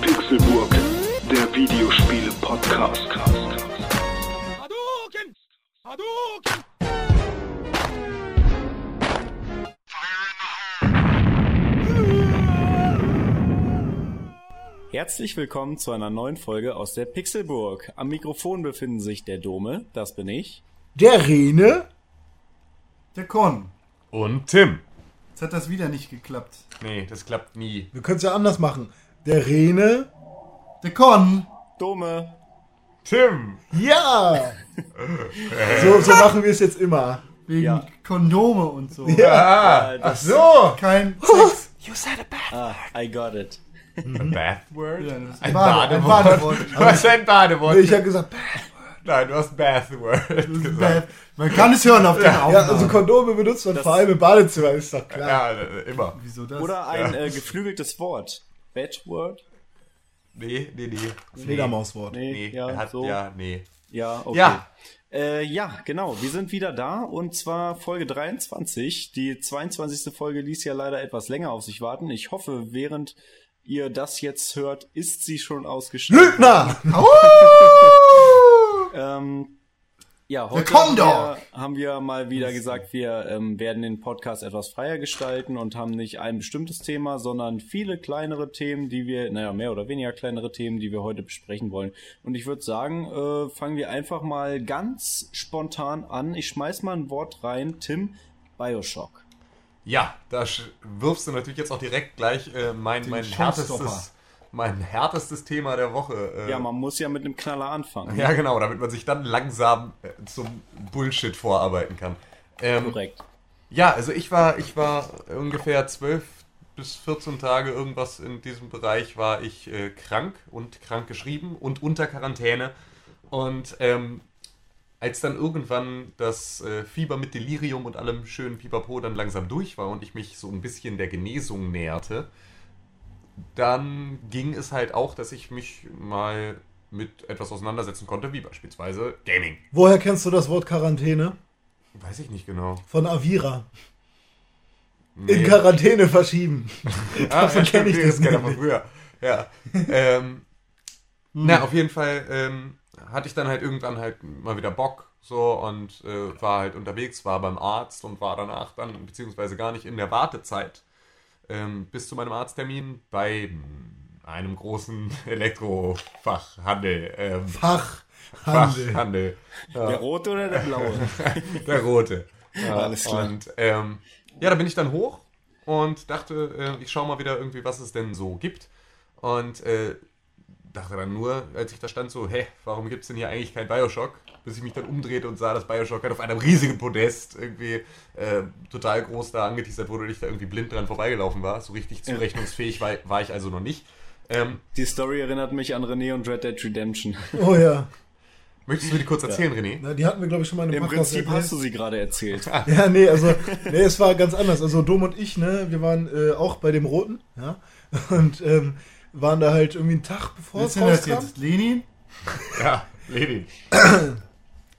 Pixelburg, der Videospiele-Podcast. Hadouken! Hadouken! Herzlich willkommen zu einer neuen Folge aus der Pixelburg. Am Mikrofon befinden sich der Dome, das bin ich. Der Rene? Der Con. Und Tim. Hat das wieder nicht geklappt. Nee, das klappt nie. Wir können es ja anders machen. Der Rene? Der Con. Dome. Tim! Ja! so, so machen wir es jetzt immer. Wegen Ja. Kondome und so. Ah, Äh, ach so! Kein Sex. Ah, I got it. Ein Bathword? Ja, das ist ein Bade- ein Badewort. Badewort. Du hast ein Badewort. Nee, ich habe gesagt, Nein, du hast Bathword gesagt. Man kann es hören auf den ja, Aufnahmen. also Kondome benutzt man Das- vor allem im Badezimmer, ist doch klar. Ja, äh, immer. Wieso das? Oder ein äh, geflügeltes Wort. Batword? Nee, nee, nee. Fledermauswort. Nee, Nee, ja, er hat, so. ja, nee. Ja, okay. Ja. Äh, ja, genau. Wir sind wieder da und zwar Folge 23. Die 22. Folge ließ ja leider etwas länger auf sich warten. Ich hoffe, während ihr das jetzt hört, ist sie schon ausgestrahlt. Lügner! Ähm, ja, heute haben wir, haben wir mal wieder gesagt, wir ähm, werden den Podcast etwas freier gestalten und haben nicht ein bestimmtes Thema, sondern viele kleinere Themen, die wir, naja, mehr oder weniger kleinere Themen, die wir heute besprechen wollen. Und ich würde sagen, äh, fangen wir einfach mal ganz spontan an. Ich schmeiß mal ein Wort rein. Tim, Bioshock. Ja, da wirfst du natürlich jetzt auch direkt gleich äh, mein, mein, Showstopper. härtestes, mein härtestes Thema der Woche. Äh, Ja, man muss ja mit einem Knaller anfangen. ja, genau, damit man sich dann langsam äh, zum Bullshit vorarbeiten kann. Ähm, Korrekt. Ja, also ich war, ich war ungefähr 12 bis 14 Tage irgendwas in diesem Bereich war ich äh, krank und krank geschrieben und unter Quarantäne. Und ähm, als dann irgendwann das äh, Fieber mit Delirium und allem schönen Pipapo dann langsam durch war und ich mich so ein bisschen der Genesung näherte, dann ging es halt auch, dass ich mich mal mit etwas auseinandersetzen konnte, wie beispielsweise Gaming. Woher kennst du das Wort Quarantäne? Weiß ich nicht genau. Von Avira. Nee. In Quarantäne verschieben. Ah, Davon ja, kenn ich das nämlich. von früher. Ja. ähm, Na, auf jeden Fall ähm, hatte ich dann halt irgendwann halt mal wieder Bock so und äh, war halt unterwegs, war beim Arzt und war danach dann, beziehungsweise gar nicht in der Wartezeit ähm, bis zu meinem Arzttermin bei einem großen Elektrofachhandel. Ähm, Fachhandel. Fachhandel. Ja. Der rote oder der blaue? Der rote. Ja, Alles klar. Und ähm, ja, da bin ich dann hoch und dachte, äh, ich schaue mal wieder irgendwie, was es denn so gibt. Und äh, dachte dann nur, als ich da stand, so, hä, warum gibt es denn hier eigentlich kein Bioshock? Bis ich mich dann umdrehte und sah, dass Bioshock halt auf einem riesigen Podest irgendwie äh, total groß da angeteasert wurde und ich da irgendwie blind dran vorbeigelaufen war. So richtig zurechnungsfähig war, war ich also noch nicht. Ähm, Die Story erinnert mich an René und Red Dead Redemption. Oh ja. möchtest du mir die kurz erzählen, René? Na, die hatten wir, glaube ich, schon mal in einem Im Podcast Prinzip erklärt. hast du sie gerade erzählt. Ja, nee, also, nee, es war ganz anders. Also, Dom und ich, ne, wir waren äh, auch bei dem Roten, ja, und ähm, waren da halt irgendwie einen Tag bevor Was es ist denn das rauskam. jetzt? Lenin? Ja, Lenin.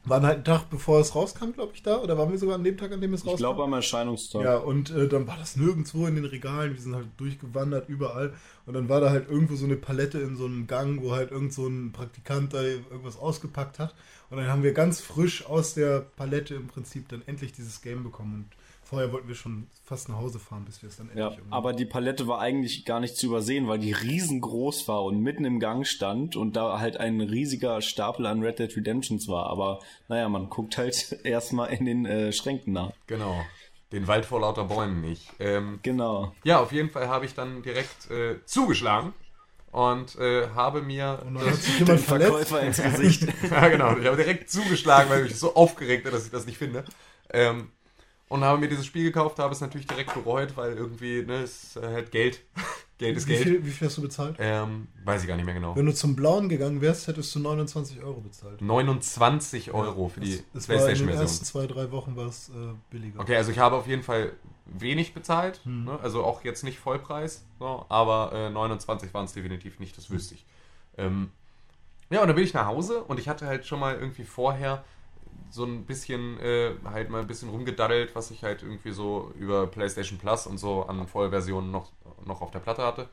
Waren halt einen Tag bevor es rauskam, glaube ich, da. Oder waren wir sogar an dem Tag, an dem es rauskam? Ich glaube am Erscheinungstag. Ja, und äh, dann war das nirgendwo in den Regalen. Wir sind halt durchgewandert, überall. Und dann war da halt irgendwo so eine Palette in so einem Gang, wo halt irgend so ein Praktikant da irgendwas ausgepackt hat. Und dann haben wir ganz frisch aus der Palette im Prinzip dann endlich dieses Game bekommen. Und vorher wollten wir schon fast nach Hause fahren, bis wir es dann endlich Ja, irgendwie- aber die Palette war eigentlich gar nicht zu übersehen, weil die riesengroß war und mitten im Gang stand und da halt ein riesiger Stapel an Red Dead Redemptions war. Aber naja, man guckt halt erstmal in den äh, Schränken nach. Genau. Den Wald vor lauter Bäumen nicht. Ähm, Genau. Ja, auf jeden Fall habe ich dann direkt äh, zugeschlagen und äh, habe mir. Und dann hat sich jemand verletzt. Verkäufer ins Gesicht. ja, genau. Ich habe direkt zugeschlagen, weil ich mich so aufgeregt bin, dass ich das nicht finde. Ähm, und habe mir dieses Spiel gekauft, habe es natürlich direkt bereut, weil irgendwie, ne, es ist halt Geld. Geld ist Wie Geld. viel, wie viel hast du bezahlt? Ähm, weiß ich gar nicht mehr genau. Wenn du zum Blauen gegangen wärst, hättest du 29 Euro bezahlt. 29 Euro für die Es war in den ersten Playstation-Version. zwei, drei Wochen war es äh, billiger. Okay, also ich habe auf jeden Fall wenig bezahlt, Hm. ne? also auch jetzt nicht Vollpreis, so, aber äh, 29 waren es definitiv nicht, das wüsste ich. Ähm, ja, und dann bin ich nach Hause und ich hatte halt schon mal irgendwie vorher so ein bisschen, äh, halt mal ein bisschen rumgedaddelt, was ich halt irgendwie so über PlayStation Plus und so an Vollversionen noch, noch auf der Platte hatte.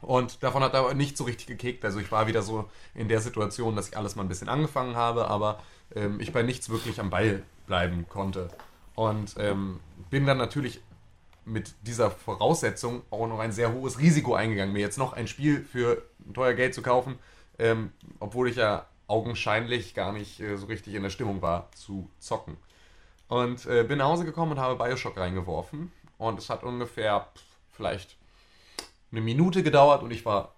Und davon hat er aber nicht so richtig gekickt. Also ich war wieder so in der Situation, dass ich alles mal ein bisschen angefangen habe, aber ähm, ich bei nichts wirklich am Ball bleiben konnte. Und ähm, bin dann natürlich mit dieser Voraussetzung auch noch ein sehr hohes Risiko eingegangen, mir jetzt noch ein Spiel für teuer Geld zu kaufen, ähm, obwohl ich ja augenscheinlich gar nicht äh, so richtig in der Stimmung war zu zocken. Und äh, bin nach Hause gekommen und habe Bioshock reingeworfen. Und es hat ungefähr pff, vielleicht eine Minute gedauert und ich war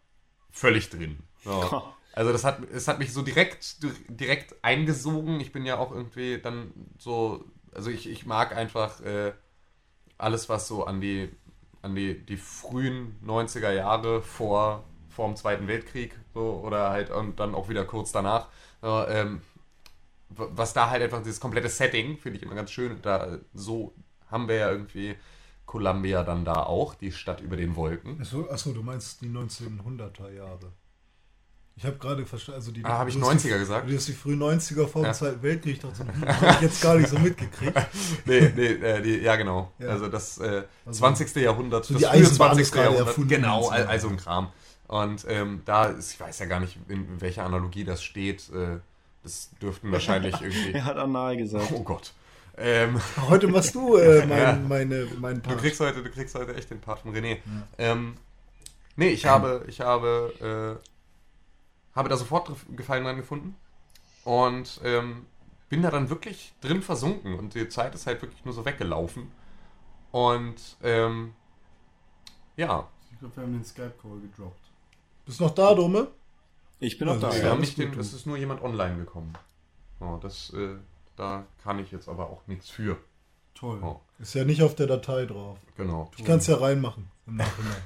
völlig drin. So. Also das hat, es hat mich so direkt, direkt eingesogen. Ich bin ja auch irgendwie dann so, also ich, ich mag einfach äh, alles, was so an die, an die, die frühen 90er Jahre vor, vor dem Zweiten Weltkrieg so, oder halt und dann auch wieder kurz danach. So, ähm, was da halt einfach dieses komplette Setting finde ich immer ganz schön. Da so haben wir ja irgendwie Columbia dann da auch, die Stadt über den Wolken. Achso, achso, du meinst die 1900er Jahre. Ich habe gerade verstanden, also die. Ah, habe ich du hast 90er die, gesagt? Du hast die frühen 90er vor dem Ja. Zweiten Weltkrieg, dachte ich, habe ich jetzt gar nicht so mitgekriegt. Nee, nee, äh, die, ja genau. Ja. Also das äh, Also 20. Jahrhundert, so das frühe Eisenbahn ist 20. gerade Jahrhundert. Genau, und so. all, all so ein Kram. Und ähm, da ist, ich weiß ja gar nicht, in, welcher Analogie das steht. Äh, das dürften wahrscheinlich irgendwie. Er hat anal gesagt. Oh Gott. Ähm, Heute machst du äh, mein, Ja. meine, meinen du Part. kriegst heute, du kriegst heute echt den Part von René. Ähm, nee, ich habe, ich habe, äh, habe da sofort Gefallen dran gefunden und ähm, bin da dann wirklich drin versunken und die Zeit ist halt wirklich nur so weggelaufen. Und ähm, ja, Ich glaube, wir haben den Skype-Call gedroppt. Bist noch da, Dumme? Ich bin auch Also, da. Ja, den, gut, es ist nur jemand online gekommen. Oh, das, äh, da kann ich jetzt aber auch nichts für. Toll. Oh, Ist ja nicht auf der Datei drauf. genau. Ich kann es ja reinmachen.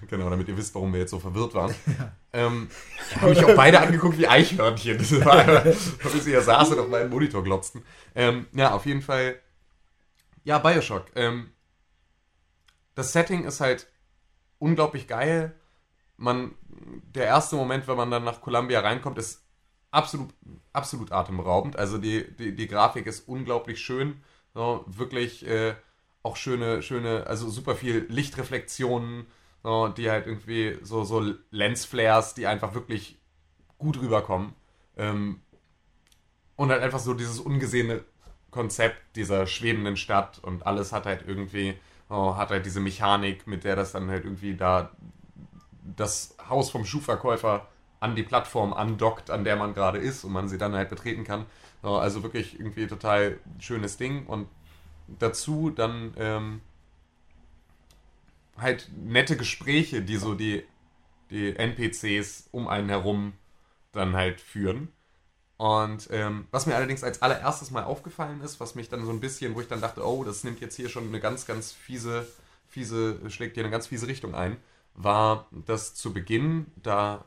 Genau, damit ihr wisst, warum wir jetzt so verwirrt waren. Ähm, wir haben mich auch beide angeguckt wie Eichhörnchen. Das war einfach, bis sie hier saßen und auf meinen Monitor glotzten. Ähm, ja, auf jeden Fall. Ja, Bioshock. Ähm, das Setting ist halt unglaublich geil. Man, der erste Moment, wenn man dann nach Columbia reinkommt, ist absolut, absolut atemberaubend. Also die, die, die Grafik ist unglaublich schön. So, wirklich äh, auch schöne, schöne, also super viel Lichtreflexionen, so, die halt irgendwie so, so Lensflares, die einfach wirklich gut rüberkommen. Ähm, und halt einfach so dieses ungesehene Konzept dieser schwebenden Stadt und alles hat halt irgendwie, oh, hat halt diese Mechanik, mit der das dann halt irgendwie da das Haus vom Schuhverkäufer an die Plattform andockt, an der man gerade ist und man sie dann halt betreten kann. So, Also wirklich irgendwie total schönes Ding und dazu dann ähm, halt nette Gespräche, die so die, die NPCs um einen herum dann halt führen. Und ähm, was mir allerdings als allererstes mal aufgefallen ist, was mich dann so ein bisschen, wo ich dann dachte, oh, das nimmt jetzt hier schon eine ganz, ganz fiese, fiese, schlägt hier eine ganz fiese Richtung ein, war, dass zu Beginn da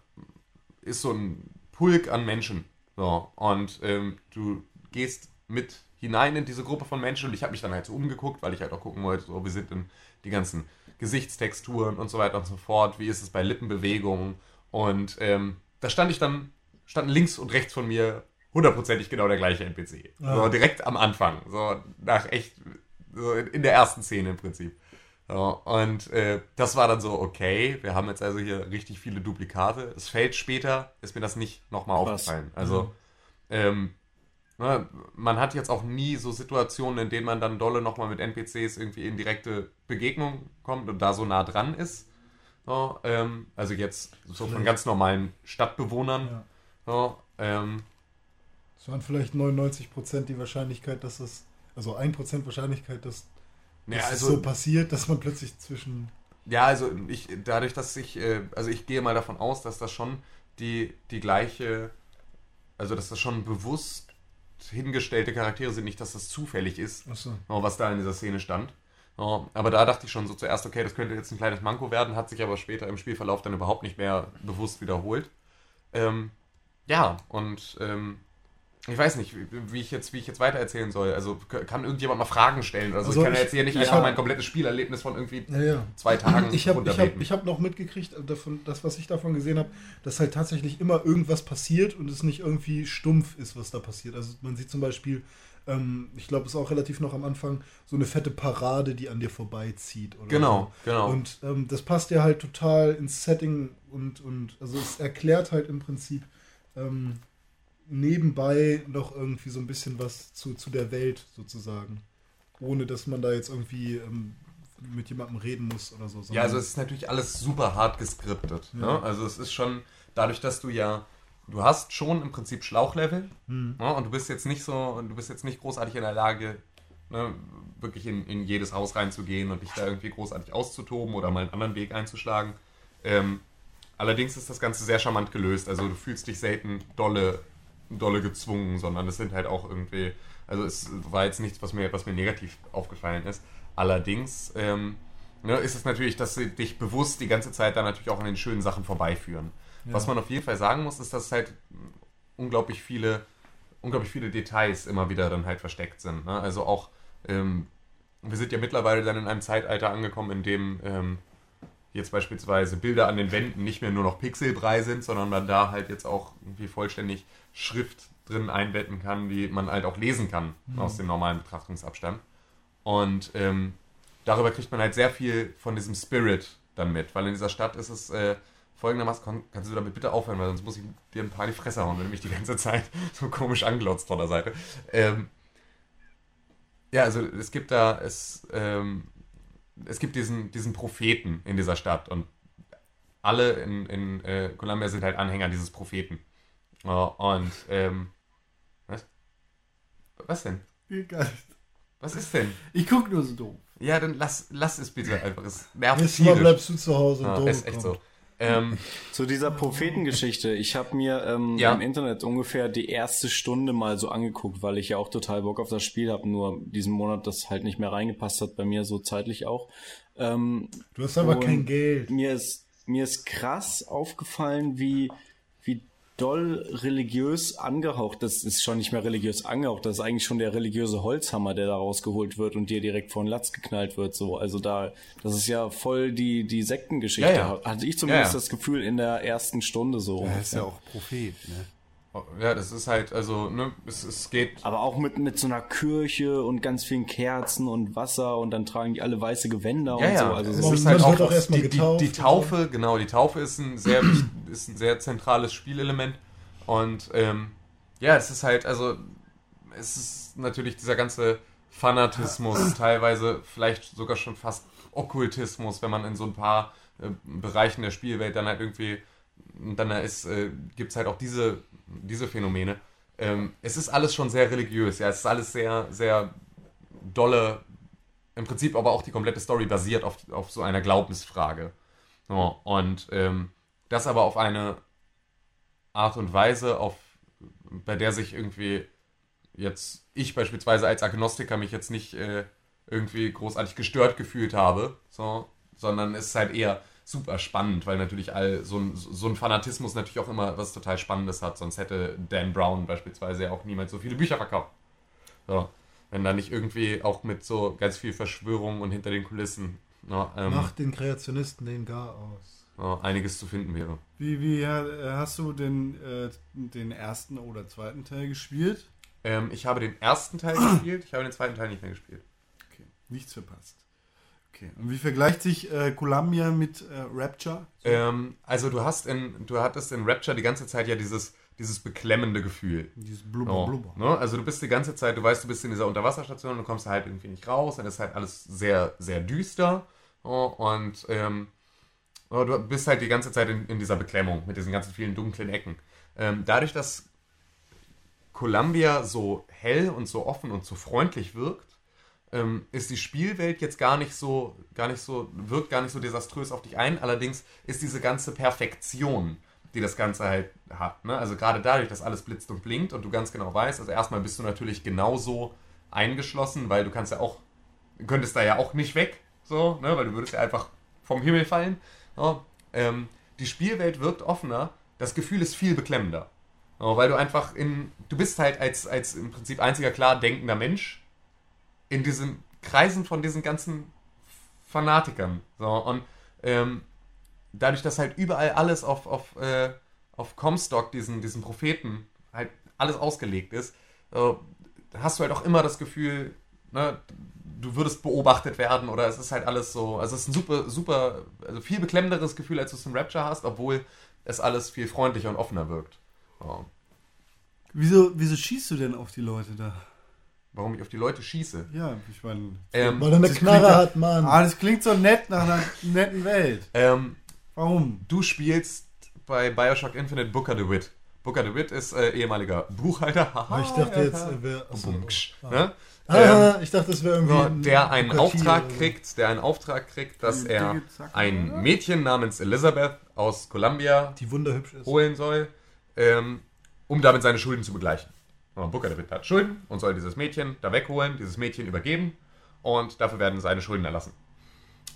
ist so ein Pulk an Menschen. So, und ähm, du gehst mit hinein in diese Gruppe von Menschen und ich habe mich dann halt so umgeguckt, weil ich halt auch gucken wollte, so, wie sind denn die ganzen Gesichtstexturen und so weiter und so fort, wie ist es bei Lippenbewegungen und ähm, da stand ich dann, standen links und rechts von mir hundertprozentig genau der gleiche NPC. So Ah. direkt am Anfang, so nach echt, so in der ersten Szene im Prinzip. Und äh, das war dann so, okay, wir haben jetzt also hier richtig viele Duplikate. Es fällt später, ist mir das nicht nochmal aufgefallen. Also, ähm, ne, man hat jetzt auch nie so Situationen, in denen man dann dolle nochmal mit NPCs irgendwie in direkte Begegnung kommt und da so nah dran ist. So, ähm, also jetzt so von ganz normalen Stadtbewohnern. Ja. So, ähm, Es waren vielleicht 99% die Wahrscheinlichkeit, dass es, also 1% Wahrscheinlichkeit, dass, ja, dass also, so passiert, dass man plötzlich zwischen. Ja, also ich, dadurch, dass ich, äh, also ich gehe mal davon aus, dass das schon die, die gleiche, also dass das schon bewusst hingestellte Charaktere sind, nicht, dass das zufällig ist, Achso. oh, was da in dieser Szene stand. Oh, aber da dachte ich schon so zuerst, okay, das könnte jetzt ein kleines Manko werden, hat sich aber später im Spielverlauf dann überhaupt nicht mehr bewusst wiederholt. Ähm, ja, und ähm, ich weiß nicht, wie, ich jetzt, wie ich jetzt weitererzählen soll. Also kann irgendjemand mal Fragen stellen? Also, Also ich kann ja ich- jetzt hier nicht ich einfach hab- mein komplettes Spielerlebnis von irgendwie Ja, ja. zwei Tagen Ich habe hab, runterbeten. ich hab noch mitgekriegt, äh, davon, das, was ich davon gesehen habe, dass halt tatsächlich immer irgendwas passiert und es nicht irgendwie stumpf ist, was da passiert. Also man sieht zum Beispiel ähm, ich glaube, es ist auch relativ noch am Anfang, so eine fette Parade, die an dir vorbeizieht. Genau, so. genau. Und ähm, das passt ja halt total ins Setting und, und also es erklärt halt im Prinzip ähm, nebenbei noch irgendwie so ein bisschen was zu, zu der Welt sozusagen. Ohne dass man da jetzt irgendwie ähm, mit jemandem reden muss oder so. Ja, also es ist natürlich alles super hart geskriptet. Ja. Ne? Also es ist schon, dadurch, dass du ja, du hast schon im Prinzip Schlauchlevel Hm. ne? und du bist jetzt nicht so, du bist jetzt nicht großartig in der Lage, ne, wirklich in, in jedes Haus reinzugehen und dich da irgendwie großartig auszutoben oder mal einen anderen Weg einzuschlagen. Ähm, allerdings ist das Ganze sehr charmant gelöst. Also du fühlst dich selten dolle, dolle gezwungen, sondern es sind halt auch irgendwie, also es war jetzt nichts, was mir, was mir negativ aufgefallen ist. Allerdings ähm, ne, ist es natürlich, dass sie dich bewusst die ganze Zeit dann natürlich auch an den schönen Sachen vorbeiführen. Was man auf jeden Fall sagen muss, ist, dass halt unglaublich viele, unglaublich viele Details immer wieder dann halt versteckt sind. Ne? Also auch, ähm, wir sind ja mittlerweile dann in einem Zeitalter angekommen, in dem ähm, jetzt beispielsweise Bilder an den Wänden nicht mehr nur noch pixelbrei sind, sondern man da halt jetzt auch irgendwie vollständig Schrift drin einbetten kann, die man halt auch lesen kann aus dem normalen Betrachtungsabstand. Und ähm, darüber kriegt man halt sehr viel von diesem Spirit dann mit, weil in dieser Stadt ist es äh, folgendermaßen, kann, kannst du damit bitte aufhören, weil sonst muss ich dir ein paar in die Fresse hauen, wenn du mich die ganze Zeit so komisch anglotzt von der Seite. Ähm, ja, also es gibt da, es, ähm, es gibt diesen, diesen Propheten in dieser Stadt und alle in, in äh, Columbia sind halt Anhänger dieses Propheten. Äh, und, ähm, was? Was denn? Egal. Was ist denn? Ich guck nur so doof. Ja, dann lass, lass es bitte einfach. Es nervt Nächstes Mal bleibst du zu Hause und Ja, Doro ist echt kommt. so. Ähm, Zu dieser Prophetengeschichte. Ich habe mir ähm, Ja. im Internet ungefähr die erste Stunde mal so angeguckt, weil ich ja auch total Bock auf das Spiel habe, nur diesen Monat das halt nicht mehr reingepasst hat, bei mir so zeitlich auch. Ähm, Du hast aber kein Geld. mir ist mir ist krass aufgefallen, wie doll religiös angehaucht. Das ist schon nicht mehr religiös angehaucht. Das ist eigentlich schon der religiöse Holzhammer, der da rausgeholt wird und dir direkt vor den Latz geknallt wird. So, also da, das ist ja voll die die Sektengeschichte. Ja, ja. Hatte ich zumindest Ja, das Gefühl in der ersten Stunde so. Er ist ja auch Prophet, ne? Ja, das ist halt, also, ne, es, es geht. Aber auch mit, mit so einer Kirche und ganz vielen Kerzen und Wasser und dann tragen die alle weiße Gewänder Ja, und ja, so. Also es ist halt auch auch die, die, die. Taufe, genau, die Taufe ist ein sehr, ist ein sehr zentrales Spielelement. Und ähm, ja, es ist halt, also, es ist natürlich dieser ganze Fanatismus, teilweise vielleicht sogar schon fast Okkultismus, wenn man in so ein paar äh, Bereichen der Spielwelt dann halt irgendwie, dann ist, äh, gibt es halt auch diese, diese Phänomene. Ähm, es ist alles schon sehr religiös, ja, es ist alles sehr, sehr dolle, im Prinzip aber auch die komplette Story basiert auf, auf so einer Glaubensfrage. So, und ähm, das aber auf eine Art und Weise, auf, bei der sich irgendwie jetzt ich beispielsweise als Agnostiker mich jetzt nicht äh, irgendwie großartig gestört gefühlt habe, so, sondern es ist halt eher super spannend, weil natürlich all so ein, so ein Fanatismus natürlich auch immer was total Spannendes hat, sonst hätte Dan Brown beispielsweise ja auch niemals so viele Bücher verkauft. So, wenn da nicht irgendwie auch mit so ganz viel Verschwörung und hinter den Kulissen ne, ähm, Mach den Kreationisten den gar aus. ja, einiges zu finden wäre. Wie, wie hast du den, äh, den ersten oder zweiten Teil gespielt? Ähm, ich habe den ersten Teil gespielt, ich habe den zweiten Teil nicht mehr gespielt. Okay, nichts verpasst. Okay, und wie vergleicht sich äh, Columbia mit äh, Rapture? Ähm, also du hast in, du hattest in Rapture die ganze Zeit ja dieses, dieses beklemmende Gefühl. Dieses Blubber, Oh, Blubber. ne? Also du bist die ganze Zeit, du weißt, du bist in dieser Unterwasserstation und du kommst halt irgendwie nicht raus, dann ist halt alles sehr, sehr düster. Oh, und ähm, du bist halt die ganze Zeit in, in dieser Beklemmung mit diesen ganzen vielen dunklen Ecken. Ähm, dadurch, dass Columbia so hell und so offen und so freundlich wirkt, ähm, ist die Spielwelt jetzt gar nicht so, gar nicht so, wirkt gar nicht so desaströs auf dich ein. Allerdings ist diese ganze Perfektion, die das Ganze halt hat. Ne? Also gerade dadurch, dass alles blitzt und blinkt und du ganz genau weißt, also erstmal bist du natürlich genauso eingeschlossen, weil du kannst ja auch, könntest da ja auch nicht weg, so, ne? weil du würdest ja einfach vom Himmel fallen. Ja? Ähm, die Spielwelt wirkt offener, das Gefühl ist viel beklemmender. Weil du einfach in, du bist halt als, als im Prinzip einziger klar denkender Mensch in diesen Kreisen von diesen ganzen Fanatikern. So, und ähm, dadurch, dass halt überall alles auf, auf, äh, auf Comstock, diesen, diesen Propheten, halt alles ausgelegt ist, äh, hast du halt auch immer das Gefühl, ne, du würdest beobachtet werden oder es ist halt alles so, also es ist ein super, super, also viel beklemmenderes Gefühl, als du es in Rapture hast, obwohl es alles viel freundlicher und offener wirkt. Ja. Wieso, wieso schießt du denn auf die Leute da? Warum ich auf die Leute schieße. Ja, ich meine. Ähm, Weil er eine Knarre klingt- hat, Mann. Ah, das klingt so nett nach einer netten Welt. ähm, Warum? du spielst bei Bioshock Infinite Booker DeWitt. Booker DeWitt ist äh, ehemaliger Buchhalter. Haha, Aber ich dachte ja, jetzt, er wäre. Bumksch, Ah. ne? Ah, ich dachte, es wäre irgendwie. Ein der einen Bugatti Auftrag oder kriegt, der einen Auftrag kriegt, dass Die er ein? Mädchen namens Elizabeth aus Columbia Die wunderhübsch ist. holen soll, ähm, um damit seine Schulden zu begleichen. Ja, Booker DeWitt hat Schulden und soll dieses Mädchen da wegholen, dieses Mädchen übergeben und dafür werden seine Schulden erlassen.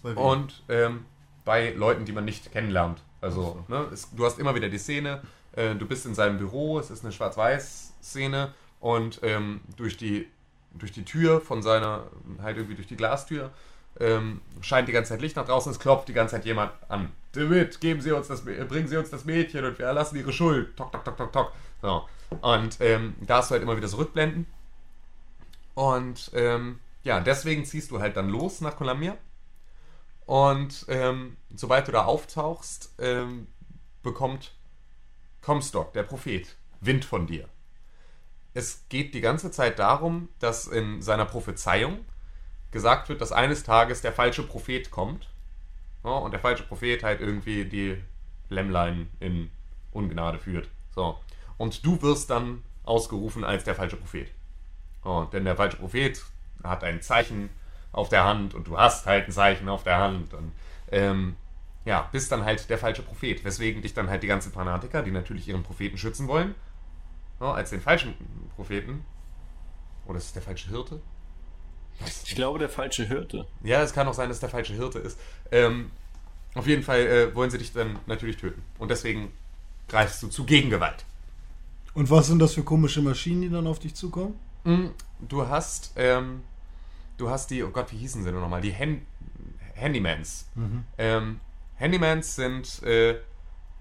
Und ähm, bei Leuten, die man nicht kennenlernt. Also, ne, es, du hast immer wieder die Szene, äh, du bist in seinem Büro, es ist eine Schwarz-Weiß-Szene und ähm, durch, die, durch die Tür von seiner, halt irgendwie durch die Glastür, ähm, scheint die ganze Zeit Licht nach draußen, es klopft die ganze Zeit jemand an. David, geben Sie uns das, bringen Sie uns das Mädchen und wir erlassen Ihre Schuld. Tok, tok, tok, tok, tok. So. Und ähm, da hast du halt immer wieder so Rückblenden. Und ähm, ja, deswegen ziehst du halt dann los nach Columbia. Und ähm, sobald du da auftauchst, ähm, bekommt Comstock, der Prophet, Wind von dir. Es geht die ganze Zeit darum, dass in seiner Prophezeiung gesagt wird, dass eines Tages der falsche Prophet kommt. Ja, und der falsche Prophet halt irgendwie die Lämmlein in Ungnade führt. So. Und du wirst dann ausgerufen als der falsche Prophet. Oh, denn der falsche Prophet hat ein Zeichen auf der Hand und du hast halt ein Zeichen auf der Hand und ähm, ja, bist dann halt der falsche Prophet. Weswegen dich dann halt die ganzen Fanatiker, die natürlich ihren Propheten schützen wollen, ja, als den falschen Propheten. Oder ist es der falsche Hirte? Ich glaube, der falsche Hirte. Ja, es kann auch sein, dass der falsche Hirte ist. Ähm, auf jeden Fall äh, wollen sie dich dann natürlich töten. Und deswegen greifst du zu Gegengewalt. Und was sind das für komische Maschinen, die dann auf dich zukommen? Mm, Du hast, ähm, du hast die, oh Gott, wie hießen sie denn nochmal? Die Hand Handymans. Ähm, Handymans sind äh,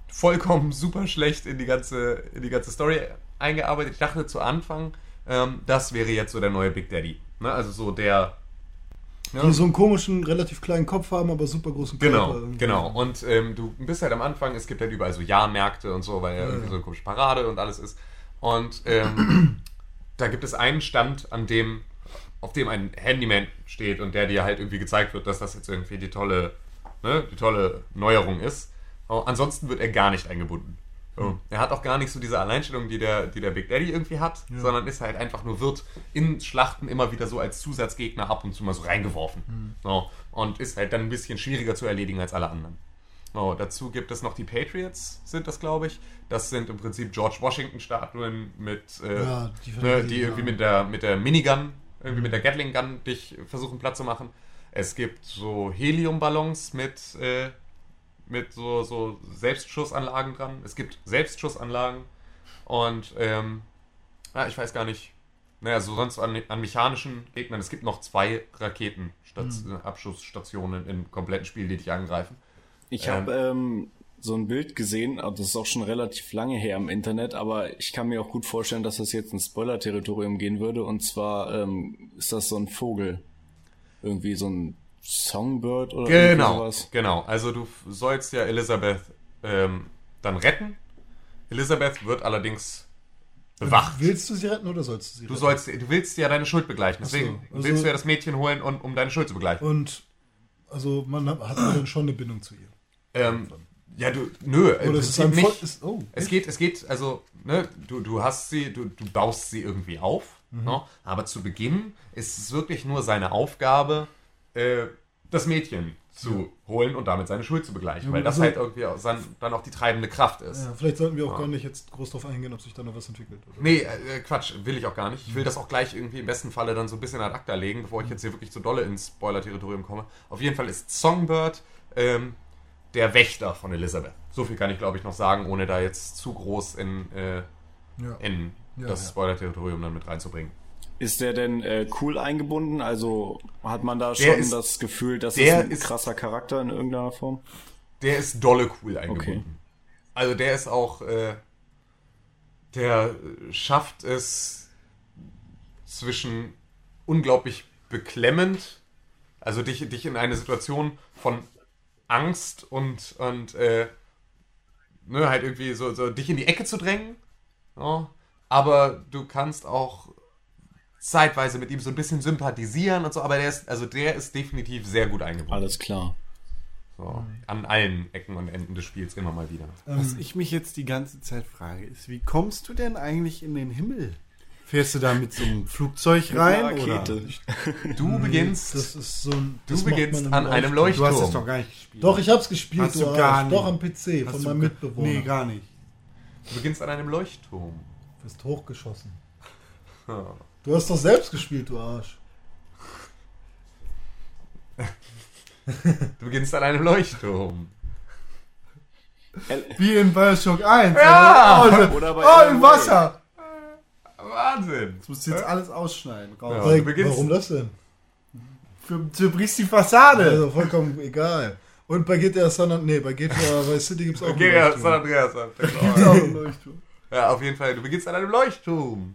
vollkommen super schlecht in die ganze, in die ganze Story eingearbeitet. Ich dachte zu Anfang, ähm, das wäre jetzt so der neue Big Daddy. Ne? Also so der. Die so einen komischen, relativ kleinen Kopf haben, aber super großen Körper. Genau, irgendwie. genau. Und ähm, du bist halt am Anfang, es gibt halt überall so Jahrmärkte und so, weil ja irgendwie so eine komische Parade und alles ist. Und ähm, da gibt es einen Stand, an dem, auf dem ein Handyman steht und der dir halt irgendwie gezeigt wird, dass das jetzt irgendwie die tolle, ne, die tolle Neuerung ist. Oh, ansonsten wird er gar nicht eingebunden. So. Er hat auch gar nicht so diese Alleinstellung, die der, die der Big Daddy irgendwie hat, sondern ist halt einfach nur, wird in Schlachten immer wieder so als Zusatzgegner ab und zu mal so reingeworfen. So. Und ist halt dann ein bisschen schwieriger zu erledigen als alle anderen. So, dazu gibt es noch die Patriots, sind das, glaube ich. Das sind im Prinzip George Washington-Statuen mit, äh, Ja, die ne, die irgendwie ja. mit der, mit der Minigun, irgendwie mit der Gatling Gun dich versuchen platt zu machen. Es gibt so Heliumballons mit, äh, mit so, so Selbstschussanlagen dran. Es gibt Selbstschussanlagen und ähm, ja, ich weiß gar nicht. Naja, so sonst an, an mechanischen Gegnern. Es gibt noch zwei Raketenabschussstationen im kompletten Spiel, die dich angreifen. Ich Ähm. habe ähm, so ein Bild gesehen, aber das ist auch schon relativ lange her im Internet, aber ich kann mir auch gut vorstellen, dass das jetzt ins Spoiler-Territorium gehen würde. Und zwar ähm, ist das so ein Vogel. Irgendwie so ein Songbird oder Genau, sowas. genau. Also du sollst ja Elisabeth ähm, dann retten. Elisabeth wird allerdings bewacht. Willst du sie retten oder sollst du sie Du retten? sollst, du willst ja deine Schuld begleichen. Deswegen so, also- willst du ja das Mädchen holen, und, um deine Schuld zu begleichen. Und also man hat hat man dann schon eine Bindung zu ihr. Ähm, ja, du, nö, im Oder ist es Voll nicht. ist, oh, Es geht, es geht, also, ne, du, du hast sie, du, du baust sie irgendwie auf, Mhm. ne, aber zu Beginn ist es wirklich nur seine Aufgabe, äh, das Mädchen zu holen und damit seine Schuld zu begleichen, Ja, weil das also- halt irgendwie auch dann, dann auch die treibende Kraft ist. ja, vielleicht sollten wir auch Ja. gar nicht jetzt groß drauf eingehen, ob sich da noch was entwickelt. Oder? Nee, äh, Quatsch, will ich auch gar nicht. Ich will das auch gleich irgendwie im besten Falle dann so ein bisschen ad acta legen, bevor ich jetzt hier wirklich zu dolle ins Spoiler-Territorium komme. Auf jeden Fall ist Songbird ähm, der Wächter von Elizabeth. So viel kann ich, glaube ich, noch sagen, ohne da jetzt zu groß in, äh, in das. Spoiler-Territorium dann mit reinzubringen. Ist der denn äh, cool eingebunden? Also hat man da schon ist- das Gefühl, dass es ein ist- krasser Charakter in irgendeiner Form? Der ist dolle cool eingebunden. Okay. Also der ist auch, äh, der schafft es zwischen unglaublich beklemmend, also dich, dich in eine Situation von Angst und, und äh, ne, halt irgendwie so, so dich in die Ecke zu drängen. Ja, aber du kannst auch zeitweise mit ihm so ein bisschen sympathisieren und so, aber der ist, also der ist definitiv sehr gut eingebunden. Alles klar. So, an allen Ecken und Enden des Spiels immer mal wieder. Was ich mich jetzt die ganze Zeit frage, ist, wie kommst du denn eigentlich in den Himmel? Fährst du da mit so einem Flugzeug rein? Eine Oder? Rakete. Du beginnst, Das ist so ein. du beginnst an einem Du Leuchtturm. hast das Leuchtturm. doch gar nicht gespielt. Doch, ich hab's gespielt, Hast du du gar nicht. Doch am PC Hast von du meinem Mitbewohner. Nee, gar nicht. Du beginnst an einem Leuchtturm. Du bist hochgeschossen. Du hast doch selbst gespielt, du Arsch. Du beginnst an einem Leuchtturm. Wie in Bioshock 1. Ja! Oh, Oder bei oh im Wasser. Wahnsinn! Das musst du jetzt alles ausschneiden. Raus. Ja. Du beginnst- Warum das denn? Für, du brichst die Fassade. Also vollkommen egal. Und bei GTA San Andreas, nee, bei GTA Vice City gibt's auch einen Leuchtturm. San Andreas. hat- Gibt's auch einen Leuchtturm. Ja, auf jeden Fall. Du beginnst an einem Leuchtturm.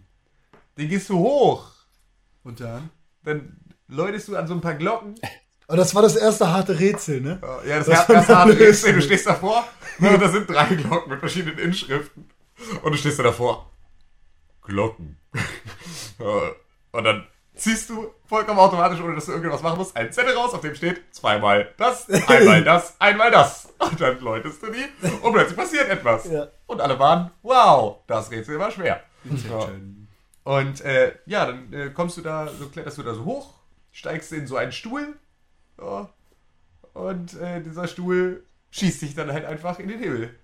Den gehst du hoch. Und dann? Dann läutest du an so ein paar Glocken. Aber das war das erste harte Rätsel, ne? Ja, das, Das erste harte lösen. Rätsel. Du stehst davor. Und da sind drei Glocken mit verschiedenen Inschriften. Und du stehst da davor. Glocken. Und dann ziehst du vollkommen automatisch, ohne dass du irgendwas machen musst, einen Zettel raus, auf dem steht zweimal das, einmal das, einmal das. Und dann läutest du die und plötzlich passiert etwas. Ja. Und alle waren, wow, das Rätsel war schwer. Ja. Und äh, ja, dann äh, kommst du da, so kletterst du da so hoch, steigst in so einen Stuhl ja, und äh, dieser Stuhl schießt dich dann halt einfach in den Himmel.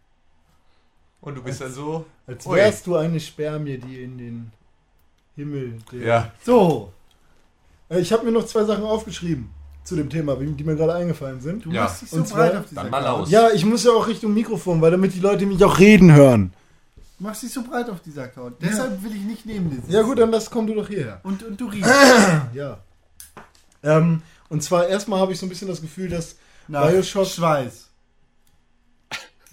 Und du bist dann so. Als wärst du eine Spermie, die in den Himmel. Ja, So, Äh, Ich habe mir noch zwei Sachen aufgeschrieben zu dem Thema, die mir gerade eingefallen sind. du Ja. machst dich so Und zwar- breit auf dieser Dann mal aus. Ja, ich muss ja auch Richtung Mikrofon, weil damit die Leute mich auch reden hören. Du machst dich so breit auf dieser Couch. Deshalb will ich nicht neben dir sitzen. Ja gut, dann das komm du doch hierher. Und, und du riechst Ja. Ähm, und zwar erstmal habe ich so ein bisschen das Gefühl, dass nach Bioshock- Schweiß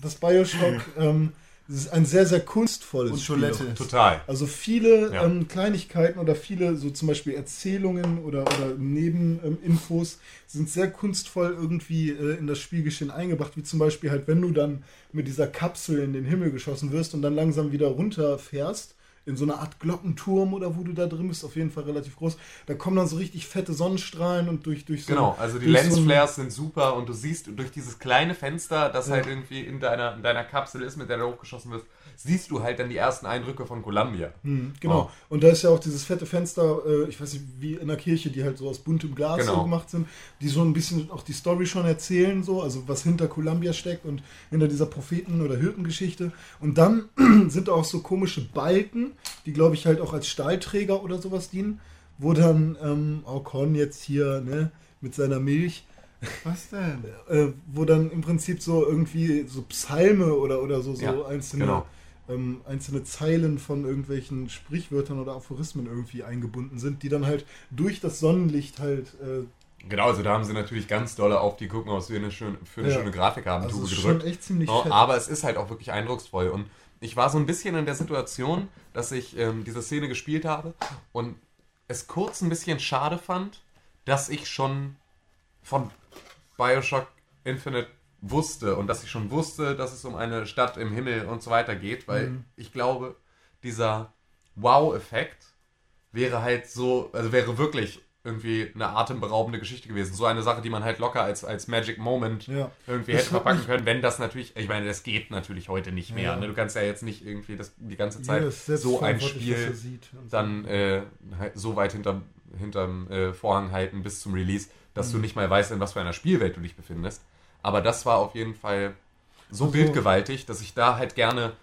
das Bioshock ähm, das ist ein sehr, sehr kunstvolles und Spiel Toilette. ist. total. Also viele Ja. ähm, Kleinigkeiten oder viele so zum Beispiel Erzählungen oder, oder Nebeninfos sind sehr kunstvoll irgendwie äh, in das Spielgeschehen eingebracht, wie zum Beispiel halt, wenn du dann mit dieser Kapsel in den Himmel geschossen wirst und dann langsam wieder runterfährst, in so einer Art Glockenturm oder wo du da drin bist, auf jeden Fall relativ groß, da kommen dann so richtig fette Sonnenstrahlen und durch, durch so Genau, also die durch so Lensflares sind super und du siehst durch dieses kleine Fenster, das halt irgendwie in deiner, in deiner Kapsel ist, mit der du hochgeschossen wirst, siehst du halt dann die ersten Eindrücke von Columbia. Hm, genau. Oh. Und da ist ja auch dieses fette Fenster, äh, ich weiß nicht, wie in der Kirche, die halt so aus buntem Glas Genau. so gemacht sind, die so ein bisschen auch die Story schon erzählen, so, also was hinter Columbia steckt und hinter dieser Propheten- oder Hirtengeschichte. Und dann sind auch so komische Balken, die glaube ich halt auch als Stahlträger oder sowas dienen, wo dann ähm, Ocon jetzt hier, ne, mit seiner Milch, Was denn? äh, wo dann im Prinzip so irgendwie so Psalme oder, oder so, so Ja, einzelne, genau. ähm, einzelne Zeilen von irgendwelchen Sprichwörtern oder Aphorismen irgendwie eingebunden sind, die dann halt durch das Sonnenlicht halt, äh, Genau, also da haben sie natürlich ganz dolle auf die gucken, was wir eine schöne, für eine Ja. schöne Grafik haben, also ist schon gedrückt. echt ziemlich fett. aber es ist halt auch wirklich eindrucksvoll. Und ich war so ein bisschen in der Situation, dass ich ähm, diese Szene gespielt habe und es kurz ein bisschen schade fand, dass ich schon von Bioshock Infinite wusste und dass ich schon wusste, dass es um eine Stadt im Himmel und so weiter geht, weil Mhm. ich glaube, dieser Wow-Effekt wäre halt so, also wäre wirklich irgendwie eine atemberaubende Geschichte gewesen. So eine Sache, die man halt locker als, als Magic Moment Ja. irgendwie hätte verpacken können, wenn das natürlich, ich meine, das geht natürlich heute nicht mehr. Ja. Ne? Du kannst ja jetzt nicht irgendwie das, die ganze Zeit selbst so ein Spiel dann äh, halt so weit hinterm, hinterm äh, Vorhang halten bis zum Release, dass Mhm. du nicht mal weißt, in was für einer Spielwelt du dich befindest. Aber das war auf jeden Fall so Also- bildgewaltig, dass ich da halt gerne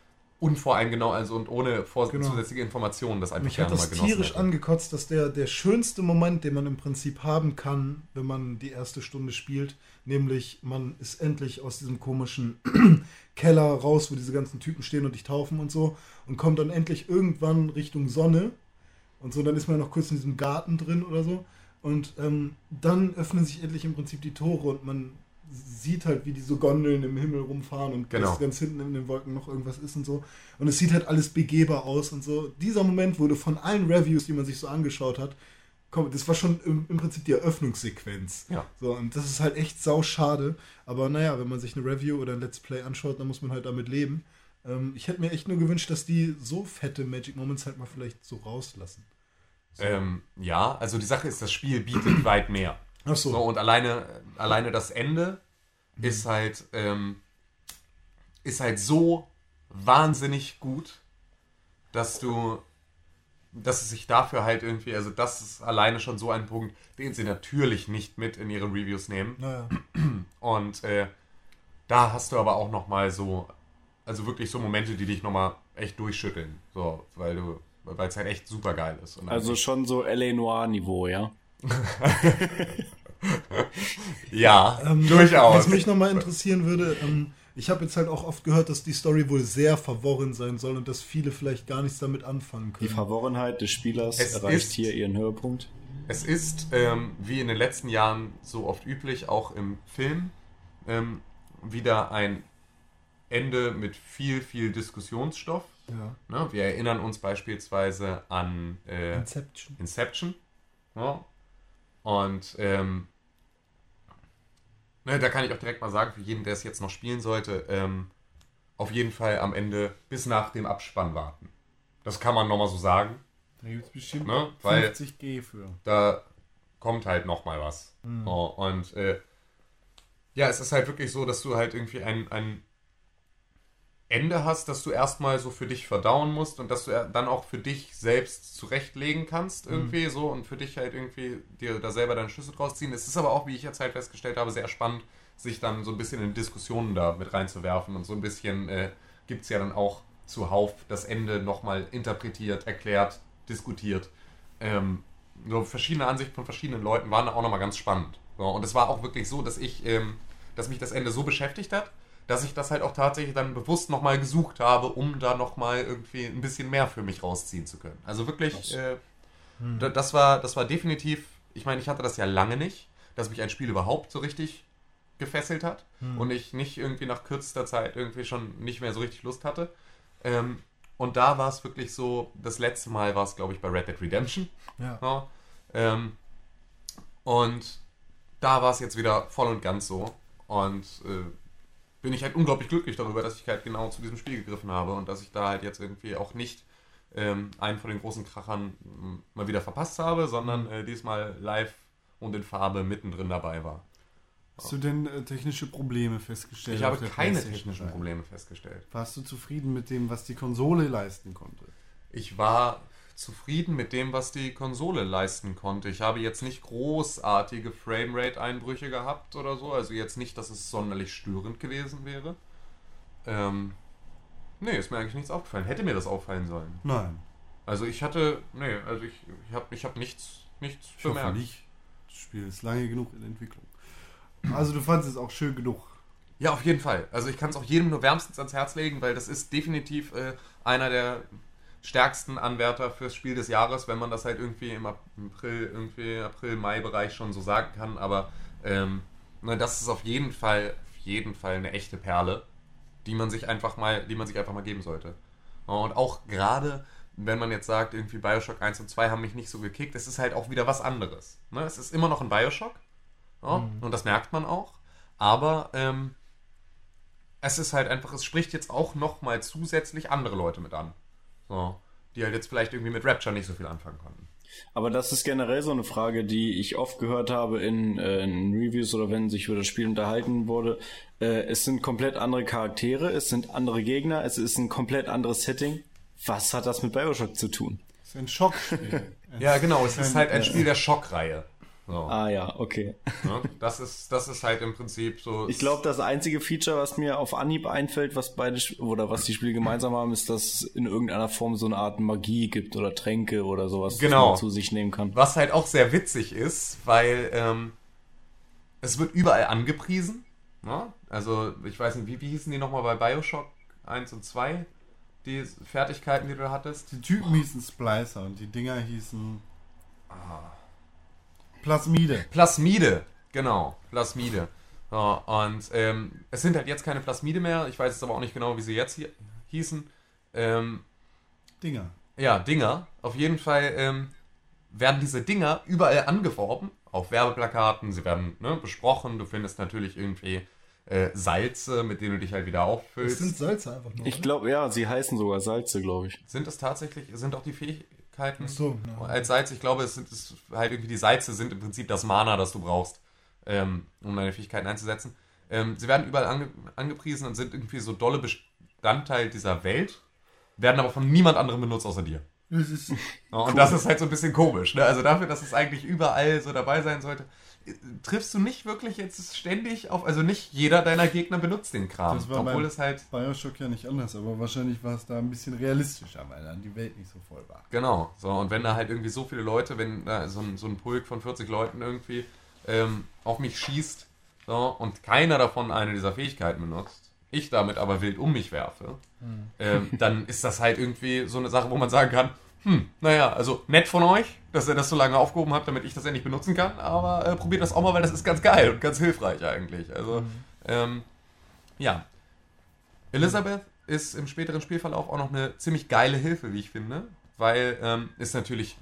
unvoreingenommen, also und ohne Genau. zusätzliche Informationen das einfach Mich hat gerne mal das genossen tierisch hätte. angekotzt, dass der, der schönste Moment, den man im Prinzip haben kann, wenn man die erste Stunde spielt, nämlich man ist endlich aus diesem komischen Keller raus, wo diese ganzen Typen stehen und dich taufen und so und kommt dann endlich irgendwann Richtung Sonne und so, dann ist man noch kurz in diesem Garten drin oder so und ähm, dann öffnen sich endlich im Prinzip die Tore und man sieht halt, wie diese Gondeln im Himmel rumfahren und Genau. ganz hinten in den Wolken noch irgendwas ist und so. Und es sieht halt alles begehbar aus und so. Dieser Moment wurde von allen Reviews, die man sich so angeschaut hat, komm, das war schon im, im Prinzip die Eröffnungssequenz. Ja. So, und das ist halt echt sau schade. Aber naja, wenn man sich eine Review oder ein Let's Play anschaut, dann muss man halt damit leben. Ähm, ich hätte mir echt nur gewünscht, dass die so fette Magic Moments halt mal vielleicht so rauslassen. Ähm, ja, also die Sache ist, das Spiel bietet weit mehr. Ach so. So, und alleine, alleine das Ende ist halt, ähm, ist halt so wahnsinnig gut, dass du, dass es sich dafür halt irgendwie, also das ist alleine schon so ein Punkt, den sie natürlich nicht mit in ihre Reviews nehmen. Naja. Und äh, da hast du aber auch noch mal so, also wirklich so Momente, die dich noch mal echt durchschütteln, so, weil du, weil es halt echt super geil ist. Und Also schon so L.A. Noir-Niveau, ja? ja, Ähm, durchaus. Was mich nochmal interessieren würde, ähm, ich habe jetzt halt auch oft gehört, dass die Story wohl sehr verworren sein soll und dass viele vielleicht gar nichts damit anfangen Die können. Verworrenheit des Spielers Es erreicht ist- hier ihren Höhepunkt. Es ist, ähm, wie in den letzten Jahren so oft üblich, auch im Film, ähm, wieder ein Ende mit viel, viel Diskussionsstoff. Ja. Ne? Wir erinnern uns beispielsweise an äh, Inception. Inception. Ja. Und ähm, ne, da kann ich auch direkt mal sagen, für jeden, der es jetzt noch spielen sollte, ähm, auf jeden Fall am Ende bis nach dem Abspann warten. Das kann man nochmal so sagen. Da gibt es bestimmt Ne, weil- 50G für. da kommt halt noch mal was. Oh, und äh, ja, es ist halt wirklich so, dass du halt irgendwie ein, ein Ende hast, das du erstmal so für dich verdauen musst und dass du dann auch für dich selbst zurechtlegen kannst irgendwie so und für dich halt irgendwie dir da selber deine Schlüsse draus ziehen. Es ist aber auch, wie ich jetzt halt festgestellt habe, sehr spannend, sich dann so ein bisschen in Diskussionen da mit reinzuwerfen und so ein bisschen äh, gibt es ja dann auch zuhauf das Ende nochmal interpretiert, erklärt, diskutiert. Ähm, so verschiedene Ansichten von verschiedenen Leuten waren auch nochmal ganz spannend. So, und es war auch wirklich so, dass ich, ähm, dass mich das Ende so beschäftigt hat, dass ich das halt auch tatsächlich dann bewusst nochmal gesucht habe, um da nochmal irgendwie ein bisschen mehr für mich rausziehen zu können. Also wirklich, äh, da- das, war, das war definitiv, ich meine, ich hatte das ja lange nicht, dass mich ein Spiel überhaupt so richtig gefesselt hat und ich nicht irgendwie nach kürzester Zeit irgendwie schon nicht mehr so richtig Lust hatte. Ähm, und da war es wirklich so, das letzte Mal war es, glaube ich, bei Red Dead Redemption. Ja. Ja, ähm, und da war es jetzt wieder voll und ganz so. Und äh, bin ich halt unglaublich glücklich darüber, dass ich halt genau zu diesem Spiel gegriffen habe und dass ich da halt jetzt irgendwie auch nicht ähm, einen von den großen Krachern m, mal wieder verpasst habe, sondern äh, diesmal live und in Farbe mittendrin dabei war. Hast du denn äh, technische Probleme festgestellt? Ich habe keine technischen 3? Probleme festgestellt. Warst du zufrieden mit dem, was die Konsole leisten konnte? Ich war zufrieden mit dem, was die Konsole leisten konnte. Ich habe jetzt nicht großartige Framerate-Einbrüche gehabt oder so. Also jetzt nicht, dass es sonderlich störend gewesen wäre. Ähm, nee, ist mir eigentlich nichts aufgefallen. Hätte mir das auffallen sollen. Nein. Also ich hatte, nee, also ich, ich habe ich hab nichts, nichts Ich hoffe bemerkt. nicht. Das Spiel ist lange genug in Entwicklung. Also du fandest es auch schön genug. Ja, auf jeden Fall. Also ich kann es auch jedem nur wärmstens ans Herz legen, weil das ist definitiv äh, einer der stärksten Anwärter fürs Spiel des Jahres, wenn man das halt irgendwie im April, irgendwie April-Mai-Bereich schon so sagen kann. Aber ähm, ne, das ist auf jeden Fall, auf jeden Fall eine echte Perle, die man sich einfach mal, die man sich einfach mal geben sollte. Und auch gerade, wenn man jetzt sagt, irgendwie Bioshock 1 und 2 haben mich nicht so gekickt, es ist halt auch wieder was anderes. Ne? Es ist immer noch ein Bioshock. Ja, Und das merkt man auch. Aber ähm, es ist halt einfach, es spricht jetzt auch nochmal zusätzlich andere Leute mit an. So, die halt jetzt vielleicht irgendwie mit Rapture nicht so viel anfangen konnten. Aber das ist generell so eine Frage, die ich oft gehört habe in, äh, in Reviews oder wenn sich über das Spiel unterhalten wurde. Äh, es sind komplett andere Charaktere, es sind andere Gegner, es ist ein komplett anderes Setting. Was hat das mit Bioshock zu tun? Das ist ein Schockspiel. Ja, genau, es ist halt ein Spiel der Schockreihe. So, Ah ja, okay. ne? das, ist, das ist halt im Prinzip so. Ich glaube, das einzige Feature, was mir auf Anhieb einfällt, was beide oder was die Spiele gemeinsam haben, ist, dass es in irgendeiner Form so eine Art Magie gibt oder Tränke oder sowas, Genau. man zu sich nehmen kann. Was halt auch sehr witzig ist, weil ähm, es wird überall angepriesen. Ne? Also, ich weiß nicht, wie, wie hießen die nochmal bei Bioshock 1 und 2? Die Fertigkeiten, die du hattest? Die Typen hießen Splicer und die Dinger hießen Plasmide. Plasmide, genau, Plasmide. Ja, und ähm, es sind halt jetzt keine Plasmide mehr. Ich weiß jetzt aber auch nicht genau, wie sie jetzt hier hießen. Ähm, Dinger. ja, Dinger. Auf jeden Fall ähm, werden diese Dinger überall angeworben. Auf Werbeplakaten, sie werden ne, besprochen. Du findest natürlich irgendwie äh, Salze, mit denen du dich halt wieder Das auffüllst. sind Salze einfach nur. Ich glaube, ja, sie heißen sogar Salze, glaube ich. Sind es tatsächlich, sind auch die Fähigkeiten Ach so, ja. als Salz? Ich glaube, es sind es halt irgendwie die Salze sind im Prinzip das Mana, das du brauchst, ähm, um deine Fähigkeiten einzusetzen. Ähm, sie werden überall ange angepriesen und sind irgendwie so dolle Bestandteil dieser Welt, werden aber von niemand anderem benutzt außer dir. Das ist, und das ist halt so ein bisschen komisch. Ne? Also dafür, dass es eigentlich überall so dabei sein sollte, triffst du nicht wirklich jetzt ständig auf, also nicht jeder deiner Gegner benutzt den Kram. Das war obwohl es halt, Bioshock ja nicht anders, aber wahrscheinlich war es da ein bisschen realistischer, weil dann die Welt nicht so voll war. genau. So, und wenn da halt irgendwie so viele Leute, wenn da so ein, so ein Pulk von 40 Leuten irgendwie ähm, auf mich schießt so, und keiner davon eine dieser Fähigkeiten benutzt, ich damit aber wild um mich werfe, ähm, dann ist das halt irgendwie so eine Sache, wo man sagen kann, hm, naja, also nett von euch, dass ihr das so lange aufgehoben habt, damit ich das endlich benutzen kann, aber äh, probiert das auch mal, weil das ist ganz geil und ganz hilfreich eigentlich. Also, ähm, ja. Elisabeth ist im späteren Spielverlauf auch noch eine ziemlich geile Hilfe, wie ich finde, weil ähm, ist natürlich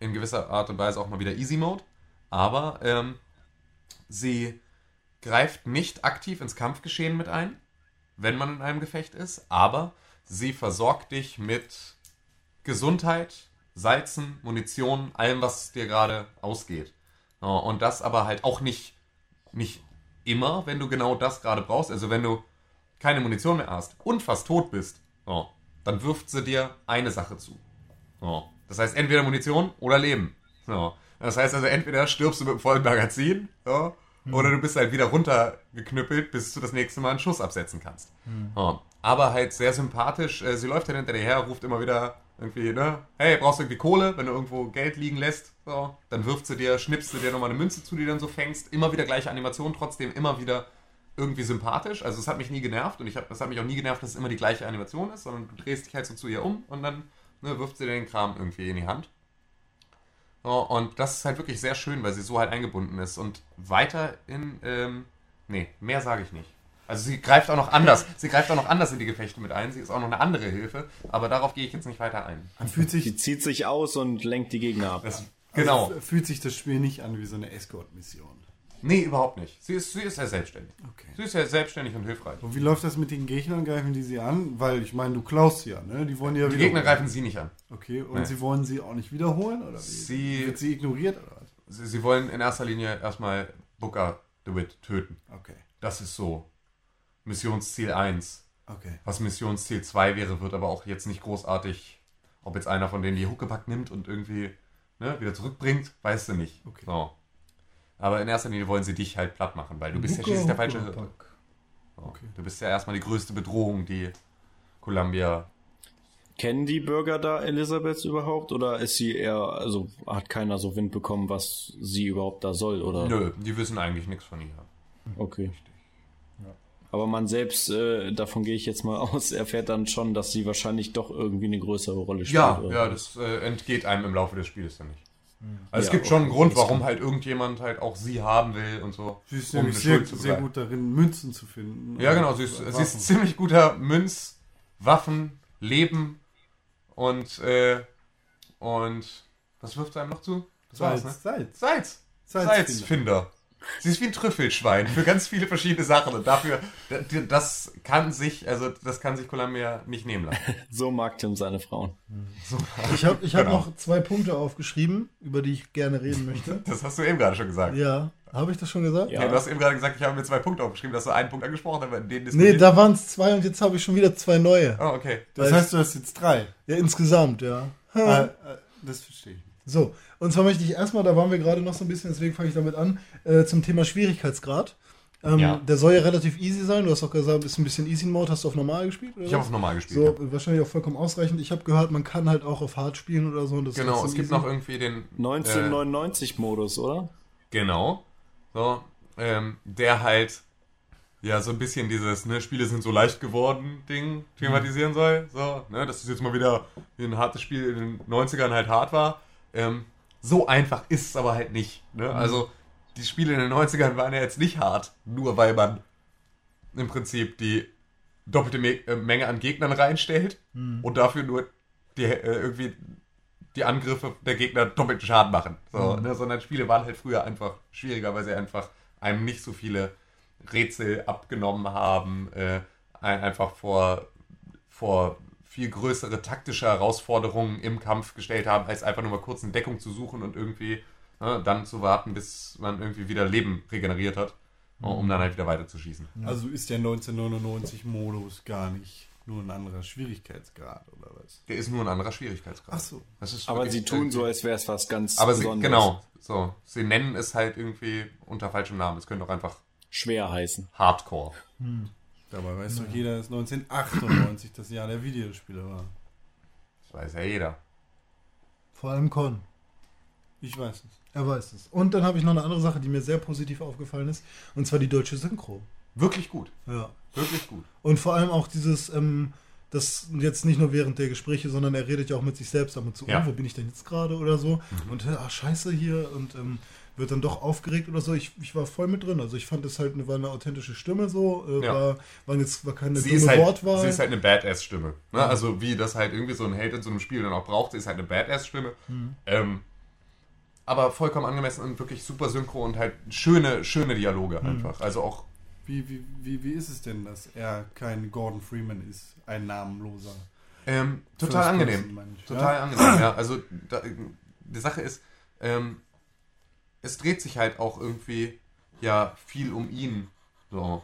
in gewisser Art und Weise auch mal wieder Easy Mode, aber ähm, sie greift nicht aktiv ins Kampfgeschehen mit ein, wenn man in einem Gefecht ist, aber sie versorgt dich mit Gesundheit, Salzen, Munition, allem, was dir gerade ausgeht. Und das aber halt auch nicht, nicht immer, wenn du genau das gerade brauchst. Also wenn du keine Munition mehr hast und fast tot bist, dann wirft sie dir eine Sache zu. Das heißt entweder Munition oder Leben. Das heißt also entweder stirbst du mit dem vollen Magazin ja, oder du bist halt wieder runtergeknüppelt, bis du das nächste Mal einen Schuss absetzen kannst. Ja. Aber halt sehr sympathisch. Äh, Sie läuft dann hinter dir her, ruft immer wieder irgendwie, ne, hey, brauchst du irgendwie Kohle, wenn du irgendwo Geld liegen lässt, so, dann wirft sie dir, schnippst du dir nochmal eine Münze zu, die du dann so fängst. Immer wieder gleiche Animation, trotzdem immer wieder irgendwie sympathisch. Also es hat mich nie genervt und ich hab, es hat mich auch nie genervt, dass es immer die gleiche Animation ist, sondern du drehst dich halt so zu ihr um und dann ne, wirft sie dir den Kram irgendwie in die Hand. So, und das ist halt wirklich sehr schön, weil sie so halt eingebunden ist. Und weiter in, ähm, nee, mehr sage ich nicht. Also sie greift auch noch anders. Sie greift auch noch anders in die Gefechte mit ein. Sie ist auch noch eine andere Hilfe. Aber darauf gehe ich jetzt nicht weiter ein. Man fühlt sich, Die zieht sich aus und lenkt die Gegner ab. Das, genau. also, fühlt sich das Spiel nicht an wie so eine Escort-Mission. Nee, überhaupt nicht. Sie ist, sie ist sehr selbstständig. Okay. Sie ist sehr selbstständig und hilfreich. Und wie läuft das mit den Gegnern? Greifen die sie an? Weil ich meine, du klaust sie ja, ne? Die wollen ja Die wiederholen. Gegner greifen sie nicht an. Okay, und Nee. sie wollen sie auch nicht wiederholen? Oder wie? Sie- Wird sie ignoriert oder was? Sie, sie wollen in erster Linie erstmal Booker DeWitt töten. Okay, Das ist so Missionsziel 1. okay. Was Missionsziel 2 wäre, wird aber auch jetzt nicht großartig, ob jetzt einer von denen die Huckepack nimmt und irgendwie ne, wieder zurückbringt, weißt du nicht. Okay. So. Aber in erster Linie wollen sie dich halt platt machen, weil du bist ja schließlich der falsche. So. Okay. Du bist ja erstmal die größte Bedrohung, die Columbia. Kennen die Bürger da Elisabeth überhaupt oder ist sie eher, also hat keiner so Wind bekommen, was sie überhaupt da soll oder? Nö, die wissen eigentlich nichts von ihr. Okay. Aber man selbst, äh, davon gehe ich jetzt mal aus, erfährt dann schon, dass sie wahrscheinlich doch irgendwie eine größere Rolle spielt. Ja, oder? ja, das äh, entgeht einem im Laufe des Spiels dann nicht. Also es Ja, gibt schon einen Grund, warum halt irgendjemand halt auch sie haben will und so. Sie ist um sehr, sehr gut darin, Münzen zu finden. Ja, genau. Sie ist, sie ist ziemlich guter Münz, Waffen, Leben und, äh, und was wirft sie einem noch zu? Das war's, Salz, ne? Salz. Salz. Salzfinder. Salzfinder. Sie ist wie ein Trüffelschwein für ganz viele verschiedene Sachen und dafür, das kann sich, also das kann sich Columbia nicht nehmen lassen. So mag Tim seine Frauen. Ich habe ich hab Genau. noch zwei Punkte aufgeschrieben, über die ich gerne reden möchte. Das hast du eben gerade schon gesagt. Ja, habe ich das schon gesagt? Ja. Okay, du hast eben gerade gesagt, ich habe mir zwei Punkte aufgeschrieben, dass du einen Punkt angesprochen, aber in denen Nee, da waren es zwei und jetzt habe ich schon wieder zwei neue. Oh, okay. Das heißt, du hast jetzt drei. Ja, insgesamt, ja. Äh, äh, das verstehe ich. So, und zwar möchte ich erstmal, da waren wir gerade noch so ein bisschen, deswegen fange ich damit an, äh, zum Thema Schwierigkeitsgrad. Ähm, Ja. Der soll ja relativ easy sein. Du hast auch gesagt, ist ein bisschen Easy Mode. Hast du auf normal gespielt? Oder Ich habe auf normal gespielt. So, ja. wahrscheinlich auch vollkommen ausreichend. Ich habe gehört, man kann halt auch auf Hard spielen oder so. und das ist Genau, es gibt easy. noch irgendwie den. Äh, 1999-Modus, oder? Genau. So, ähm, der halt ja so ein bisschen dieses, ne, Spiele sind so leicht geworden Ding thematisieren soll. So, ne, dass das jetzt mal wieder wie ein hartes Spiel in den 90ern halt hart war. Ähm, so einfach ist es aber halt nicht. Ne? Also, die Spiele in den 90ern waren ja jetzt nicht hart, nur weil man im Prinzip die doppelte Me äh, Menge an Gegnern reinstellt und dafür nur die, äh, irgendwie die Angriffe der Gegner doppelten Schaden machen. So, ne? Sondern Spiele waren halt früher einfach schwieriger, weil sie einfach einem nicht so viele Rätsel abgenommen haben, äh, ein- einfach vor, vor viel größere taktische Herausforderungen im Kampf gestellt haben, als einfach nur mal kurz eine Deckung zu suchen und irgendwie ne, dann zu warten, bis man irgendwie wieder Leben regeneriert hat, um dann halt wieder weiterzuschießen. Also ist der 1999-Modus gar nicht nur ein anderer Schwierigkeitsgrad oder was? Der ist nur ein anderer Schwierigkeitsgrad. Ach so. Das ist Aber sie tun so, irgendwie- als wäre es was ganz Aber sie, Besonderes. genau, so. Sie nennen es halt irgendwie unter falschem Namen. Es könnte auch einfach Schwer heißen. Hardcore. Dabei weiß doch jeder, dass 1998 das Jahr der Videospiele war. Das weiß ja jeder. Vor allem Con. Ich weiß es. Er weiß es. Und dann habe ich noch eine andere Sache, die mir sehr positiv aufgefallen ist. Und zwar die deutsche Synchro. Wirklich gut. Ja. Wirklich gut. Und vor allem auch dieses, ähm, das jetzt nicht nur während der Gespräche, sondern er redet ja auch mit sich selbst ab und zu, Ja. oh, wo bin ich denn jetzt gerade oder so. Und ach, scheiße hier und ähm, wird dann doch aufgeregt oder so. Ich, ich war voll mit drin. Also ich fand es halt, eine- war eine authentische Stimme so, äh, Ja. war, waren jetzt, war keine Sie dumme halt, Wortwahl. sie ist halt eine Badass-Stimme. Ne? Also wie das halt irgendwie so ein Held in so einem Spiel dann auch braucht, sie ist halt eine Badass-Stimme. Mhm. Ähm, aber vollkommen angemessen und wirklich super synchro und halt schöne, schöne Dialoge Mhm. einfach. Also auch, Wie, wie, wie, wie ist es denn, dass er kein Gordon Freeman ist, ein namenloser? ähm, total angenehm. Ich, Total ja? angenehm, ja. Also da, die Sache ist, ähm, es dreht sich halt auch irgendwie ja viel um ihn. So.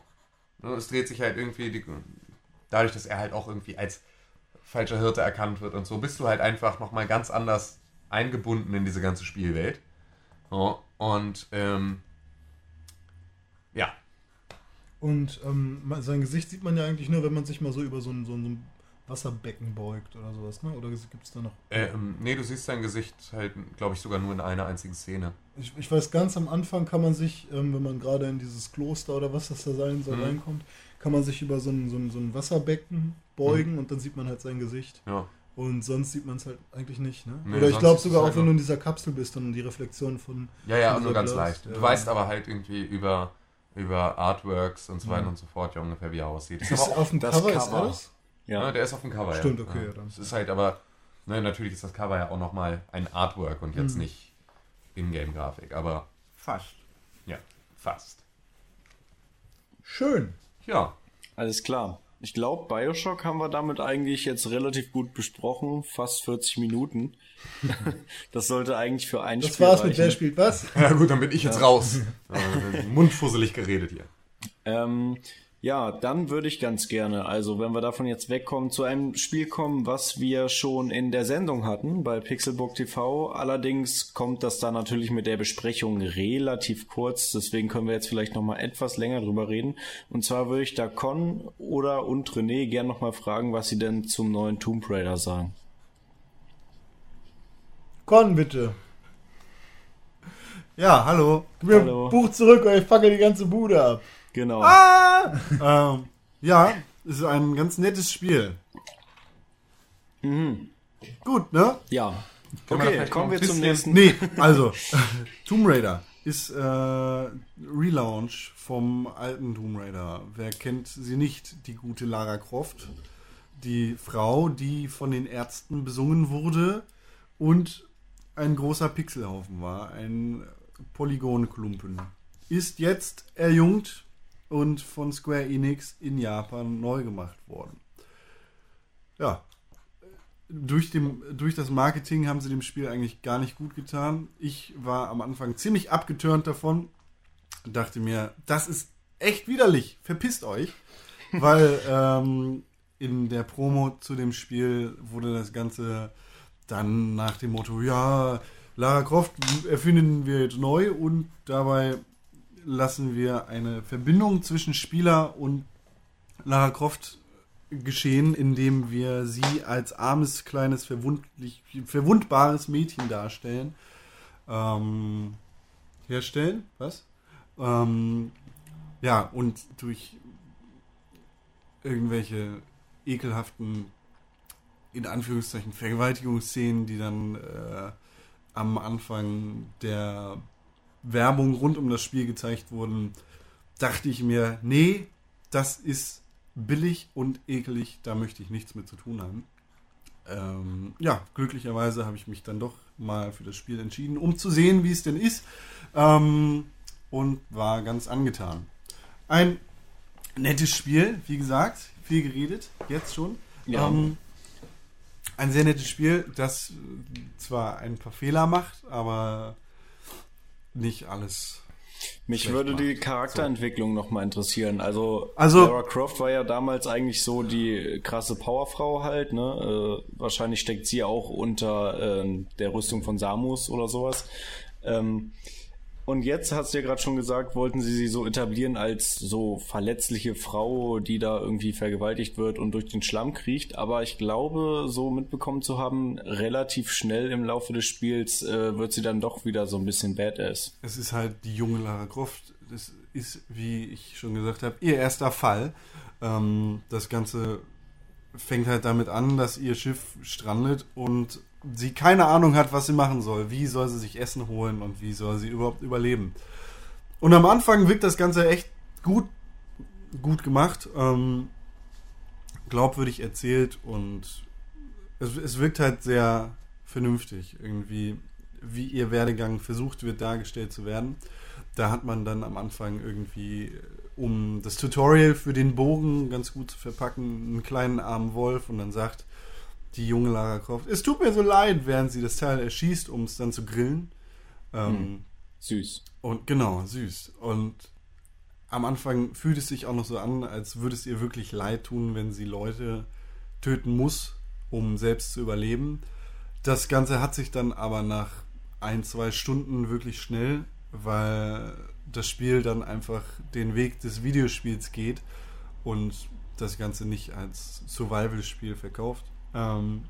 Ne, Es dreht sich halt irgendwie die, dadurch, dass er halt auch irgendwie als falscher Hirte erkannt wird und so, bist du halt einfach nochmal ganz anders eingebunden in diese ganze Spielwelt. So. Und ähm, ja, Und ähm, sein Gesicht sieht man ja eigentlich nur, wenn man sich mal so über so ein, so ein, Wasserbecken beugt oder sowas, ne? Oder gibt es da noch. ähm, nee, du siehst sein Gesicht halt, glaube ich, sogar nur in einer einzigen Szene. Ich, ich weiß, ganz am Anfang kann man sich, ähm, wenn man gerade in dieses Kloster oder was das da sein soll, Mhm. reinkommt, kann man sich über so ein, so ein, so ein Wasserbecken beugen und dann sieht man halt sein Gesicht. Ja. Und sonst sieht man es halt eigentlich nicht, ne? Nee, oder ich glaube sogar auch, wenn du in dieser Kapsel bist und die Reflexion von. Ja, ja, von nur ganz Blast, leicht. Du ja. weißt aber halt irgendwie über, über Artworks und so weiter Mhm. und so fort, ja ungefähr wie er aussieht. Ist Ist aber auch, auf dem das Cover, ist Cover. er das? ja. Ja. der ist auf dem Cover, Stimmt, ja. okay, ja. ja, dann. Es ist halt aber, ne, natürlich ist das Cover ja auch nochmal ein Artwork und jetzt Mhm. nicht Ingame-Grafik, aber Fast. ja, fast. Schön. Ja, Alles klar. Ich glaube, Bioshock haben wir damit eigentlich jetzt relativ gut besprochen. Fast 40 Minuten. das sollte eigentlich für ein Das Spiel war's mit reichen. Wer spielt was? ja gut, dann bin ich jetzt raus. äh, mundfusselig geredet hier. Ähm, ja, dann würde ich ganz gerne, also wenn wir davon jetzt wegkommen, zu einem Spiel kommen, was wir schon in der Sendung hatten bei Pixelbook TV. Allerdings kommt das da natürlich mit der Besprechung relativ kurz, deswegen können wir jetzt vielleicht noch mal etwas länger drüber reden. Und zwar würde ich da Con oder und René gern noch mal fragen, was sie denn zum neuen Tomb Raider sagen. Con, bitte. Ja, hallo. Gib mir Hallo. ein Buch zurück oder ich packe die ganze Bude ab. Genau. ähm, ja, es ist ein ganz nettes Spiel. Gut, ne? Ja. Können Okay, kommen wir zum nächsten. Nee, also, Tomb Raider ist äh, Relaunch vom alten Tomb Raider. Wer kennt sie nicht? Die gute Lara Croft. Die Frau, die von den Ärzten besungen wurde und ein großer Pixelhaufen war. Ein Polygonklumpen. Ist jetzt erjungt und von Square Enix in Japan neu gemacht worden. Ja, durch, dem, durch das Marketing haben sie dem Spiel eigentlich gar nicht gut getan. Ich war am Anfang ziemlich abgeturnt davon. Dachte mir, das ist echt widerlich. Verpisst euch. Weil ähm, in der Promo zu dem Spiel wurde das Ganze dann nach dem Motto, ja, Lara Croft erfinden wir jetzt neu und dabei lassen wir eine Verbindung zwischen Spieler und Lara Croft geschehen, indem wir sie als armes, kleines, verwundbares Mädchen darstellen. Ähm, herstellen? Was? Ähm, ja, und durch irgendwelche ekelhaften, in Anführungszeichen, Vergewaltigungsszenen, die dann äh, am Anfang der Werbung rund um das Spiel gezeigt wurden, dachte ich mir, nee, das ist billig und ekelig, da möchte ich nichts mit zu tun haben. Ähm, ja, glücklicherweise habe ich mich dann doch mal für das Spiel entschieden, um zu sehen, wie es denn ist. Ähm, und war ganz angetan. Ein nettes Spiel, wie gesagt, viel geredet, jetzt schon. Ja. Ähm, ein sehr nettes Spiel, das zwar ein paar Fehler macht, aber nicht alles. Mich würde die macht. Charakterentwicklung noch mal interessieren. Also, Also- Lara Croft war ja damals eigentlich so die krasse Powerfrau halt. Ne? Äh, wahrscheinlich steckt sie auch unter ähm, der Rüstung von Samus oder sowas. Ähm, und jetzt hast du ja gerade schon gesagt, wollten sie sie so etablieren als so verletzliche Frau, die da irgendwie vergewaltigt wird und durch den Schlamm kriecht. Aber ich glaube, so mitbekommen zu haben, relativ schnell im Laufe des Spiels äh, wird sie dann doch wieder so ein bisschen badass. Es ist halt die junge Lara Croft. Das ist, wie ich schon gesagt habe, ihr erster Fall. Ähm, das Ganze fängt halt damit an, dass ihr Schiff strandet und sie keine Ahnung hat, was sie machen soll. Wie soll sie sich Essen holen und wie soll sie überhaupt überleben. Und am Anfang wirkt das Ganze echt gut, gut gemacht, ähm, glaubwürdig erzählt und es, es wirkt halt sehr vernünftig irgendwie, wie ihr Werdegang versucht wird dargestellt zu werden. Da hat man dann am Anfang irgendwie, um das Tutorial für den Bogen ganz gut zu verpacken, einen kleinen armen Wolf und dann sagt die junge Lara Croft, es tut mir so leid, während sie das Teil erschießt, um es dann zu grillen. Ähm, Süß. und genau, süß. Und am Anfang fühlt es sich auch noch so an, als würde es ihr wirklich leid tun, wenn sie Leute töten muss, um selbst zu überleben. Das Ganze hat sich dann aber nach ein, zwei Stunden wirklich schnell, weil das Spiel dann einfach den Weg des Videospiels geht und das Ganze nicht als Survival-Spiel verkauft. Ähm,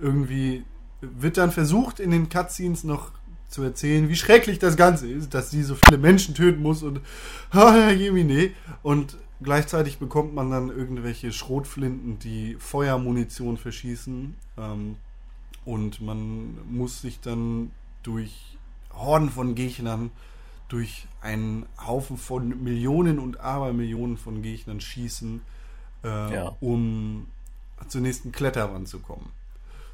irgendwie wird dann versucht, in den Cutscenes noch zu erzählen, wie schrecklich das Ganze ist, dass sie so viele Menschen töten muss und ah, Jemine. Und gleichzeitig bekommt man dann irgendwelche Schrotflinten, die Feuermunition verschießen. Ähm, und man muss sich dann durch Horden von Gegnern, durch einen Haufen von Millionen und Abermillionen von Gegnern schießen, äh, Ja. um zur nächsten Kletterwand zu kommen.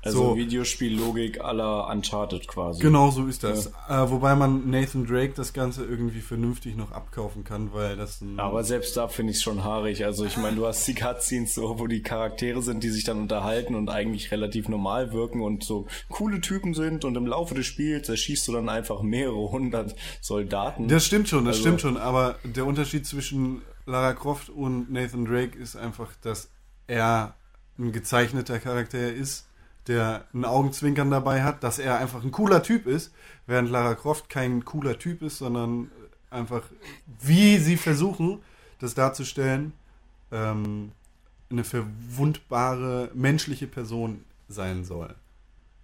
Also So. Videospiellogik aller Uncharted quasi. Genau so ist das. Äh, wobei man Nathan Drake das Ganze irgendwie vernünftig noch abkaufen kann, weil das ein. Aber selbst da finde ich es schon haarig. Also ich meine, du hast die Cutscenes so, wo die Charaktere sind, die sich dann unterhalten und eigentlich relativ normal wirken und so coole Typen sind und im Laufe des Spiels erschießt du dann einfach mehrere hundert Soldaten. das stimmt schon, das Also- stimmt schon. Aber der Unterschied zwischen Lara Croft und Nathan Drake ist einfach, dass er ein gezeichneter Charakter ist, der ein Augenzwinkern dabei hat, dass er einfach ein cooler Typ ist, während Lara Croft kein cooler Typ ist, sondern einfach, wie sie versuchen, das darzustellen, ähm, eine verwundbare menschliche Person sein soll,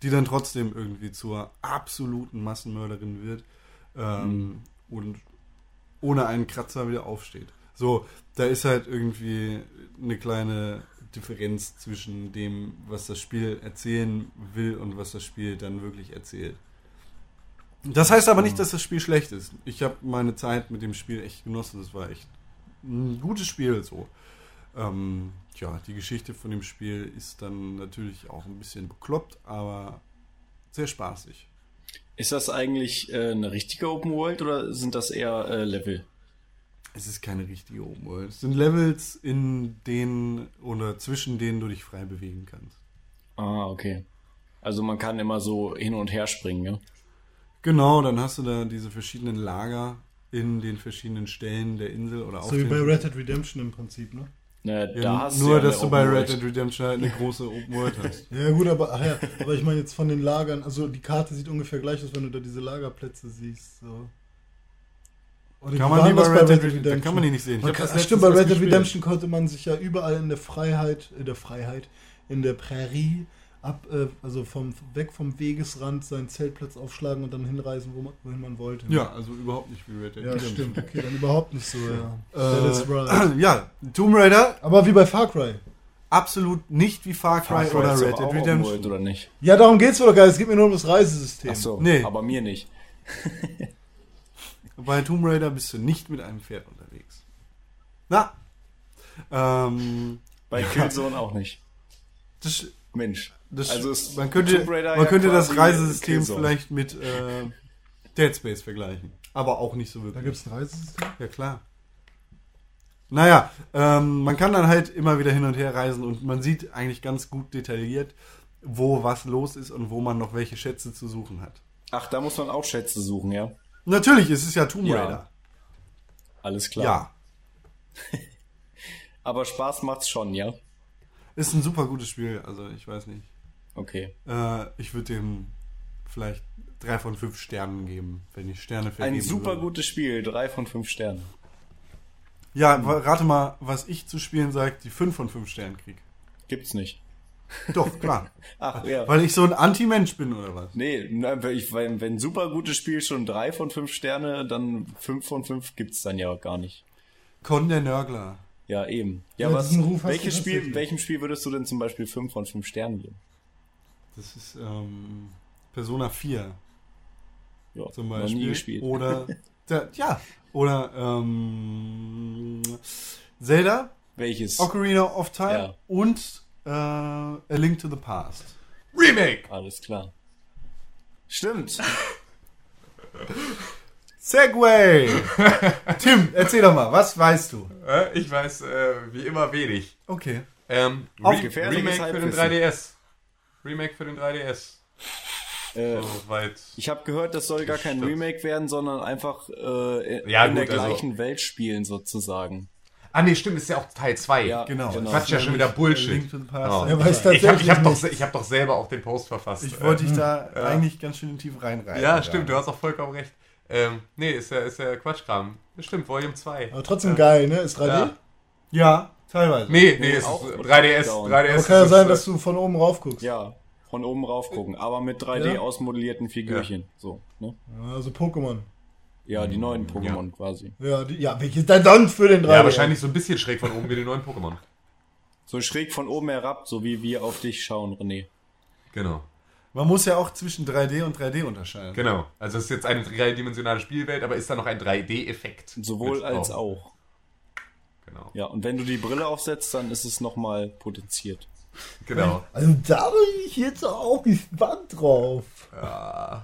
die dann trotzdem irgendwie zur absoluten Massenmörderin wird ähm, und ohne einen Kratzer wieder aufsteht. So, da ist halt irgendwie eine kleine Differenz zwischen dem, was das Spiel erzählen will und was das Spiel dann wirklich erzählt. Das heißt aber nicht, dass das Spiel schlecht ist. Ich habe meine Zeit mit dem Spiel echt genossen. Das war echt ein gutes Spiel so. Ähm, ja, die Geschichte von dem Spiel ist dann natürlich auch ein bisschen bekloppt, aber sehr spaßig. Ist das eigentlich äh, eine richtige Open World oder sind das eher äh, Level? Es ist keine richtige Open World. Es sind Levels, in denen oder zwischen denen du dich frei bewegen kannst. Ah, okay. Also man kann immer so hin und her springen, ja? Genau, dann hast du da diese verschiedenen Lager in den verschiedenen Stellen der Insel oder auf So wie den bei Red Dead Redemption im Prinzip, ne? Na, da ja, hast du nur, ja dass du bei Red. Dead Redemption halt eine große Open World hast. Ja gut, aber, ach ja, aber ich meine jetzt von den Lagern, also die Karte sieht ungefähr gleich aus, wenn du da diese Lagerplätze siehst. So. Oder Kann man die bei Red Dead Redemption? Kann man die nicht sehen. Ich Man hab kann, stimmt, bei Red Dead. Redemption konnte man sich ja überall in der Freiheit, in der Freiheit, in der Prärie ab, äh, also vom weg vom Wegesrand seinen Zeltplatz aufschlagen und dann hinreisen, wo man, wohin man wollte. Ja, also überhaupt nicht wie Red Dead Ja, Redemption. stimmt. Okay, dann überhaupt nicht so, ja. That is Äh, right. ja, Tomb Raider Aber wie bei Far Cry. absolut nicht wie Far Cry, Far Cry oder Red doch Dead Redemption. oder nicht? Ja, darum geht's wohl, geil. Es geht mir nur um das Reisesystem. Ach so, Nee. aber mir nicht. Bei Tomb Raider bist du nicht mit einem Pferd unterwegs. Na. Ähm, Bei Killzone auch nicht. das, Mensch. das, Also ist man könnte, Tomb Raider man ja könnte das Reisesystem Killzone. vielleicht mit äh, Dead Space vergleichen. Aber auch nicht so Da wirklich. gibt es ein Reisesystem. Ja, klar. Naja, ähm, man kann dann halt immer wieder hin und her reisen und man sieht eigentlich ganz gut detailliert, wo was los ist und wo man noch welche Schätze zu suchen hat. Ach, da muss man auch Schätze suchen, ja? Natürlich, es ist ja Tomb Ja, Raider. Alles klar. Ja. Aber Spaß macht's schon, ja? Ist ein super gutes Spiel, also ich weiß nicht. Okay. Äh, ich würde dem vielleicht drei von fünf Sternen geben, wenn ich Sterne vergeben Ein super würde. gutes Spiel, drei von fünf Sternen. Ja, rate mal, was ich zu spielen sagt, die fünf von fünf Sternen krieg. Gibt's nicht. Doch, klar. Ach, ja. Weil ich so ein Anti-Mensch bin, oder was? Nee, ich, wenn, wenn super gutes Spiel schon drei von fünf Sterne, dann fünf von fünf gibt's dann ja gar nicht. Con der Nörgler. Ja, eben. Ja, Ja, was, welches Spiel, welchem Spiel würdest du denn zum Beispiel fünf von fünf Sternen geben? Das ist ähm, Persona 4 Ja, zum Beispiel. Oder, der, ja, oder ähm, Zelda, welches? Ocarina of Time Ja. und äh, A Link to the Past. Remake! Alles klar. Stimmt. Segway! Tim, erzähl doch mal, was weißt du? Äh, ich weiß äh, wie immer wenig. Okay. Ähm, Auf Re Remake für den Halbwissen. 3DS. Remake für den 3DS. Äh, ich habe gehört, das soll gar kein. Remake werden, sondern einfach äh, Ja, in gut, der also- gleichen Welt spielen sozusagen. Ah nee, stimmt, ist ja auch Teil 2. Ja, Genau. genau. Quatsch, ja schon wieder Bullshit. Oh. Ja, Ich habe hab doch, ich hab doch selber auch den Post verfasst. Ich Äh, wollte dich da eigentlich ganz schön tief reinreißen. Ja, stimmt, du hast auch vollkommen recht. Ähm, nee, ist ja, ist ja Quatschkram. Stimmt, Volume 2. Aber trotzdem geil, ne? Ist 3D? Ja. Ja, teilweise. Nee, nee, Nee, es auch ist 3DS. Top-Down. 3DS Aber kann ja sein, dass du von oben rauf guckst. Ja, von oben rauf gucken, aber mit 3D Ja. ausmodellierten Figürchen. So, ne? Also Pokémon. Ja, die neuen Pokémon quasi. Ja, die, ja, welches denn dann für den 3D? Ja, wahrscheinlich so ein bisschen schräg von oben wie die neuen Pokémon. So schräg von oben herab, so wie wir auf dich schauen, René. Genau. Man muss ja auch zwischen 3D und 3D unterscheiden. Genau. Also es ist jetzt eine dreidimensionale Spielwelt, aber ist da noch ein 3D-Effekt? Sowohl als drauf. auch. Genau. Ja, und wenn du die Brille aufsetzt, dann ist es nochmal potenziert. Genau. Also da bin ich jetzt auch gespannt drauf. Ja.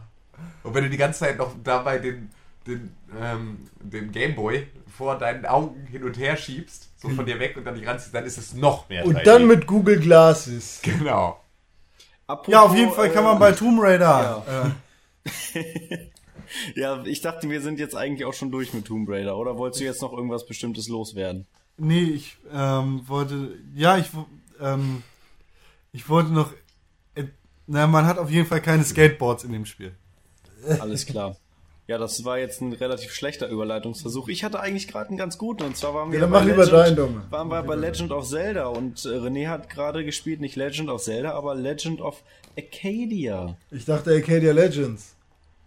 Und wenn du die ganze Zeit noch dabei den, den, ähm, den Gameboy vor deinen Augen hin und her schiebst, so von dir weg und dann die ranziehst, dann ist es noch mehr Und 3D. dann mit Google Glasses. Genau. Apropos, Ja, auf jeden Fall kann man äh, bei Tomb Raider. Äh, Ja, ich dachte, wir sind jetzt eigentlich auch schon durch mit Tomb Raider. Oder wolltest du jetzt noch irgendwas Bestimmtes loswerden? nee, ich ähm, wollte. Ja, ich, ähm, ich wollte noch. Äh, na, man hat auf jeden Fall keine Skateboards in dem Spiel. Alles klar. Ja, das war jetzt ein relativ schlechter Überleitungsversuch. Ich hatte eigentlich gerade einen ganz guten. Und zwar waren wir Ja, dann bei Legend- deinen, waren wir bei Legend of Zelda und äh, René hat gerade gespielt, nicht Legend of Zelda, aber Legend of Acadia. Ich dachte Arcadia Legends.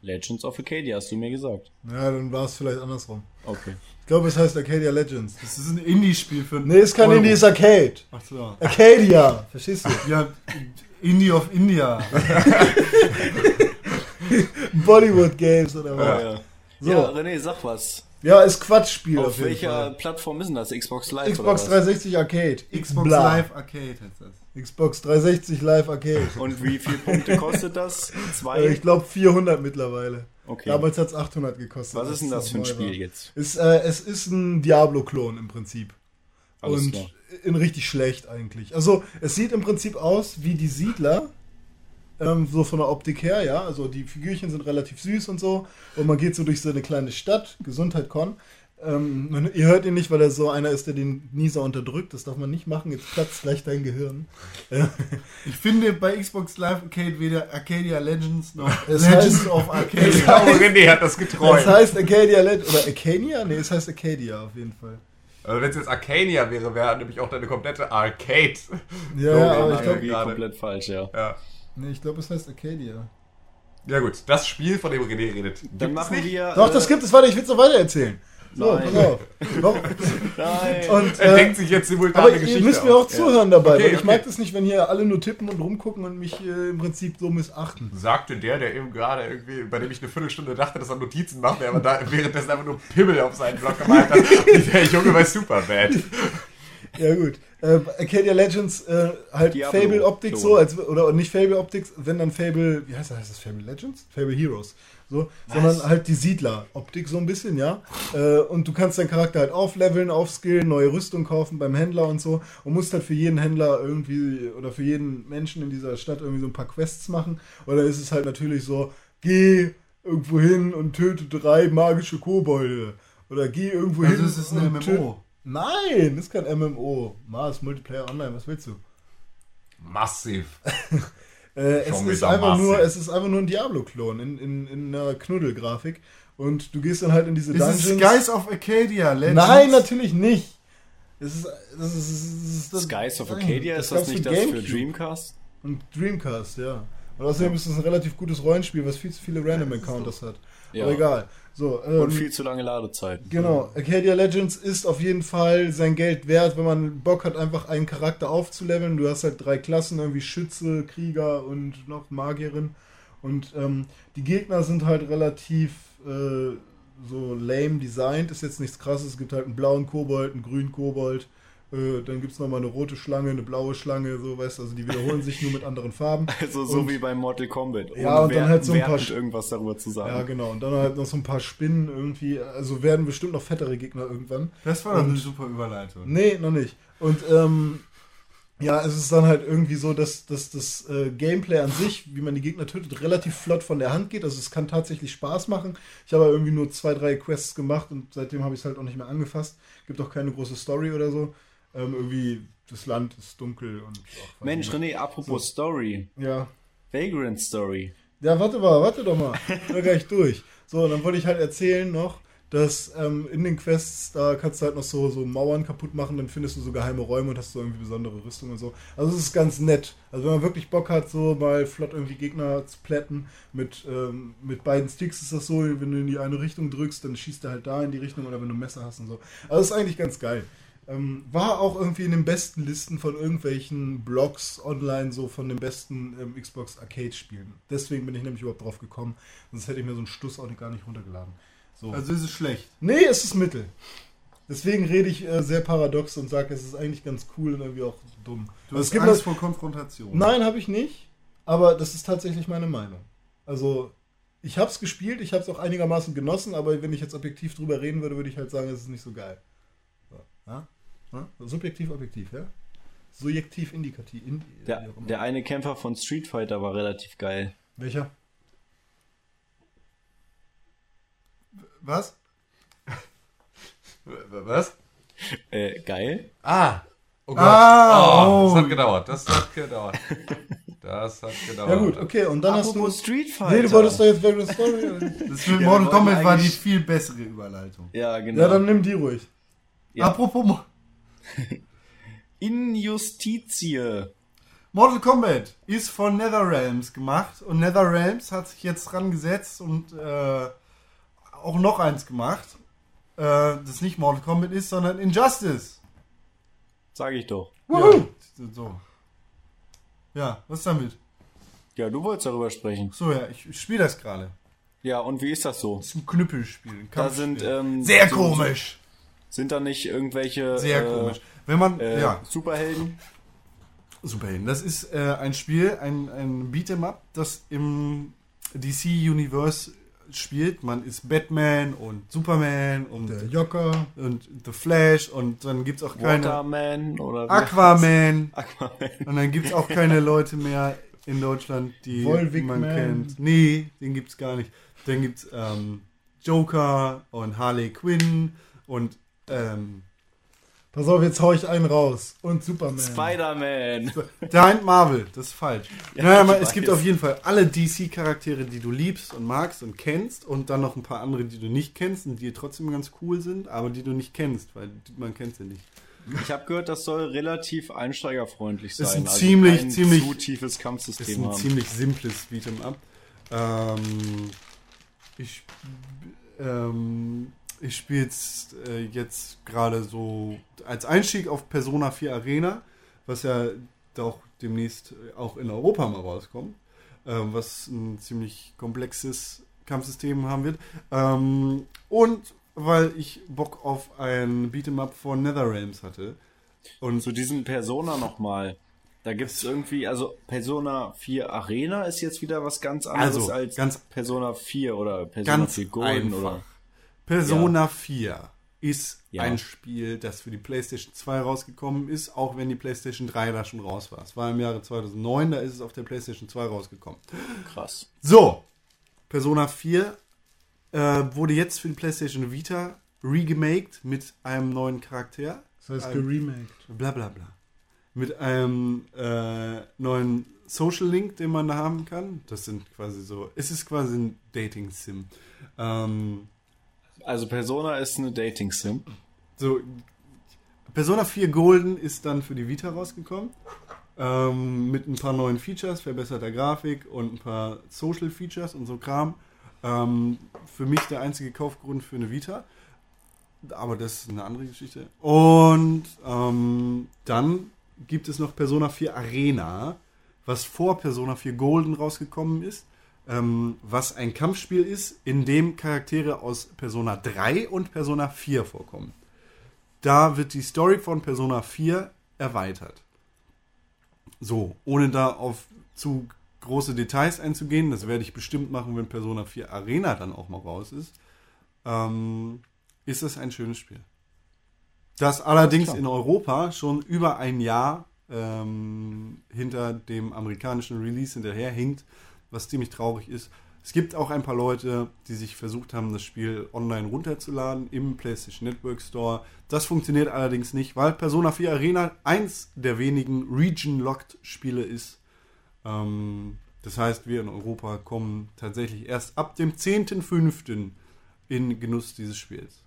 Legends of Acadia, hast du mir gesagt. Ja, dann war es vielleicht andersrum. Okay. Ich glaube, es heißt Arcadia Legends. Das ist ein Indie-Spiel für. Nee, ist kein Euro. Indie, ist Arcade. Ach so. Arcadia. Verstehst du? Ja, Indie of India. Bollywood Games oder was. Ja, ja. So. ja, René, sag was. Ja, ist Quatschspiel auf, Auf jeden welcher Fall. Plattform ist denn das? Xbox Live Xbox oder was? 360 Arcade. Xbox Bla. Live Arcade heißt das. Xbox 360 Live Arcade. Und wie viele Punkte kostet das? Äh, Zwei? ich glaube 400 mittlerweile. Okay. Damals hat es 800 gekostet. Was ist denn als das für ein Spiel war. jetzt? Ist, äh, es ist ein Diablo-Klon im Prinzip. Alles und klar. in richtig schlecht eigentlich. Also es sieht im Prinzip aus wie die Siedler. Ähm, so von der Optik her, ja. Also die Figürchen sind relativ süß und so. Und man geht so durch so eine kleine Stadt, Gesundheit Con. Ähm, ihr hört ihn nicht, weil er so einer ist, der den Nieser unterdrückt. Das darf man nicht machen. Jetzt platzt gleich dein Gehirn. Ich finde bei Xbox Live Arcade weder Arcadia Legends noch Es Legends heißt- of Ich Arcadia. glaube, René hat das Das geträumt. heißt Arcadia Legend. Oder Arcania? Nee, es heißt Arcadia auf jeden Fall. Also wenn es jetzt Arcania wäre, wäre nämlich auch deine komplette Arcade. Ja, So, ja aber ich glaube, gerade. komplett falsch, ja. Ja. Nee, ich glaube, es heißt Arcadia. Ja gut, das Spiel, von dem René redet. Dann machen nicht. wir. Doch, äh, das gibt es. Warte, ich will es noch weiter erzählen. So, Nein. pass auf. Nein. und, Er äh, denkt sich jetzt simultan aber eine ihr Geschichte müsst mir aus. auch zuhören dabei, Okay, weil ich okay. mag das nicht, wenn hier alle nur tippen und rumgucken und mich äh, im Prinzip so missachten. Sagte der, der eben gerade irgendwie, bei dem ich eine Viertelstunde dachte, dass er Notizen macht, der aber da währenddessen einfach nur Pimmel auf seinen Blog gemalt hat. Der Junge war super bad. Ja gut. Äh, Arcadia Legends, äh, halt Diablo. Fable Optics So. als, oder nicht Fable Optics, wenn dann Fable, wie heißt das, heißt das Fable Legends? Fable Heroes. So, sondern halt die Siedler-Optik so ein bisschen, ja. Äh, und du kannst deinen Charakter halt aufleveln, aufskillen, neue Rüstung kaufen beim Händler und so. Und musst halt für jeden Händler irgendwie oder für jeden Menschen in dieser Stadt irgendwie so ein paar Quests machen. Oder ist es halt natürlich so, geh irgendwo hin und töte drei magische Kobolde. Oder geh irgendwo hin. Also es ist ein und töte- MMO. Nein, das ist kein MMO. Mars Multiplayer Online, was willst du? Massiv. Äh, es, ist einfach massiv. nur, es ist einfach nur ein Diablo-Klon in, in, in einer Knuddelgrafik. Und du gehst dann halt in diese Ist es Dungeons. Skies of Arcadia Legends? Nein, natürlich nicht. Es ist, das ist, das ist, das Skies of nein, Arcadia, ist das nicht für das für. Dreamcast? Und Dreamcast, ja. Und außerdem ist es ein relativ gutes Rollenspiel, was viel zu viele Random Encounters hat. Ja. Aber egal. So, ähm, Und viel zu lange Ladezeiten. Genau, Arcadia Legends ist auf jeden Fall sein Geld wert, wenn man Bock hat, einfach einen Charakter aufzuleveln. Du hast halt drei Klassen, irgendwie Schütze, Krieger und noch Magierin. Und ähm, die Gegner sind halt relativ äh, so lame designt, ist jetzt nichts krasses. Es gibt halt einen blauen Kobold, einen grünen Kobold. Äh, dann gibt es nochmal eine rote Schlange, eine blaue Schlange, so weißt du, also die wiederholen sich nur mit anderen Farben. Also so Und- wie bei Mortal Kombat. Ja, und dann halt so ein paar irgendwas darüber zu sagen. Ja, genau. Und dann halt noch so ein paar Spinnen irgendwie. Also werden bestimmt noch fettere Gegner irgendwann. Das war doch eine super Überleitung. Nee, noch nicht. Und ähm, ja, es ist dann halt irgendwie so, dass, dass das äh, Gameplay an sich, wie man die Gegner tötet, relativ flott von der Hand geht. Also es kann tatsächlich Spaß machen. Ich habe aber irgendwie nur zwei, drei Quests gemacht und seitdem habe ich es halt auch nicht mehr angefasst. Gibt auch keine große Story oder so. Ähm, irgendwie, das Land ist dunkel und. Mensch. René, apropos Story. Ja. Vagrant Story. Ja, warte mal, warte doch mal. Ich bin gleich durch. So, dann wollte ich halt erzählen noch, dass ähm, in den Quests, da kannst du halt noch so, so Mauern kaputt machen, dann findest du so geheime Räume und hast so irgendwie besondere Rüstung und so. Also es ist ganz nett. Also wenn man wirklich Bock hat, so mal flott irgendwie Gegner zu plätten, mit, ähm, mit beiden Sticks ist das so, wenn du in die eine Richtung drückst, dann schießt er halt da in die Richtung oder wenn du ein Messer hast und so. Also ist eigentlich ganz geil. Ähm, war auch irgendwie in den besten Listen von irgendwelchen Blogs online, so von den besten ähm, Xbox Arcade-Spielen. Deswegen bin ich nämlich überhaupt drauf gekommen. Sonst hätte ich mir so einen Stuss auch nicht, gar nicht runtergeladen. So. Also ist es schlecht. nee, es ist Mittel. Deswegen rede ich äh, sehr paradox und sage, es ist eigentlich ganz cool und irgendwie auch dumm. Du Also hast es gibt Angst das- vor Konfrontation. Nein, habe ich nicht. Aber das ist tatsächlich meine Meinung. Also, ich habe es gespielt, ich habe es auch einigermaßen genossen, aber wenn ich jetzt objektiv drüber reden würde, würde ich halt sagen, es ist nicht so geil. Ja? Ja? Subjektiv, objektiv, ja? Subjektiv, indikativ. Indi Der, der eine Kämpfer von Street Fighter war relativ geil. Welcher? Was? Was? Äh, geil? Ah. Oh Gott. Ah, oh, oh. Das hat gedauert. Das hat gedauert. Das hat gedauert. Ja gut, okay, und dann hast Apropos du... Street Fighter. Nee, du wolltest doch jetzt Vagrant Story. Das mit wir Mortal Kombat war die viel bessere Überleitung. Ja, genau. ja, dann nimm die ruhig. Ja. Apropos Injustitie. Mortal Kombat ist von NetherRealms gemacht und NetherRealms hat sich jetzt dran gesetzt und äh, auch noch eins gemacht, äh, das nicht Mortal Kombat ist, sondern Injustice. Sag ich doch. Ja, so. Ja, was damit? Ja, du wolltest darüber sprechen. So, ja, ich, ich spiele das gerade. Ja, und wie ist das so? Das ist ein Knüppelspiel. Ein Da sind ähm, Sehr so- komisch. Sind da nicht irgendwelche Sehr äh, komisch. Wenn man, äh, ja, Superhelden? Superhelden. Das ist äh, ein Spiel, ein, ein Beat'em Up, das im DC Universe spielt. Man ist Batman und Superman und, Der Jocker. und The Flash und dann gibt es auch keine Waterman oder Aquaman Aquaman. und dann gibt es auch keine Leute mehr in Deutschland, die Volvic man Man. kennt. Nee, den gibt es gar nicht. Dann gibt es ähm, Joker und Harley Quinn und ähm, Pass auf, jetzt hau ich einen raus. Und Superman. Spider-Man. Giant Marvel, das ist falsch. Ja, naja, aber es gibt auf jeden Fall alle DC-Charaktere, die du liebst und magst und kennst und dann noch ein paar andere, die du nicht kennst und die trotzdem ganz cool sind, aber die du nicht kennst, weil man kennt sie nicht. Ich habe gehört, das soll relativ einsteigerfreundlich sein. Ist ein also ziemlich, kein ziemlich- zu tiefes Das ist Kampfsystem ein haben. ziemlich simples Beat'em Up. Ähm, ich, ähm, ich spiele jetzt, äh, jetzt gerade so als Einstieg auf Persona 4 Arena, was ja doch demnächst auch in Europa mal rauskommt, ähm, was ein ziemlich komplexes Kampfsystem haben wird. Ähm, und weil ich Bock auf ein Beat'em-up von NetherRealms hatte. Und zu diesem Persona nochmal. Da gibt es irgendwie, also Persona 4 Arena ist jetzt wieder was ganz anderes Also, als ganz- Persona 4 oder Persona Ganz 4 Golden einfach. oder. Persona 4 ist Ja. ein Spiel, das für die PlayStation 2 rausgekommen ist, auch wenn die PlayStation 3 da schon raus war. Es war im Jahre 2009, da ist es auf der PlayStation 2 rausgekommen. Krass. So, Persona 4 äh, wurde jetzt für die PlayStation Vita regemaked mit einem neuen Charakter. Das heißt geremaked. Bla bla bla. Mit einem äh, neuen Social Link, den man da haben kann. Das sind quasi so, es ist quasi ein Dating-Sim. Ähm, Also Persona ist eine Dating-Sim. so, Persona 4 Golden ist dann für die Vita rausgekommen. Ähm, mit ein paar neuen Features, verbesserter Grafik und ein paar Social Features und so Kram. Ähm, für mich der einzige Kaufgrund für eine Vita. Aber das ist eine andere Geschichte. Und ähm, dann gibt es noch Persona 4 Arena, was vor Persona 4 Golden rausgekommen ist. Ähm, was ein Kampfspiel ist, in dem Charaktere aus Persona 3 und Persona 4 vorkommen. Da wird die Story von Persona 4 erweitert. So, ohne da auf zu große Details einzugehen, das werde ich bestimmt machen, wenn Persona 4 Arena dann auch mal raus ist, ähm, ist es ein schönes Spiel. Das allerdings in Europa schon über ein Jahr ähm, hinter dem amerikanischen Release hinterherhinkt, was ziemlich traurig ist. Es gibt auch ein paar Leute, die sich versucht haben, das Spiel online runterzuladen im PlayStation Network Store. Das funktioniert allerdings nicht, weil Persona 4 Arena eins der wenigen Region-Locked Spiele ist. Ähm, das heißt, wir in Europa kommen tatsächlich erst ab dem 10.05. in Genuss dieses Spiels.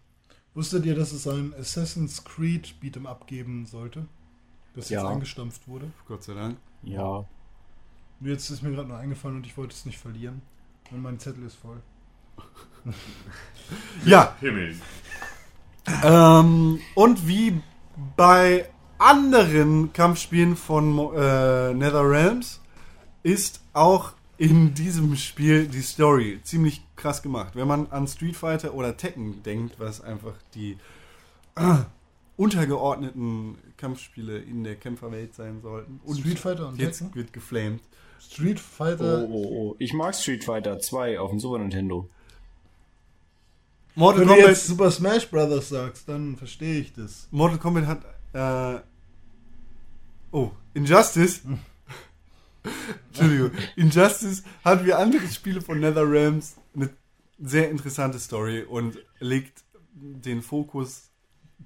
Wusstet ihr, dass es ein Assassin's Creed Beat'em Up geben sollte? Das jetzt Ja. eingestampft wurde? Gott sei Dank. Ja. Jetzt ist mir gerade nur eingefallen und ich wollte es nicht verlieren. Und mein Zettel ist voll. Ja, Himmel. Ähm, und wie bei anderen Kampfspielen von Mo- äh, NetherRealms ist auch in diesem Spiel die Story ziemlich krass gemacht. Wenn man an Street Fighter oder Tekken denkt, was einfach die äh, untergeordneten Kampfspiele in der Kämpferwelt sein sollten. Street Fighter und jetzt Tekken? wird geflamed. Street Oh, Fighter. oh, oh. Ich mag Street Fighter 2 auf dem Super Nintendo. Mortal Wenn du Kombat, jetzt Super Smash Brothers sagst, dann verstehe ich das. Mortal Kombat hat. Äh, oh, Injustice. Entschuldigung. Injustice hat wie andere Spiele von NetherRealms eine sehr interessante Story und legt den Fokus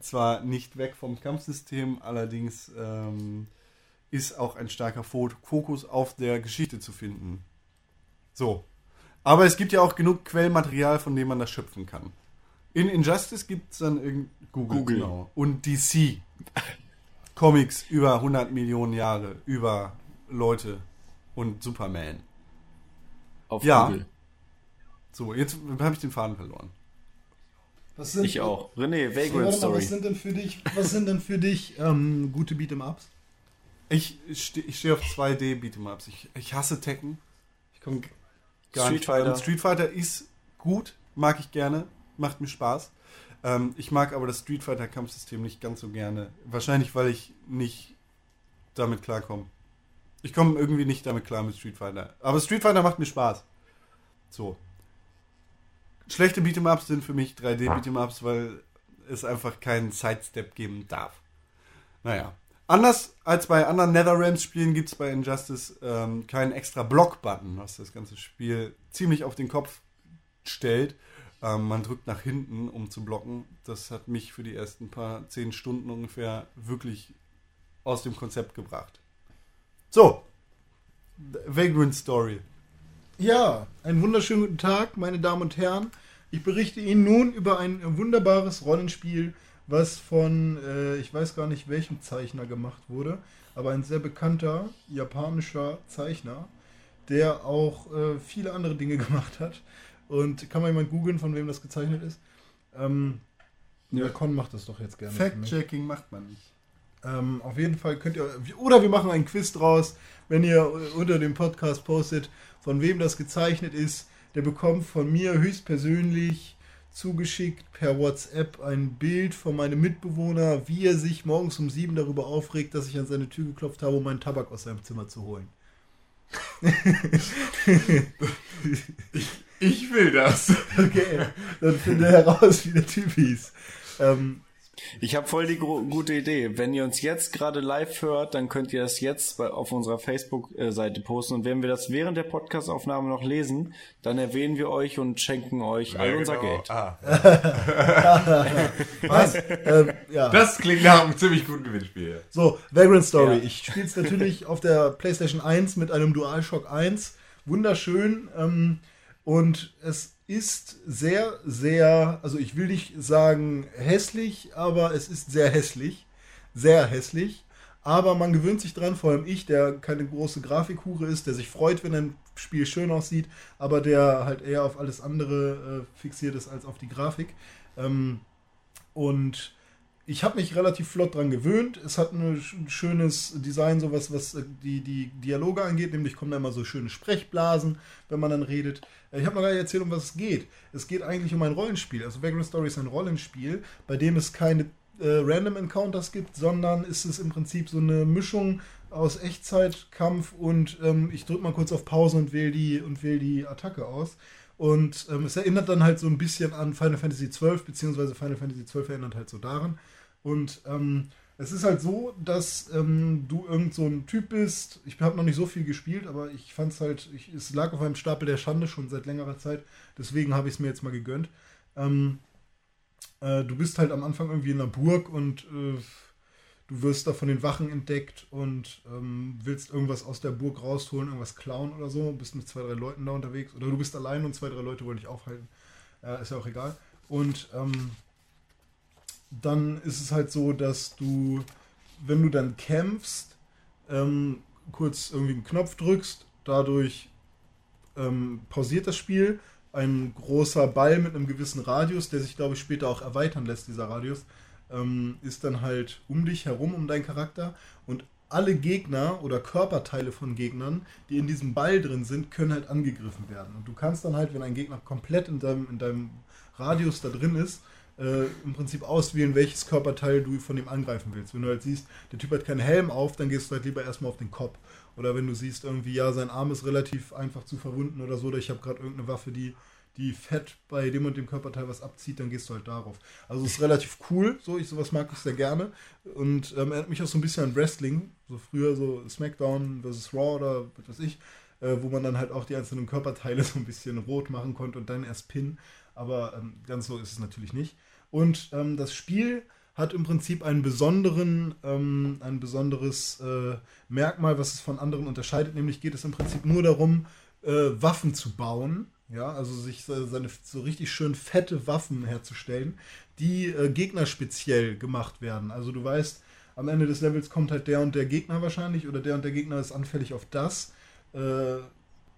zwar nicht weg vom Kampfsystem, allerdings ähm, ist auch ein starker Fo Fokus auf der Geschichte zu finden. So. Aber es gibt ja auch genug Quellmaterial, von dem man das schöpfen kann. In Injustice gibt es dann irgend Google, Google. Genau. und DC. Comics über 100 Millionen Jahre, über Leute und Superman. Auf Ja. Google. So, jetzt habe ich den Faden verloren. Was sind, Ich auch. René, Vagrant warte mal, Story. was sind denn für dich, was sind denn für dich ähm, gute Beat'em Ups? Ich stehe ich steh auf 2D Beat'em-Ups. Ich, ich hasse Tekken. Ich komme gar Street nicht Fighter. dran. Street Fighter ist gut, mag ich gerne, macht mir Spaß. Ähm, ich mag aber das Street Fighter Kampfsystem nicht ganz so gerne. Wahrscheinlich, weil ich nicht damit klarkomme. Ich komme irgendwie nicht damit klar mit Street Fighter. Aber Street Fighter macht mir Spaß. So. Schlechte Beat'em-Ups sind für mich 3D Beat'em-Ups, weil es einfach keinen Sidestep geben darf. Naja. Anders als bei anderen NetherRealms-Spielen gibt es bei Injustice ähm, keinen extra Block-Button, was das ganze Spiel ziemlich auf den Kopf stellt. Ähm, man drückt nach hinten, um zu blocken. Das hat mich für die ersten paar zehn Stunden ungefähr wirklich aus dem Konzept gebracht. So. Vagrant Story. Ja, einen wunderschönen guten Tag, meine Damen und Herren. Ich berichte Ihnen nun über ein wunderbares Rollenspiel, was von, äh, ich weiß gar nicht welchem Zeichner gemacht wurde, aber ein sehr bekannter japanischer Zeichner, der auch äh, viele andere Dinge gemacht hat. Und kann man jemand googeln, von wem das gezeichnet ist? Ähm, der Con macht das doch jetzt gerne. Fact-Checking macht man nicht. Ähm, auf jeden Fall könnt ihr. Oder wir machen einen Quiz draus, wenn ihr unter dem Podcast postet, von wem das gezeichnet ist. Der bekommt von mir höchstpersönlich zugeschickt per WhatsApp ein Bild von meinem Mitbewohner, wie er sich morgens um sieben darüber aufregt, dass ich an seine Tür geklopft habe, um meinen Tabak aus seinem Zimmer zu holen. Ich will das. Okay, dann finde heraus, wie der Typ hieß. Ähm, Ich habe voll die gute Idee. Wenn ihr uns jetzt gerade live hört, dann könnt ihr das jetzt bei, auf unserer Facebook-Seite posten. Und wenn wir das während der Podcastaufnahme noch lesen, dann erwähnen wir euch und schenken euch all unser genau. Geld. Ah, was? ähm, ja. das klingt nach einem ziemlich guten Gewinnspiel. So, Vagrant Story. Ja. Ich spiele es natürlich auf der PlayStation 1 mit einem DualShock 1. Wunderschön. Ähm, und es ist sehr, sehr, also ich will nicht sagen hässlich, aber es ist sehr hässlich. Sehr hässlich. Aber man gewöhnt sich dran, vor allem ich, der keine große Grafikhure ist, der sich freut, wenn ein Spiel schön aussieht, aber der halt eher auf alles andere äh, fixiert ist als auf die Grafik. Ähm, und ich habe mich relativ flott dran gewöhnt. Es hat ein schönes Design, sowas, was äh, die, die Dialoge angeht. Nämlich kommen da immer so schöne Sprechblasen, wenn man dann redet. Ich habe noch gar nicht erzählt, um was es geht. Es geht eigentlich um ein Rollenspiel. Also Vagrant Story ist ein Rollenspiel, bei dem es keine äh, Random Encounters gibt, sondern ist es im Prinzip so eine Mischung aus Echtzeitkampf und ähm, ich drücke mal kurz auf Pause und wähle die, wähl die Attacke aus. Und ähm, es erinnert dann halt so ein bisschen an Final Fantasy XII, beziehungsweise Final Fantasy XII erinnert halt so daran. Und ähm, es ist halt so, dass ähm, du irgend so ein Typ bist. Ich habe noch nicht so viel gespielt, aber ich fand es halt, ich, es lag auf einem Stapel der Schande schon seit längerer Zeit. Deswegen habe ich es mir jetzt mal gegönnt. Ähm, äh, du bist halt am Anfang irgendwie in einer Burg und äh, du wirst da von den Wachen entdeckt und ähm, willst irgendwas aus der Burg rausholen, irgendwas klauen oder so. Bist mit zwei, drei Leuten da unterwegs. Oder du bist allein und zwei, drei Leute wollen dich aufhalten. Äh, ist ja auch egal. Und ähm, dann ist es halt so, dass du, wenn du dann kämpfst, ähm, kurz irgendwie einen Knopf drückst, dadurch ähm, pausiert das Spiel. Ein großer Ball mit einem gewissen Radius, der sich, glaube ich, später auch erweitern lässt, dieser Radius, ähm, ist dann halt um dich herum, um deinen Charakter. Und alle Gegner oder Körperteile von Gegnern, die in diesem Ball drin sind, können halt angegriffen werden. Und du kannst dann halt, wenn ein Gegner komplett in deinem, in deinem Radius da drin ist, äh, im Prinzip auswählen, welches Körperteil du von ihm angreifen willst. Wenn du halt siehst, der Typ hat keinen Helm auf, dann gehst du halt lieber erstmal auf den Kopf. Oder wenn du siehst, irgendwie, ja, sein Arm ist relativ einfach zu verwunden oder so, oder ich habe gerade irgendeine Waffe, die, die fett bei dem und dem Körperteil was abzieht, dann gehst du halt darauf. Also es ist relativ cool, so, ich sowas mag ich sehr gerne. Und ähm, erinnert mich auch so ein bisschen an Wrestling, so früher so SmackDown vs. Raw oder was weiß ich, äh, wo man dann halt auch die einzelnen Körperteile so ein bisschen rot machen konnte und dann erst pinnen. Aber ähm, ganz so ist es natürlich nicht. Und ähm, das Spiel hat im Prinzip einen besonderen, ähm, ein besonderes äh, Merkmal, was es von anderen unterscheidet. Nämlich geht es im Prinzip nur darum, äh, Waffen zu bauen. Ja, also sich so- seine so richtig schön fette Waffen herzustellen, die äh, gegnerspeziell gemacht werden. Also du weißt, am Ende des Levels kommt halt der und der Gegner wahrscheinlich oder der und der Gegner ist anfällig auf das. Äh,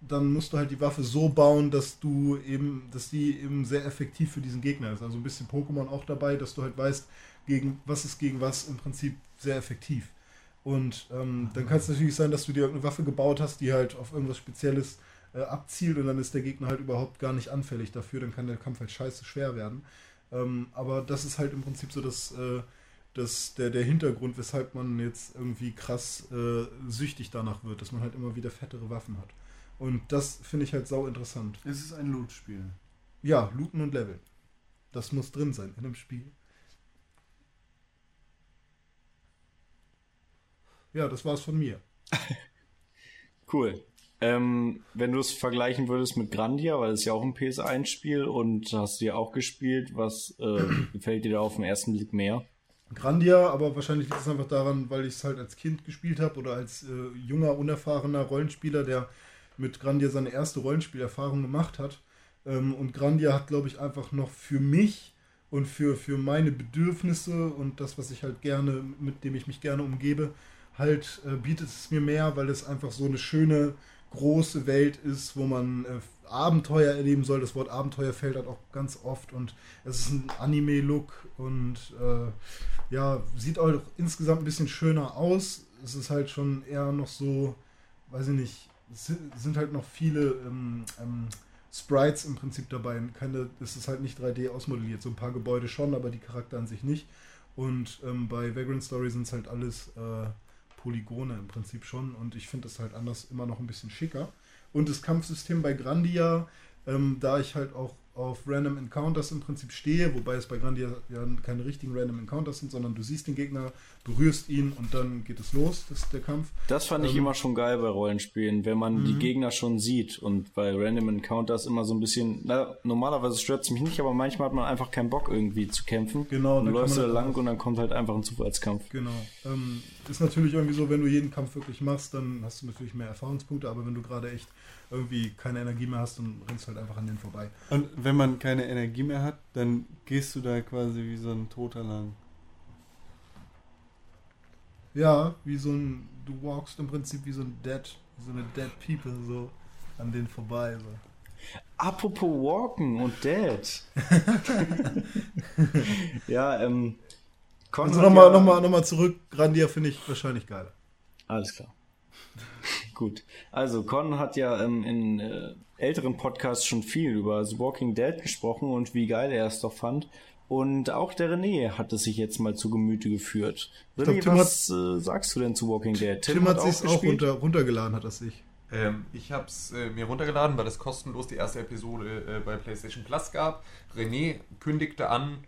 dann musst du halt die Waffe so bauen, dass du eben, dass die eben sehr effektiv für diesen Gegner ist. Also ein bisschen Pokémon auch dabei, dass du halt weißt, gegen was ist gegen was im Prinzip sehr effektiv. Und ähm, dann kann es natürlich sein, dass du dir irgendeine Waffe gebaut hast, die halt auf irgendwas Spezielles äh, abzielt und dann ist der Gegner halt überhaupt gar nicht anfällig dafür. Dann kann der Kampf halt scheiße schwer werden. Ähm, aber das ist halt im Prinzip so das, äh, das, der, der Hintergrund, weshalb man jetzt irgendwie krass äh, süchtig danach wird, dass man halt immer wieder fettere Waffen hat. Und das finde ich halt sau interessant. Es ist ein Loot-Spiel. Ja, looten und leveln. Das muss drin sein in einem Spiel. Ja, das war's von mir. Cool. Ähm, wenn du es vergleichen würdest mit Grandia, weil es ja auch ein PS1-Spiel und hast du ja auch gespielt, was äh, gefällt dir da auf den ersten Blick mehr? Grandia, aber wahrscheinlich liegt es einfach daran, weil ich es halt als Kind gespielt habe oder als äh, junger, unerfahrener Rollenspieler, der mit Grandia seine erste Rollenspielerfahrung gemacht hat. Ähm, und Grandia hat, glaube ich, einfach noch für mich und für, für meine Bedürfnisse und das, was ich halt gerne, mit dem ich mich gerne umgebe, halt äh, bietet es mir mehr, weil es einfach so eine schöne große Welt ist, wo man äh, Abenteuer erleben soll. Das Wort Abenteuer fällt halt auch ganz oft und es ist ein Anime-Look und äh, ja, sieht auch insgesamt ein bisschen schöner aus. Es ist halt schon eher noch so, weiß ich nicht, sind, halt noch viele ähm, ähm, Sprites im Prinzip dabei. Keine, es ist halt nicht 3D ausmodelliert. So ein paar Gebäude schon, aber die Charakter an sich nicht. Und ähm, bei Vagrant Story sind es halt alles äh, Polygone im Prinzip schon. Und ich finde es halt anders immer noch ein bisschen schicker. Und das Kampfsystem bei Grandia, ähm, da ich halt auch auf Random Encounters im Prinzip stehe, wobei es bei Grandia ja keine richtigen Random Encounters sind, sondern du siehst den Gegner, berührst ihn und dann geht es los, das ist der Kampf. Das fand ich Ähm, immer schon geil bei Rollenspielen, wenn man die Mhm. Gegner schon sieht und bei Random Encounters immer so ein bisschen, na, normalerweise stört es mich nicht, aber manchmal hat man einfach keinen Bock irgendwie zu kämpfen. Genau, Und du dann läufst man da lang und dann kommt halt einfach ein Zufallskampf. Genau. Ähm, ist natürlich irgendwie so, wenn du jeden Kampf wirklich machst, dann hast du natürlich mehr Erfahrungspunkte, aber wenn du gerade echt irgendwie keine Energie mehr hast, dann rennst du halt einfach an denen vorbei. Und wenn man keine Energie mehr hat, dann gehst du da quasi wie so ein Toter lang. Ja, wie so ein, du walkst im Prinzip wie so ein Dead, wie so eine Dead People so an denen vorbei. So. Apropos Walken und Dead. ja, ähm. Con Also nochmal ja- noch mal, noch mal zurück, Grandia finde ich wahrscheinlich geiler. Alles klar. Gut. Also, Con hat ja ähm, in äh, älteren Podcasts schon viel über The Walking Dead gesprochen und wie geil er es doch fand. Und auch der René hat es sich jetzt mal zu Gemüte geführt. glaub, René, Tim was äh, sagst du denn zu Walking Dead? Tim, hat sich's auch gespielt? runter, runtergeladen, hat er sich. Ähm, ich habe es äh, mir runtergeladen, weil es kostenlos die erste Episode äh, bei PlayStation Plus gab. René kündigte an,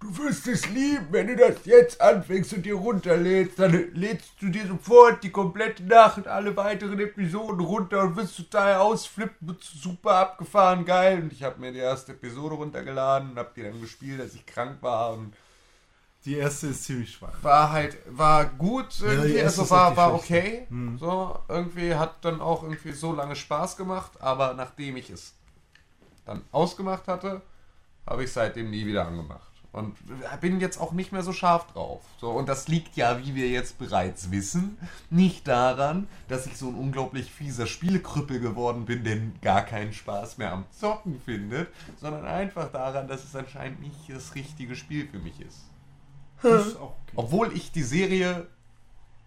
du wirst es lieben, wenn du das jetzt anfängst und dir runterlädst. Dann lädst du dir sofort die komplette Nacht alle weiteren Episoden runter und wirst total ausflippen, wird super abgefahren, geil. Und ich habe mir die erste Episode runtergeladen und habe die dann gespielt, als ich krank war und Die erste ist ziemlich schwach. war halt, war gut irgendwie, die erste also war, richtig war okay. Hm. So, irgendwie hat dann auch irgendwie so lange Spaß gemacht, aber nachdem ich es dann ausgemacht hatte, habe ich seitdem nie wieder angemacht. Und bin jetzt auch nicht mehr so scharf drauf. So, und das liegt ja, wie wir jetzt bereits wissen, nicht daran, dass ich so ein unglaublich fieser Spielekrüppel geworden bin, der gar keinen Spaß mehr am Zocken findet, sondern einfach daran, dass es anscheinend nicht das richtige Spiel für mich ist. Das ist okay. Obwohl ich die Serie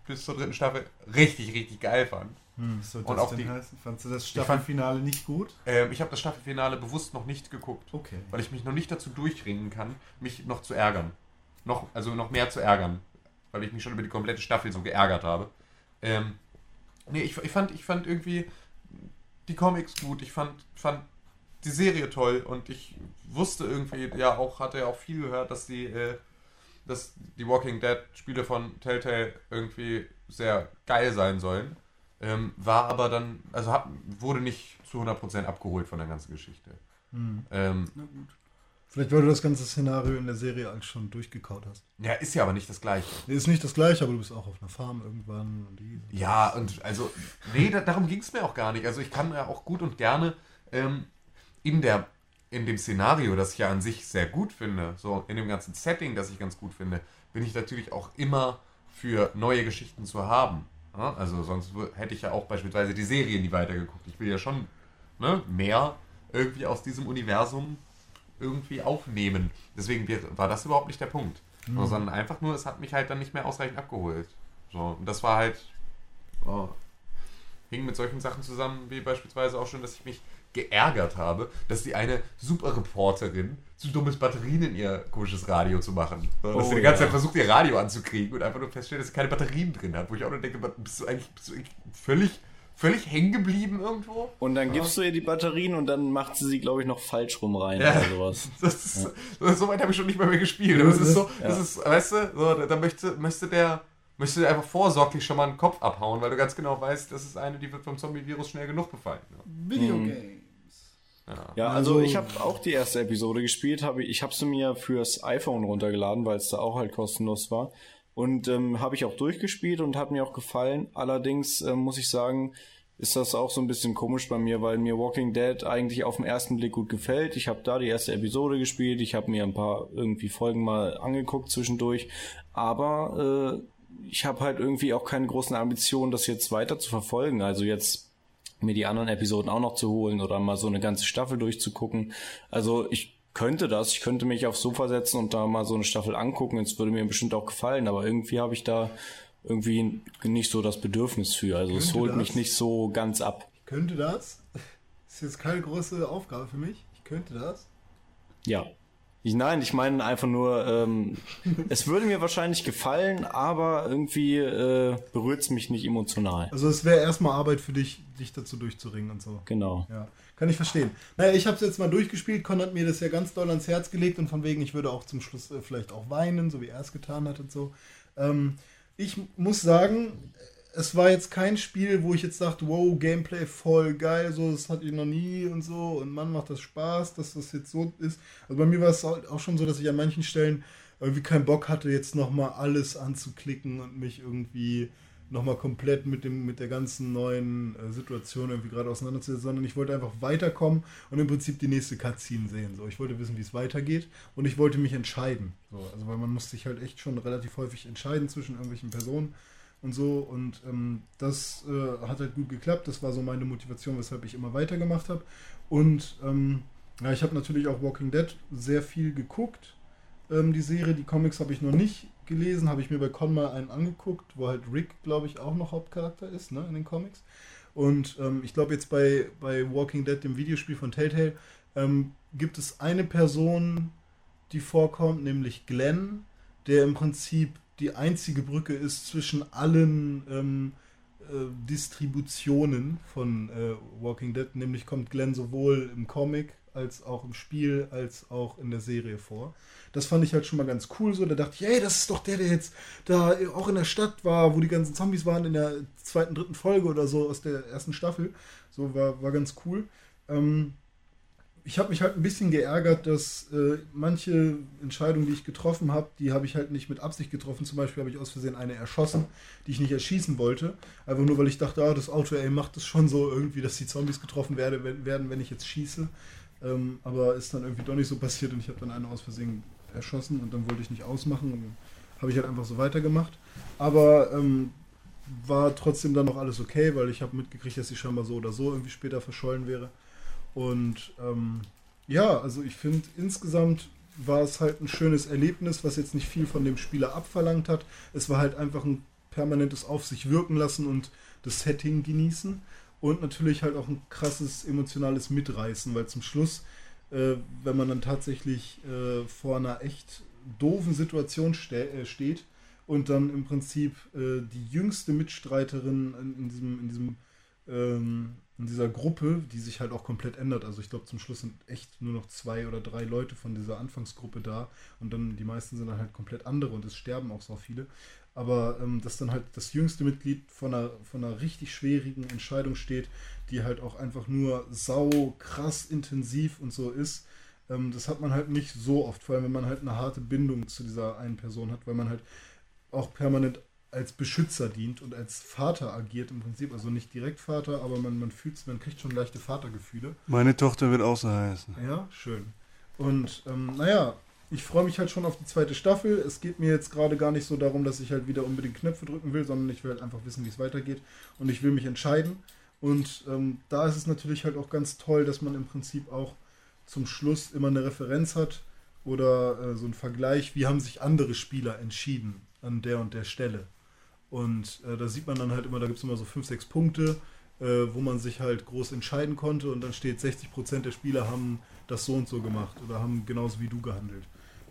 bis zur dritten Staffel richtig, richtig geil fand. Was soll Und das auch denn die- heißen? Fandst du das fand- Staffelfinale nicht gut? Ähm, ich habe das Staffelfinale bewusst noch nicht geguckt, Okay. weil ich mich noch nicht dazu durchringen kann, mich noch zu ärgern. Noch, also noch mehr zu ärgern. Weil ich mich schon über die komplette Staffel so geärgert habe. Ähm, nee, ich, ich, fand, ich fand irgendwie die Comics gut. Ich fand, fand die Serie toll und ich wusste irgendwie, ja auch, hatte ja auch viel gehört, dass die, äh, dass die Walking Dead Spiele von Telltale irgendwie sehr geil sein sollen. Ähm, war aber dann, also hab, wurde nicht zu 100% abgeholt von der ganzen Geschichte. Hm. Ähm, Vielleicht, weil du das ganze Szenario in der Serie als schon durchgekaut hast. ja, ist ja aber nicht das Gleiche. Nee, Ist nicht das gleiche, aber du bist auch auf einer Farm irgendwann. Und die, Ja, und also, nee, da, darum ging es mir auch gar nicht. Also ich kann ja auch gut und gerne ähm, in, der, in dem Szenario, das ich ja an sich sehr gut finde, so in dem ganzen Setting, das ich ganz gut finde, bin ich natürlich auch immer für neue Geschichten zu haben. Ja, also sonst hätte ich ja auch beispielsweise die Serien nie weitergeguckt. Ich will ja schon ne, mehr irgendwie aus diesem Universum irgendwie aufnehmen. Deswegen war das überhaupt nicht der Punkt. So, sondern einfach nur, es hat mich halt dann nicht mehr ausreichend abgeholt. So, und das war halt oh, hing mit solchen Sachen zusammen, wie beispielsweise auch schon, dass ich mich geärgert habe, dass die eine Superreporterin zu dummes Batterien in ihr komisches Radio zu machen. So, dass Oh, sie die ganze ja. Zeit versucht, ihr Radio anzukriegen und einfach nur feststellt, dass sie keine Batterien drin hat. Wo ich auch nur denke, bist du eigentlich, bist du eigentlich völlig, völlig hängen geblieben irgendwo? Und dann gibst du ihr die Batterien und dann macht sie sie, glaube ich, noch falsch rum rein Ja. oder sowas. Das ist, das, so weit habe ich schon nicht mehr, mehr gespielt. Es ist so, das ist, weißt du, so, da, da möchte, möchte der möchte der einfach vorsorglich schon mal einen Kopf abhauen, weil du ganz genau weißt, das ist eine, die wird vom Zombie-Virus schnell genug befallen. Videogames. Ja. Ja, also, ich habe auch die erste Episode gespielt, habe ich habe sie mir fürs iPhone runtergeladen, weil es da auch halt kostenlos war und ähm, habe ich auch durchgespielt und hat mir auch gefallen. Allerdings ähm, muss ich sagen, ist das auch so ein bisschen komisch bei mir, weil mir Walking Dead eigentlich auf den ersten Blick gut gefällt. Ich habe da die erste Episode gespielt, ich habe mir ein paar irgendwie Folgen mal angeguckt zwischendurch, aber äh, ich habe halt irgendwie auch keine großen Ambitionen, das jetzt weiter zu verfolgen. Also jetzt mir die anderen Episoden auch noch zu holen oder mal so eine ganze Staffel durchzugucken. Also ich könnte das, ich könnte mich aufs Sofa setzen und da mal so eine Staffel angucken. Es würde mir bestimmt auch gefallen, aber irgendwie habe ich da irgendwie nicht so das Bedürfnis für. Also es Könnte holt das? mich nicht so ganz ab. Ich könnte das. Ist jetzt keine große Aufgabe für mich. Ich könnte das. Ja. Ich, nein, ich meine einfach nur, ähm, es würde mir wahrscheinlich gefallen, aber irgendwie äh, berührt es mich nicht emotional. Also es wäre erstmal Arbeit für dich, dich dazu durchzuringen und so. Genau. Ja, kann ich verstehen. Naja, ich habe es jetzt mal durchgespielt. Con hat mir das ja ganz doll ans Herz gelegt und von wegen, ich würde auch zum Schluss äh, vielleicht auch weinen, so wie er es getan hat und so. Ähm, ich muss sagen, es war jetzt kein Spiel, wo ich jetzt dachte, wow, Gameplay voll geil, so, das hatte ich noch nie und so und Mann, macht das Spaß, dass das jetzt so ist. Also bei mir war es auch schon so, dass ich an manchen Stellen irgendwie keinen Bock hatte, jetzt nochmal alles anzuklicken und mich irgendwie nochmal komplett mit dem mit der ganzen neuen äh, Situation irgendwie gerade auseinanderzusetzen, sondern ich wollte einfach weiterkommen und im Prinzip die nächste Cutscene sehen. So, ich wollte wissen, wie es weitergeht und ich wollte mich entscheiden. So, also weil man muss sich halt echt schon relativ häufig entscheiden zwischen irgendwelchen Personen und so und ähm, das äh, hat halt gut geklappt. Das war so meine Motivation, weshalb ich immer weitergemacht habe. Und ähm, ja, ich habe natürlich auch Walking Dead sehr viel geguckt. Ähm, die Serie, die Comics habe ich noch nicht gelesen, habe ich mir bei Con mal einen angeguckt, wo halt Rick, glaube ich, auch noch Hauptcharakter ist, ne, in den Comics. Und ähm, ich glaube jetzt bei, bei Walking Dead, dem Videospiel von Telltale, ähm, gibt es eine Person, die vorkommt, nämlich Glenn, der im Prinzip die einzige Brücke ist zwischen allen ähm, äh, Distributionen von äh, Walking Dead. Nämlich kommt Glenn sowohl im Comic als auch im Spiel als auch in der Serie vor. Das fand ich halt schon mal ganz cool so. Da dachte ich, ey, das ist doch der, der jetzt da auch in der Stadt war, wo die ganzen Zombies waren in der zweiten, dritten Folge oder so aus der ersten Staffel. So war, war ganz cool. Ähm, ich habe mich halt ein bisschen geärgert, dass äh, manche Entscheidungen, die ich getroffen habe, die habe ich halt nicht mit Absicht getroffen. Zum Beispiel habe ich aus Versehen eine erschossen, die ich nicht erschießen wollte. Einfach nur, weil ich dachte, ah, das Auto, ey, macht es schon so irgendwie, dass die Zombies getroffen werde, werden, wenn ich jetzt schieße. Ähm, aber ist dann irgendwie doch nicht so passiert und ich habe dann eine aus Versehen erschossen und dann wollte ich nicht ausmachen und habe ich halt einfach so weitergemacht. Aber ähm, war trotzdem dann noch alles okay, weil ich habe mitgekriegt, dass sie scheinbar so oder so irgendwie später verschollen wäre. Und ähm, ja, also ich finde insgesamt war es halt ein schönes Erlebnis, was jetzt nicht viel von dem Spieler abverlangt hat. Es war halt einfach ein permanentes Auf sich wirken lassen und das Setting genießen. Und natürlich halt auch ein krasses emotionales Mitreißen, weil zum Schluss, äh, wenn man dann tatsächlich äh, vor einer echt doofen Situation ste äh, steht und dann im Prinzip äh, die jüngste Mitstreiterin in, in diesem, in diesem ähm, in dieser Gruppe, die sich halt auch komplett ändert. Also ich glaube, zum Schluss sind echt nur noch zwei oder drei Leute von dieser Anfangsgruppe da und dann die meisten sind dann halt komplett andere und es sterben auch so viele. Aber ähm, dass dann halt das jüngste Mitglied von einer, von einer richtig schwierigen Entscheidung steht, die halt auch einfach nur sau krass intensiv und so ist, ähm, das hat man halt nicht so oft, vor allem wenn man halt eine harte Bindung zu dieser einen Person hat, weil man halt auch permanent als Beschützer dient und als Vater agiert im Prinzip. Also nicht direkt Vater, aber man, man fühlt man kriegt schon leichte Vatergefühle. Meine Tochter wird auch so heißen. Ja, schön. Und ähm, naja, ich freue mich halt schon auf die zweite Staffel. Es geht mir jetzt gerade gar nicht so darum, dass ich halt wieder unbedingt Knöpfe drücken will, sondern ich will halt einfach wissen, wie es weitergeht. Und ich will mich entscheiden. Und ähm, da ist es natürlich halt auch ganz toll, dass man im Prinzip auch zum Schluss immer eine Referenz hat oder äh, so ein Vergleich, wie haben sich andere Spieler entschieden an der und der Stelle. Und äh, da sieht man dann halt immer, da gibt es immer so 5, 6 Punkte, äh, wo man sich halt groß entscheiden konnte und dann steht 60% der Spieler haben das so und so gemacht oder haben genauso wie du gehandelt.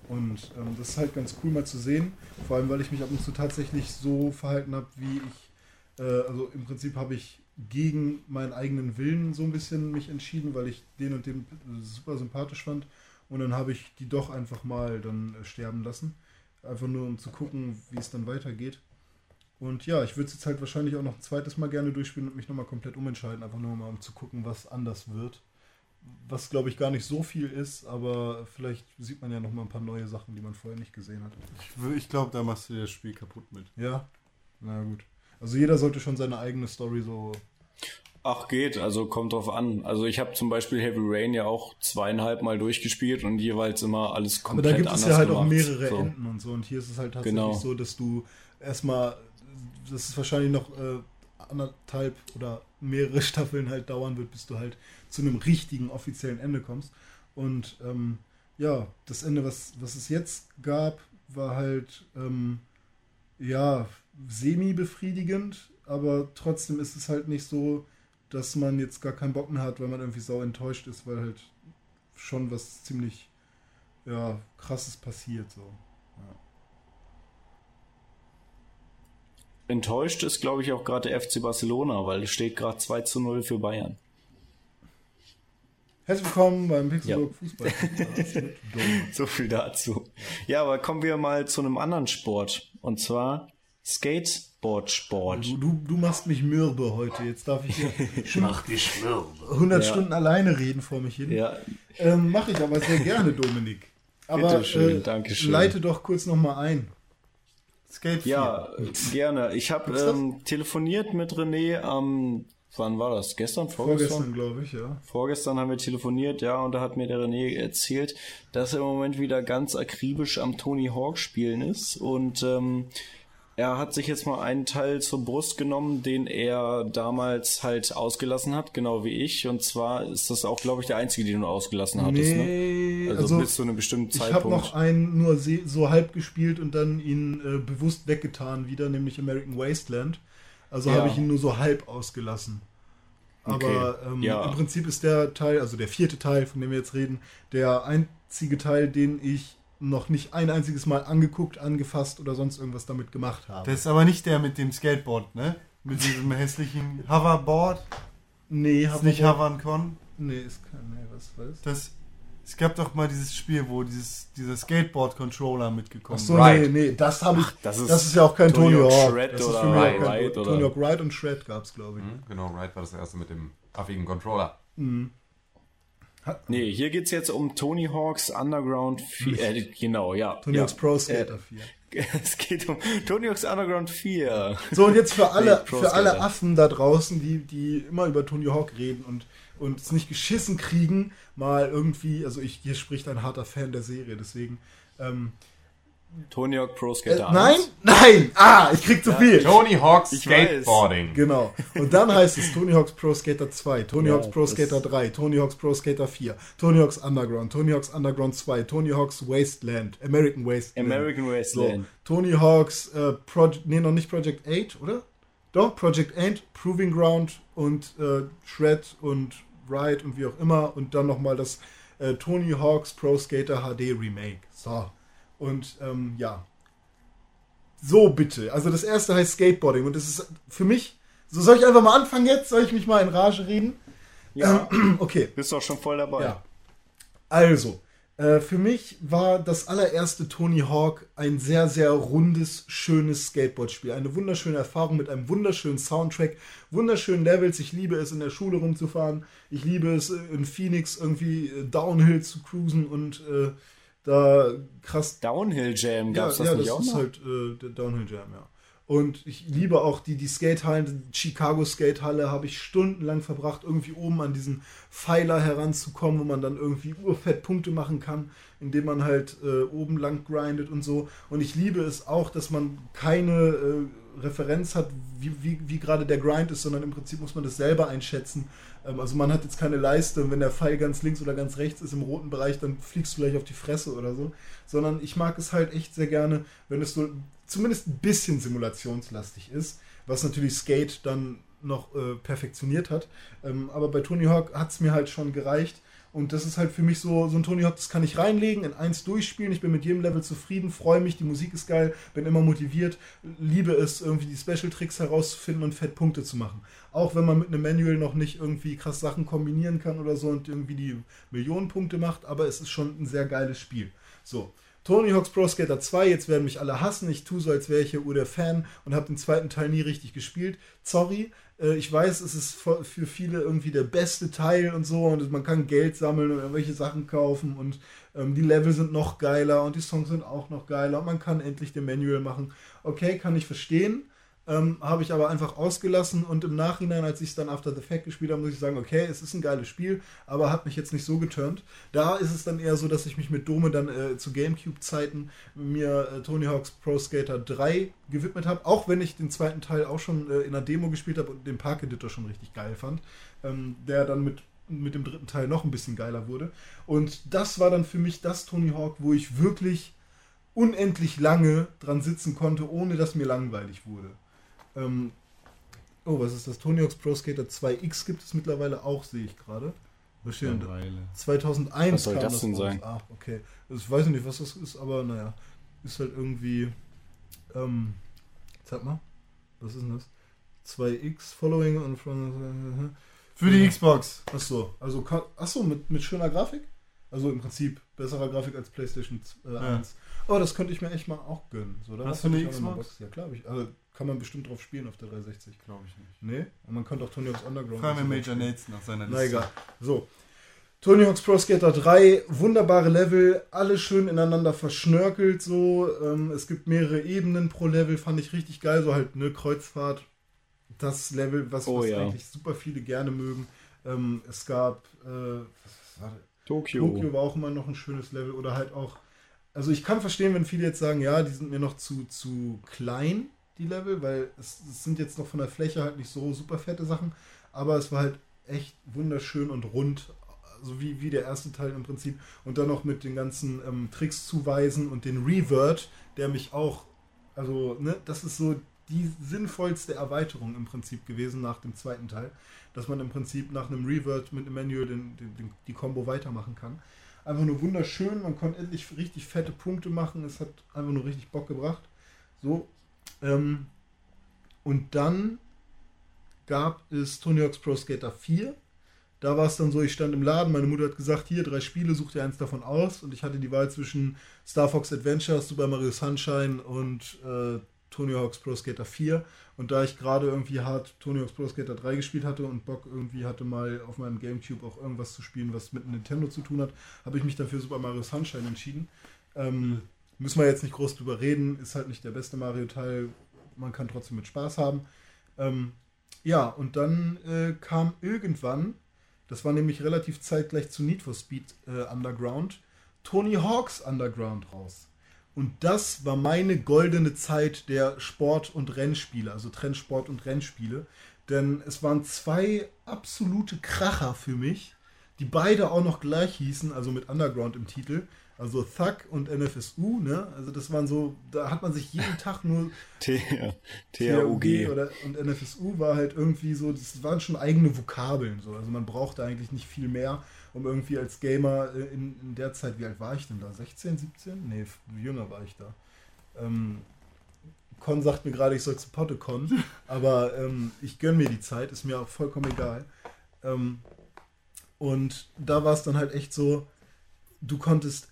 Und ähm, das ist halt ganz cool mal zu sehen, vor allem weil ich mich ab und zu tatsächlich so verhalten habe, wie ich, äh, also im Prinzip habe ich gegen meinen eigenen Willen so ein bisschen mich entschieden, weil ich den und den super sympathisch fand und dann habe ich die doch einfach mal dann äh, sterben lassen, einfach nur um zu gucken, wie es dann weitergeht. Und ja, ich würde es jetzt halt wahrscheinlich auch noch ein zweites Mal gerne durchspielen und mich nochmal komplett umentscheiden, einfach nur mal um zu gucken, was anders wird. Was glaube ich gar nicht so viel ist, aber vielleicht sieht man ja nochmal ein paar neue Sachen, die man vorher nicht gesehen hat. Ich, ich glaube, da machst du dir das Spiel kaputt mit. Ja, na gut. Also jeder sollte schon seine eigene Story so. Ach geht, also kommt drauf an. Also ich habe zum Beispiel Heavy Rain ja auch zweieinhalb Mal durchgespielt und jeweils immer alles Aber komplett da gibt es anders ja halt gemacht. auch mehrere so. Enden und so. Und hier ist es halt tatsächlich Genau. so, dass du erstmal, das ist wahrscheinlich noch äh, anderthalb oder mehrere Staffeln halt dauern wird, bis du halt zu einem richtigen offiziellen Ende kommst. Und ähm, ja, das Ende, was, was es jetzt gab, war halt ähm, ja semi-befriedigend, aber trotzdem ist es halt nicht so, dass man jetzt gar keinen Bock mehr hat, weil man irgendwie sau enttäuscht ist, weil halt schon was ziemlich ja, krasses passiert so. Enttäuscht ist, glaube ich, auch gerade der FC Barcelona, weil es steht gerade 2 zu 0 für Bayern. Herzlich willkommen beim Pixelburg Ja. Fußball. So viel dazu. Ja, aber kommen wir mal zu einem anderen Sport. Und zwar Skateboard-Sport. Du, du, du machst mich mürbe heute. Jetzt darf ich hier Mach dich mürbe. 100 Ja. Stunden alleine reden vor mich hin. Ja, Ähm, Mache ich aber sehr gerne, Dominik. Aber Bitteschön, äh, Dankeschön. leite doch kurz nochmal ein. Skate 4. ja, gerne. Ich habe ähm, telefoniert mit René am, wann war das? Gestern? Vorgestern, glaube ich, ja. Vorgestern haben wir telefoniert, ja, und da hat mir der René erzählt, dass er im Moment wieder ganz akribisch am Tony Hawk spielen ist und ähm, er hat sich jetzt mal einen Teil zur Brust genommen, den er damals halt ausgelassen hat, genau wie ich. Und zwar ist das auch, glaube ich, der einzige, den du ausgelassen hattest, ne? Nee, Also, also, bis zu einem bestimmten ich habe Zeitpunkt. noch einen nur so halb gespielt und dann ihn äh, bewusst weggetan wieder, nämlich American Wasteland. Also Ja. habe ich ihn nur so halb ausgelassen. Aber Okay, ähm, ja. im Prinzip ist der Teil, also der vierte Teil, von dem wir jetzt reden, der einzige Teil, den ich noch nicht ein einziges Mal angeguckt, angefasst oder sonst irgendwas damit gemacht habe. Das ist aber nicht der mit dem Skateboard, ne? Mit diesem hässlichen Hoverboard. nee, Ist nicht Havancon. Nee, ist kein, nee, was weiß. Das, es gab doch mal dieses Spiel, wo dieses, dieser Skateboard-Controller mitgekommen ist. Right. nee, nee, das habe ich. das das ist ist, ja auch kein Tony Hawk. Shred das ist für mich auch Ride, kein Ride Tony Hawk Ride und Shred gab es, glaube ich. Hm, Genau, Right war das erste mit dem affigen Controller. Nee, hier geht's jetzt um Tony Hawk's Underground 4. Äh, genau, ja. Tony ja. Hawk's Pro Skater 4. Es geht um Tony Hawk's Underground 4. So, und jetzt für alle, Nee, für alle. Affen da draußen, die, die immer über Tony Hawk reden und, und es nicht geschissen kriegen, mal irgendwie, also ich, hier spricht ein harter Fan der Serie, deswegen. Ähm, Tony Hawk Pro äh, Skater nein, 1. nein, ah, ich krieg zu viel. Tony Hawk's Ich weiß. Skateboarding. Genau. Und dann heißt es Tony Hawk's Pro Skater 2, Tony Ja, Hawk's Pro Skater 3, Tony Hawk's Pro Skater 4, Tony Hawk's Underground, Tony Hawk's Underground 2, Tony Hawk's Wasteland, American Wasteland. American So, Wasteland. Tony Hawk's, äh, Project, nee, noch nicht Project 8, oder? Doch, Project 8, Proving Ground und äh, Shred und Ride und wie auch immer. Und dann nochmal das äh, Tony Hawk's Pro Skater HD Remake. So. Und ähm, ja. So bitte. Also das erste heißt Skateboarding und das ist für mich. So soll ich einfach mal anfangen jetzt? Soll ich mich mal in Rage reden? Ja, Okay. bist doch schon voll dabei. Ja. Also, äh, für mich war das allererste Tony Hawk ein sehr, sehr rundes, schönes Skateboardspiel. Eine wunderschöne Erfahrung mit einem wunderschönen Soundtrack, wunderschönen Levels. Ich liebe es, in der Schule rumzufahren. Ich liebe es, in Phoenix irgendwie äh, Downhill zu cruisen und äh, da krass Downhill Jam gab's ja, das ja, nicht das auch ist noch? halt äh, der Downhill Jam, ja. Und ich liebe auch die, die Skatehallen, die Chicago Skatehalle habe ich stundenlang verbracht, irgendwie oben an diesen Pfeiler heranzukommen, wo man dann irgendwie urfett Punkte machen kann, indem man halt äh, oben lang grindet und so. Und ich liebe es auch, dass man keine äh, Referenz hat, wie, wie, wie gerade der Grind ist, sondern im Prinzip muss man das selber einschätzen. Ähm, also man hat jetzt keine Leiste und wenn der Pfeil ganz links oder ganz rechts ist im roten Bereich, dann fliegst du gleich auf die Fresse oder so. Sondern ich mag es halt echt sehr gerne, wenn es so zumindest ein bisschen simulationslastig ist, was natürlich Skate dann noch äh, perfektioniert hat. Ähm, aber bei Tony Hawk hat es mir halt schon gereicht. Und das ist halt für mich so, so ein Tony Hawk, das kann ich reinlegen, in eins durchspielen. Ich bin mit jedem Level zufrieden, freue mich, die Musik ist geil, bin immer motiviert, liebe es, irgendwie die Special Tricks herauszufinden und fett Punkte zu machen. Auch wenn man mit einem Manual noch nicht irgendwie krass Sachen kombinieren kann oder so und irgendwie die Millionen Punkte macht, aber es ist schon ein sehr geiles Spiel. So. Tony Hawk's Pro Skater 2, jetzt werden mich alle hassen. Ich tue so, als wäre ich hier der Fan und habe den zweiten Teil nie richtig gespielt. Sorry, äh, ich weiß, es ist für für viele irgendwie der beste Teil und so und man kann Geld sammeln und irgendwelche Sachen kaufen und ähm, die Level sind noch geiler und die Songs sind auch noch geiler und man kann endlich den Manual machen. Okay, kann ich verstehen. Ähm, habe ich aber einfach ausgelassen und im Nachhinein, als ich es dann After the Fact gespielt habe, muss ich sagen, okay, es ist ein geiles Spiel, aber hat mich jetzt nicht so geturnt. Da ist es dann eher so, dass ich mich mit Dome dann äh, zu Gamecube-Zeiten mir äh, Tony Hawk's Pro Skater 3 gewidmet habe, auch wenn ich den zweiten Teil auch schon äh, in der Demo gespielt habe und den Park Editor schon richtig geil fand, ähm, der dann mit mit dem dritten Teil noch ein bisschen geiler wurde. Und das war dann für mich das Tony Hawk, wo ich wirklich unendlich lange dran sitzen konnte, ohne dass mir langweilig wurde. Ähm, oh, was ist das? Tony Hawk's Pro Skater 2X gibt es mittlerweile auch, sehe ich gerade. Denn? Mittlerweile. 2001 Was soll kam das denn raus. sein? Ah, okay. Also ich weiß nicht, was das ist, aber naja. Ist halt irgendwie. Ähm, sag mal. Was ist denn das? 2X Following und from. Für die Xbox. Achso, also achso, mit, mit schöner Grafik? Also im Prinzip besserer Grafik als PlayStation äh, Ja. 1. Oh, das könnte ich mir echt mal auch gönnen. So, Hast du ich eine Xbox? Box. Ja, klar, ich. Also kann man bestimmt drauf spielen auf der 360. Glaube ich nicht. Nee, und man könnte auch Tony Hawk's Underground. Fragen wir Major spielen. Nates nach seiner Na Liste. egal. So. Tony Hawk's Pro Skater 3, wunderbare Level, alle schön ineinander verschnörkelt so. Ähm, es gibt mehrere Ebenen pro Level, fand ich richtig geil. So halt eine Kreuzfahrt. Das Level, was, Oh was ja. eigentlich super viele gerne mögen. Ähm, es gab, äh? Tokio. Tokio war auch immer noch ein schönes Level oder halt auch. Also ich kann verstehen, wenn viele jetzt sagen, ja, die sind mir noch zu, zu klein, die Level, weil es, es sind jetzt noch von der Fläche halt nicht so super fette Sachen, aber es war halt echt wunderschön und rund, so wie, wie der erste Teil im Prinzip. Und dann noch mit den ganzen ähm, Tricks zuweisen und den Revert, der mich auch, also, ne, das ist so die sinnvollste Erweiterung im Prinzip gewesen nach dem zweiten Teil, dass man im Prinzip nach einem Revert mit Emmanuel den, den, den, die Combo weitermachen kann. Einfach nur wunderschön, man konnte endlich richtig fette Punkte machen, es hat einfach nur richtig Bock gebracht. So. Ähm, und dann gab es Tony Hawk's Pro Skater 4. Da war es dann so, ich stand im Laden, meine Mutter hat gesagt, hier, drei Spiele, such dir eins davon aus. Und ich hatte die Wahl zwischen Star Fox Adventure, Super Mario Sunshine und äh, Tony Hawk's Pro Skater 4. Und da ich gerade irgendwie hart Tony Hawk's Pro Skater 3 gespielt hatte und Bock irgendwie hatte mal auf meinem Gamecube auch irgendwas zu spielen, was mit Nintendo zu tun hat, habe ich mich dann für Super Mario Sunshine entschieden. Ähm, müssen wir jetzt nicht groß drüber reden, ist halt nicht der beste Mario-Teil, man kann trotzdem mit Spaß haben. Ähm, ja, und dann äh, kam irgendwann, das war nämlich relativ zeitgleich zu Need for Speed äh, Underground, Tony Hawk's Underground raus. Und das war meine goldene Zeit der Sport- und Rennspiele, also Trendsport- und Rennspiele. Denn es waren zwei absolute Kracher für mich, die beide auch noch gleich hießen, also mit Underground im Titel. Also Thug und NFSU, ne? Also das waren so, da hat man sich jeden Tag nur THUG oder und NFSU war halt irgendwie so, das waren schon eigene Vokabeln so. Also man brauchte eigentlich nicht viel mehr, um irgendwie als Gamer äh, in, in der Zeit, wie alt war ich denn da? 16, 17? Nee, jünger war ich da. Ähm, Con sagt mir gerade, ich soll zu PotteCon, aber ähm, ich gönne mir die Zeit, ist mir auch vollkommen egal. Ähm, und da war es dann halt echt so, du konntest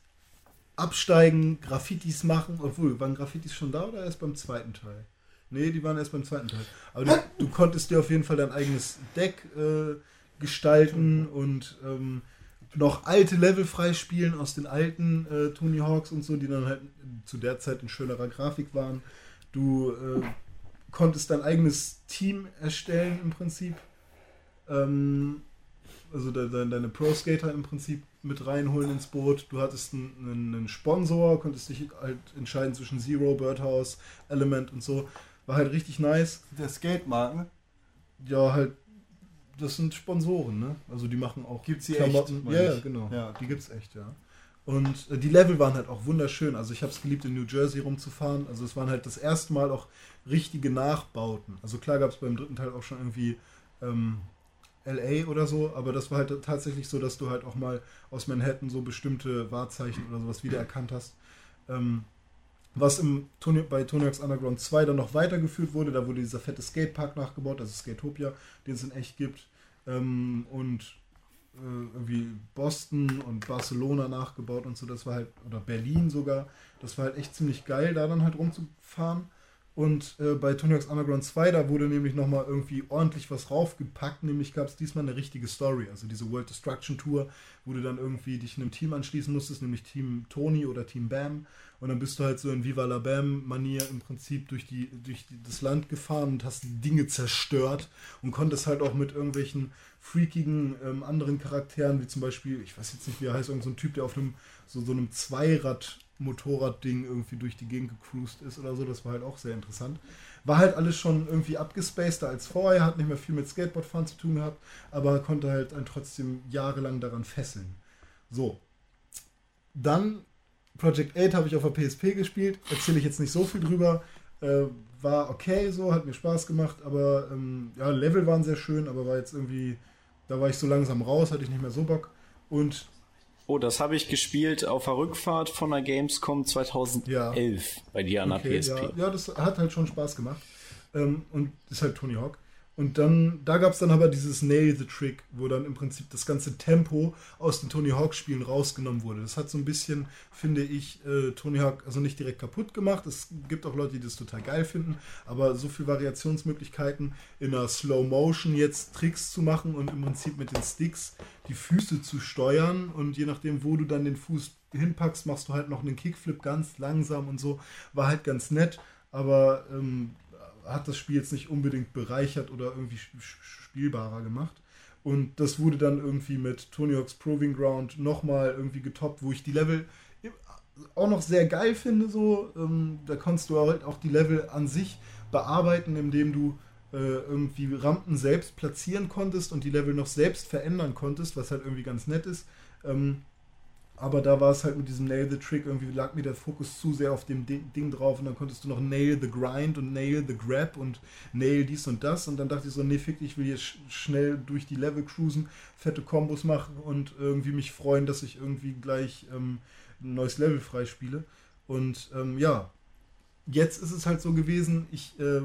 absteigen, Graffitis machen, obwohl, waren Graffitis schon da oder erst beim zweiten Teil? Nee, die waren erst beim zweiten Teil. Aber du, du konntest dir auf jeden Fall dein eigenes Deck äh, gestalten und ähm, noch alte Level freispielen aus den alten äh, Tony Hawks und so, die dann halt zu der Zeit in schönerer Grafik waren. Du äh, konntest dein eigenes Team erstellen im Prinzip. Ähm, also de, de, deine Pro-Skater im Prinzip mit reinholen ins Boot. Du hattest einen, einen, Sponsor, konntest dich halt entscheiden zwischen Zero, Birdhouse, Element und so. War halt richtig nice. Der Skate-Marken. Ja, halt, das sind Sponsoren, ne? Also die machen auch Gibt's die Klamotten. echt, ja, ja, genau. Ja. Die gibt's echt, ja. Und äh, die Level waren halt auch wunderschön. Also ich habe es geliebt, in New Jersey rumzufahren. Also es waren halt das erste Mal auch richtige Nachbauten. Also klar gab es beim dritten Teil auch schon irgendwie ähm, LA oder so, aber das war halt tatsächlich so, dass du halt auch mal aus Manhattan so bestimmte Wahrzeichen oder sowas wiedererkannt hast. Ähm, was im bei Tony Hawk's Underground 2 dann noch weitergeführt wurde, da wurde dieser fette Skatepark nachgebaut, also Skatopia, den es in echt gibt. Ähm, und äh, irgendwie Boston und Barcelona nachgebaut und so, das war halt, oder Berlin sogar, das war halt echt ziemlich geil, da dann halt rumzufahren. Und äh, bei Tony Hawk's Underground 2, da wurde nämlich nochmal irgendwie ordentlich was raufgepackt. Nämlich gab es diesmal eine richtige Story. Also diese World Destruction Tour, wo du dann irgendwie dich einem Team anschließen musstest, nämlich Team Tony oder Team Bam. Und dann bist du halt so in Viva la Bam-Manier im Prinzip durch, die, durch die, das Land gefahren und hast Dinge zerstört und konntest halt auch mit irgendwelchen freakigen ähm, anderen Charakteren, wie zum Beispiel, ich weiß jetzt nicht, wie er heißt, irgendein so Typ, der auf einem so, so einem Zweirad Motorradding irgendwie durch die Gegend gecruised ist oder so. Das war halt auch sehr interessant. War halt alles schon irgendwie abgespaceder als vorher, hat nicht mehr viel mit Skateboardfahren zu tun gehabt, aber konnte halt einen trotzdem jahrelang daran fesseln. So. Dann Project 8 habe ich auf der PSP gespielt, erzähle ich jetzt nicht so viel drüber. Äh, war okay so, hat mir Spaß gemacht, aber ähm, ja, Level waren sehr schön, aber war jetzt irgendwie, da war ich so langsam raus, hatte ich nicht mehr so Bock. Und Oh, das habe ich gespielt auf der Rückfahrt von der Gamescom 2011 ja. bei dir an okay, der PSP. Ja, ja, das hat halt schon Spaß gemacht. Ähm, und ist halt Tony Hawk. Und dann, da gab es dann aber dieses Nail the Trick, wo dann im Prinzip das ganze Tempo aus den Tony Hawk-Spielen rausgenommen wurde. Das hat so ein bisschen, finde ich, äh, Tony Hawk also nicht direkt kaputt gemacht. Es gibt auch Leute, die das total geil finden, aber so viele Variationsmöglichkeiten in einer Slow Motion jetzt Tricks zu machen und im Prinzip mit den Sticks die Füße zu steuern und je nachdem, wo du dann den Fuß hinpackst, machst du halt noch einen Kickflip ganz langsam und so. War halt ganz nett, aber ähm, hat das Spiel jetzt nicht unbedingt bereichert oder irgendwie spielbarer gemacht. Und das wurde dann irgendwie mit Tony Hawk's Proving Ground nochmal irgendwie getoppt, wo ich die Level auch noch sehr geil finde. So, ähm, da konntest du halt auch die Level an sich bearbeiten, indem du äh, irgendwie Rampen selbst platzieren konntest und die Level noch selbst verändern konntest, was halt irgendwie ganz nett ist. Ähm, aber da war es halt mit diesem Nail the Trick, irgendwie lag mir der Fokus zu sehr auf dem Ding drauf und dann konntest du noch Nail the Grind und Nail the Grab und Nail dies und das und dann dachte ich so, nee, fick, ich will jetzt schnell durch die Level cruisen, fette Kombos machen und irgendwie mich freuen, dass ich irgendwie gleich ähm, ein neues Level freispiele. Und ähm, ja, jetzt ist es halt so gewesen, ich äh,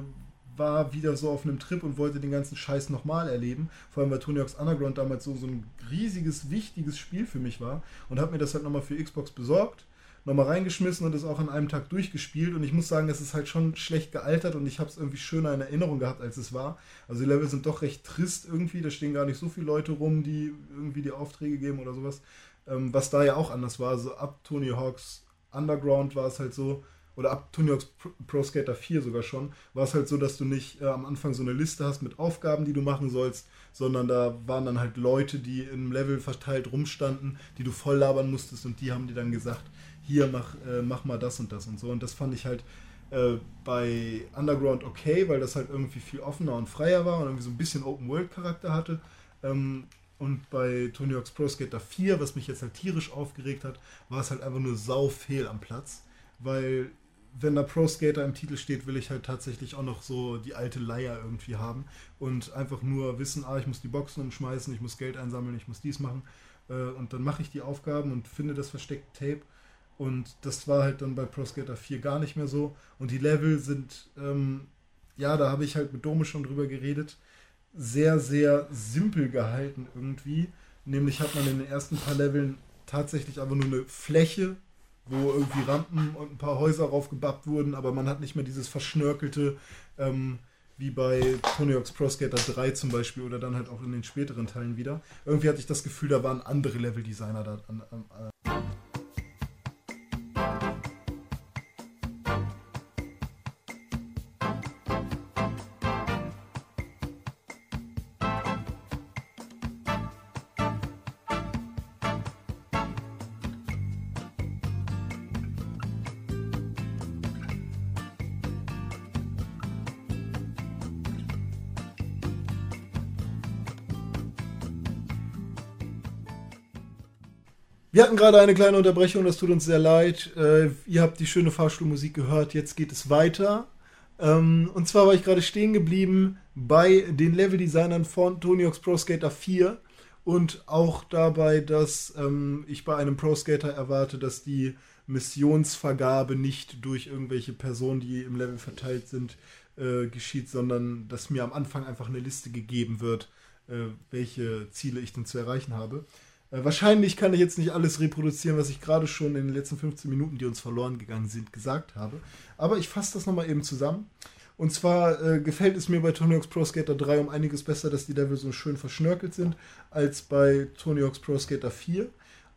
war wieder so auf einem Trip und wollte den ganzen Scheiß nochmal erleben. Vor allem, weil Tony Hawk's Underground damals so, so ein riesiges, wichtiges Spiel für mich war. Und habe mir das halt nochmal für Xbox besorgt, nochmal reingeschmissen und es auch an einem Tag durchgespielt. Und ich muss sagen, es ist halt schon schlecht gealtert und ich habe es irgendwie schöner in Erinnerung gehabt, als es war. Also die Level sind doch recht trist irgendwie. Da stehen gar nicht so viele Leute rum, die irgendwie die Aufträge geben oder sowas. Ähm, was da ja auch anders war. Also ab Tony Hawk's Underground war es halt so, oder ab Tony Hawk's Pro Skater 4 sogar schon, war es halt so, dass du nicht äh, am Anfang so eine Liste hast mit Aufgaben, die du machen sollst, sondern da waren dann halt Leute, die im Level verteilt rumstanden, die du voll labern musstest und die haben dir dann gesagt, hier mach, äh, mach mal das und das und so. Und das fand ich halt äh, bei Underground okay, weil das halt irgendwie viel offener und freier war und irgendwie so ein bisschen Open-World-Charakter hatte. Ähm, und bei Tony Hawk's Pro Skater 4, was mich jetzt halt tierisch aufgeregt hat, war es halt einfach nur sau fehl am Platz weil wenn da Pro Skater im Titel steht, will ich halt tatsächlich auch noch so die alte Leier irgendwie haben und einfach nur wissen, ah, ich muss die Boxen umschmeißen, ich muss Geld einsammeln, ich muss dies machen äh, und dann mache ich die Aufgaben und finde das versteckte Tape. Und das war halt dann bei Pro Skater 4 gar nicht mehr so. Und die Level sind, ähm, ja, da habe ich halt mit Dome schon drüber geredet, sehr, sehr simpel gehalten irgendwie, nämlich hat man in den ersten paar Leveln tatsächlich einfach nur eine Fläche wo irgendwie Rampen und ein paar Häuser raufgebappt wurden, aber man hat nicht mehr dieses verschnörkelte, ähm, wie bei Tony Hawk's Pro Skater 3 zum Beispiel oder dann halt auch in den späteren Teilen wieder. Irgendwie hatte ich das Gefühl, da waren andere Leveldesigner da an, an, Wir hatten gerade eine kleine Unterbrechung, das tut uns sehr leid. Äh, ihr habt die schöne Fahrstuhlmusik gehört, jetzt geht es weiter. Ähm, und zwar war ich gerade stehen geblieben bei den Leveldesignern von Tony Hawk's Pro Skater 4 und auch dabei, dass ähm, ich bei einem Pro Skater erwarte, dass die Missionsvergabe nicht durch irgendwelche Personen, die im Level verteilt sind, äh, geschieht, sondern dass mir am Anfang einfach eine Liste gegeben wird, äh, welche Ziele ich denn zu erreichen habe. Äh, wahrscheinlich kann ich jetzt nicht alles reproduzieren, was ich gerade schon in den letzten 15 Minuten, die uns verloren gegangen sind, gesagt habe. Aber ich fasse das nochmal eben zusammen. Und zwar äh, gefällt es mir bei Tony Hawk's Pro Skater 3 um einiges besser, dass die Level so schön verschnörkelt sind, als bei Tony Hawk's Pro Skater 4.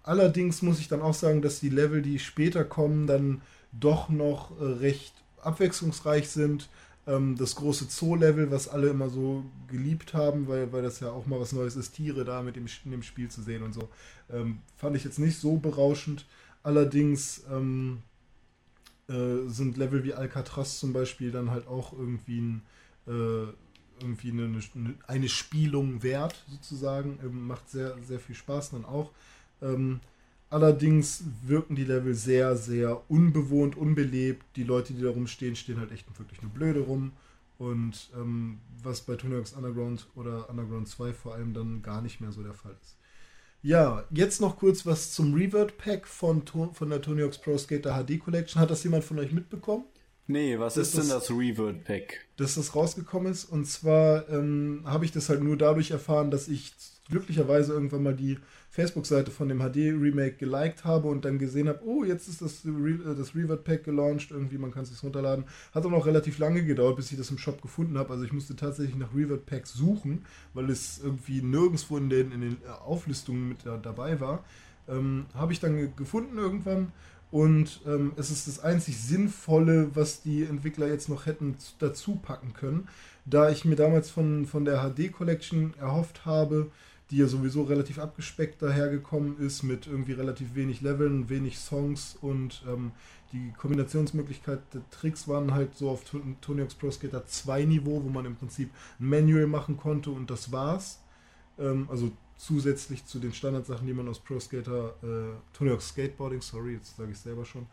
Allerdings muss ich dann auch sagen, dass die Level, die später kommen, dann doch noch äh, recht abwechslungsreich sind. Ähm, das große Zoo-Level, was alle immer so geliebt haben, weil, weil das ja auch mal was Neues ist, Tiere da mit dem, in dem Spiel zu sehen und so, ähm, fand ich jetzt nicht so berauschend. Allerdings ähm, äh, sind Level wie Alcatraz zum Beispiel dann halt auch irgendwie ein äh, irgendwie eine, eine, Spielung wert, sozusagen. Ähm, macht sehr, sehr viel Spaß dann auch. Ähm, allerdings wirken die Level sehr, sehr unbewohnt, unbelebt. Die Leute, die da rumstehen, stehen halt echt wirklich nur blöde rum. Und ähm, was bei Tony Hawk's Underground oder Underground 2 vor allem dann gar nicht mehr so der Fall ist. Ja, jetzt noch kurz was zum Revert Pack von, von der Tony Hawk's Pro Skater HD Collection. Hat das jemand von euch mitbekommen? Nee, was ist denn das Revert Pack? Dass das rausgekommen ist. Und zwar ähm, habe ich das halt nur dadurch erfahren, dass ich glücklicherweise irgendwann mal die Facebook-Seite von dem HD-Remake geliked habe und dann gesehen habe, oh, jetzt ist das, Re äh, das Revert Pack gelauncht, irgendwie, man kann es sich runterladen. Hat auch noch relativ lange gedauert, bis ich das im Shop gefunden habe. Also ich musste tatsächlich nach Revert Packs suchen, weil es irgendwie nirgendwo in den, in den äh, Auflistungen mit dabei war. Ähm, habe ich dann gefunden irgendwann und ähm, es ist das einzig Sinnvolle, was die Entwickler jetzt noch hätten dazu packen können. Da ich mir damals von, von der HD Collection erhofft habe, die ja sowieso relativ abgespeckt dahergekommen ist, mit irgendwie relativ wenig Leveln, wenig Songs und ähm, die Kombinationsmöglichkeit der Tricks waren halt so auf Tony Hawk's Pro Skater 2 Niveau, wo man im Prinzip ein Manual machen konnte und das war's. Ähm, also zusätzlich zu den Standardsachen, die man aus Pro Skater, äh, Tony Hawk's Skateboarding, sorry, jetzt sage ich selber schon,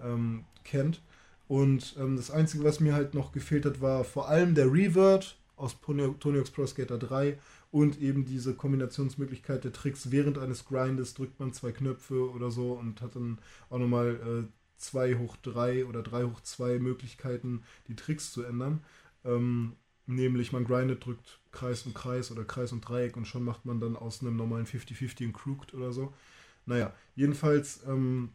ähm, kennt. Und ähm, das Einzige, was mir halt noch gefehlt hat, war vor allem der Revert aus Tony Hawk's Pro Skater 3 und eben diese Kombinationsmöglichkeit der Tricks während eines Grindes drückt man zwei Knöpfe oder so und hat dann auch nochmal 2 äh, hoch 3 oder 3 hoch 2 Möglichkeiten, die Tricks zu ändern. Ähm, nämlich man grindet, drückt Kreis und Kreis oder Kreis und Dreieck und schon macht man dann aus einem normalen 50-50 ein Crooked oder so. Naja, jedenfalls ähm,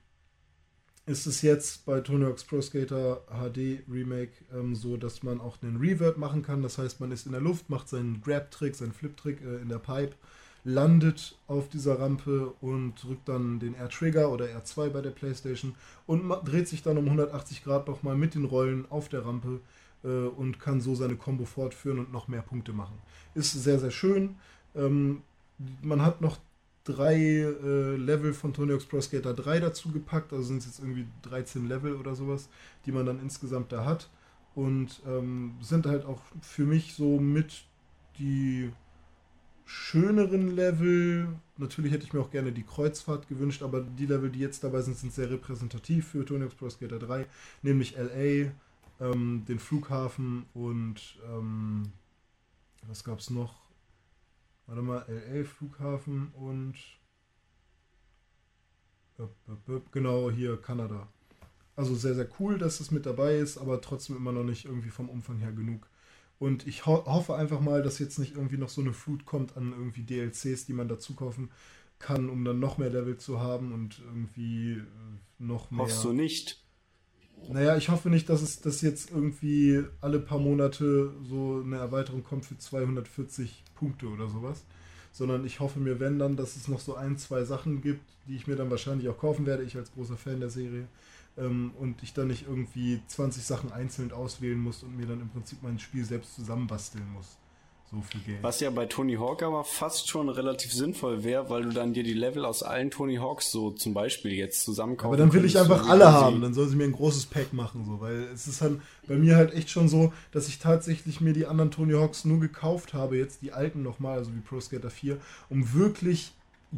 ist es jetzt bei Tony Hawk's Pro Skater HD Remake ähm, so, dass man auch einen Revert machen kann. Das heißt, man ist in der Luft, macht seinen Grab-Trick, seinen Flip-Trick äh, in der Pipe, landet auf dieser Rampe und drückt dann den R-Trigger oder R2 bei der Playstation und dreht sich dann um 180 Grad nochmal mit den Rollen auf der Rampe äh, und kann so seine Combo fortführen und noch mehr Punkte machen. Ist sehr, sehr schön. Ähm, man hat noch drei äh, Level von Tony Hawk's Pro Skater 3 dazu gepackt, also sind es jetzt irgendwie 13 Level oder sowas, die man dann insgesamt da hat und ähm, sind halt auch für mich so mit die schöneren Level. Natürlich hätte ich mir auch gerne die Kreuzfahrt gewünscht, aber die Level, die jetzt dabei sind, sind sehr repräsentativ für Tony Hawk's Pro Skater 3, nämlich LA, ähm, den Flughafen und ähm, was gab es noch? Warte mal, LA Flughafen und genau hier Kanada. Also sehr, sehr cool, dass es mit dabei ist, aber trotzdem immer noch nicht irgendwie vom Umfang her genug. Und ich ho hoffe einfach mal, dass jetzt nicht irgendwie noch so eine Flut kommt an irgendwie DLCs, die man dazu kaufen kann, um dann noch mehr Level zu haben und irgendwie äh, noch mehr. Hoffst du nicht? Naja, ich hoffe nicht, dass es dass jetzt irgendwie alle paar Monate so eine Erweiterung kommt für 240 Punkte oder sowas. Sondern ich hoffe mir, wenn dann, dass es noch so ein, zwei Sachen gibt, die ich mir dann wahrscheinlich auch kaufen werde, ich als großer Fan der Serie. Ähm, und ich dann nicht irgendwie 20 Sachen einzeln auswählen muss und mir dann im Prinzip mein Spiel selbst zusammenbasteln muss. So viel Geld. Was ja bei Tony Hawk aber fast schon relativ sinnvoll wäre, weil du dann dir die Level aus allen Tony Hawks so zum Beispiel jetzt zusammenkaufen Aber dann will ich einfach alle haben, dann soll sie mir ein großes Pack machen, so, weil es ist halt bei mir halt echt schon so, dass ich tatsächlich mir die anderen Tony Hawks nur gekauft habe, jetzt die alten nochmal, also wie Pro Skater 4, um wirklich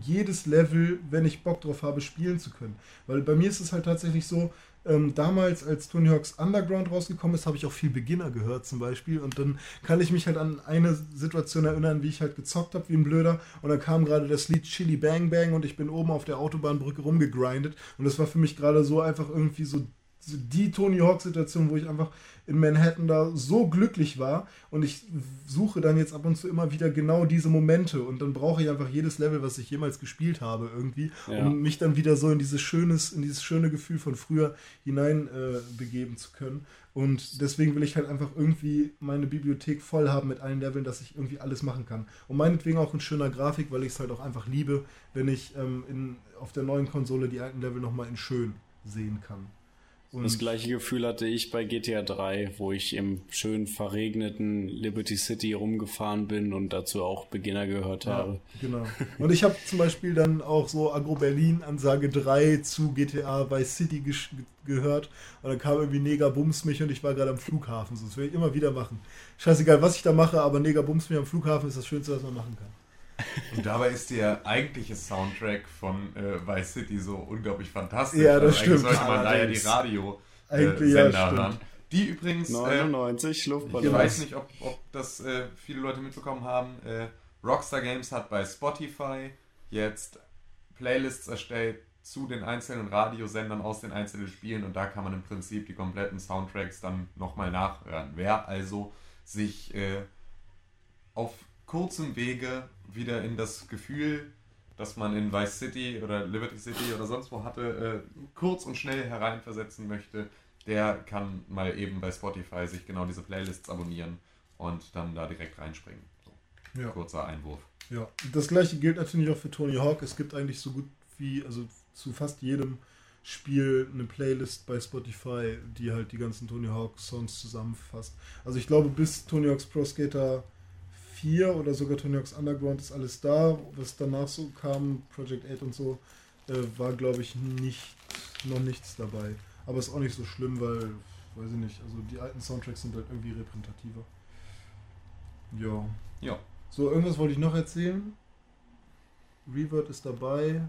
jedes Level, wenn ich Bock drauf habe, spielen zu können. Weil bei mir ist es halt tatsächlich so, ähm, damals, als Tony Hawk's Underground rausgekommen ist, habe ich auch viel Beginner gehört zum Beispiel. Und dann kann ich mich halt an eine Situation erinnern, wie ich halt gezockt habe wie ein Blöder. Und dann kam gerade das Lied Chili Bang Bang und ich bin oben auf der Autobahnbrücke rumgegrindet. Und das war für mich gerade so einfach irgendwie so die Tony Hawk-Situation, wo ich einfach in Manhattan da so glücklich war und ich suche dann jetzt ab und zu immer wieder genau diese Momente und dann brauche ich einfach jedes Level, was ich jemals gespielt habe irgendwie, Ja. um mich dann wieder so in dieses schönes, in dieses schöne Gefühl von früher hinein äh, begeben zu können. Und deswegen will ich halt einfach irgendwie meine Bibliothek voll haben mit allen Leveln, dass ich irgendwie alles machen kann. Und meinetwegen auch in schöner Grafik, weil ich es halt auch einfach liebe, wenn ich ähm, in, auf der neuen Konsole die alten Level nochmal in schön sehen kann. Und Das gleiche Gefühl hatte ich bei GTA 3, wo ich im schön verregneten Liberty City rumgefahren bin und dazu auch Beginner gehört Ja, habe. genau. Und ich habe zum Beispiel dann auch so Agro Berlin Ansage 3 zu GTA Vice City gesch- gehört. Und dann kam irgendwie Neger Bums mich und ich war gerade am Flughafen. So, das will ich immer wieder machen. Scheißegal, was ich da mache, aber Neger Bums mich am Flughafen ist das Schönste, was man machen kann. Und dabei ist der eigentliche Soundtrack von äh, Vice City so unglaublich fantastisch. Ja, das eigentlich stimmt. sollte man da ja die. Radio-Sender Eigentlich, ja, hören. Die übrigens, äh, 99 ich Luftballons. weiß nicht, ob, ob das äh, viele Leute mitbekommen haben, äh, Rockstar Games hat bei Spotify jetzt Playlists erstellt zu den einzelnen Radiosendern aus den einzelnen Spielen und da kann man im Prinzip die kompletten Soundtracks dann nochmal nachhören. Wer also sich äh, auf kurzem Wege wieder in das Gefühl, das man in Vice City oder Liberty City oder sonst wo hatte, äh, kurz und schnell hereinversetzen möchte, der kann mal eben bei Spotify sich genau diese Playlists abonnieren und dann da direkt reinspringen. So, Ja. kurzer Einwurf. Ja, das gleiche gilt natürlich auch für Tony Hawk. Es gibt eigentlich so gut wie, also zu fast jedem Spiel eine Playlist bei Spotify, die halt die ganzen Tony Hawk Songs zusammenfasst. Also ich glaube, bis Tony Hawk's Pro Skater 4 oder sogar Tony Hawk's Underground ist alles da. Was danach so kam, Project 8 und so, äh, war glaube ich nicht, noch nichts dabei. Aber ist auch nicht so schlimm, weil, weiß ich nicht, also die alten Soundtracks sind halt irgendwie repräsentativer. Ja. Ja. So, irgendwas wollte ich noch erzählen. Revert ist dabei.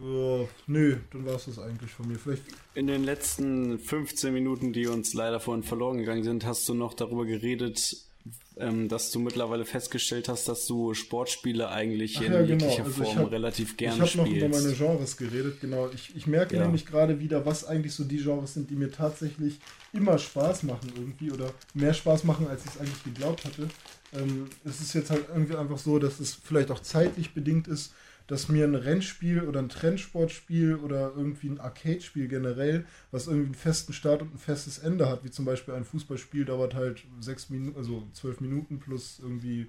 Ja, nö, dann war es das eigentlich von mir. Vielleicht. In den letzten 15 Minuten, die uns leider vorhin verloren gegangen sind, hast du noch darüber geredet, ähm, dass du mittlerweile festgestellt hast, dass du Sportspiele eigentlich Ach in ja, genau. jeglicher Also ich Form hab- relativ Ich gerne habe noch über meine spielst. Genres geredet, genau. Ich, ich merke Ja. nämlich gerade wieder, was eigentlich so die Genres sind, die mir tatsächlich immer Spaß machen irgendwie oder mehr Spaß machen, als ich es eigentlich geglaubt hatte. Ähm, es ist jetzt halt irgendwie einfach so, dass es vielleicht auch zeitlich bedingt ist, dass mir ein Rennspiel oder ein Trendsportspiel oder irgendwie ein Arcade-Spiel generell, was irgendwie einen festen Start und ein festes Ende hat, wie zum Beispiel ein Fußballspiel dauert halt sechs Minuten, also zwölf Minuten plus irgendwie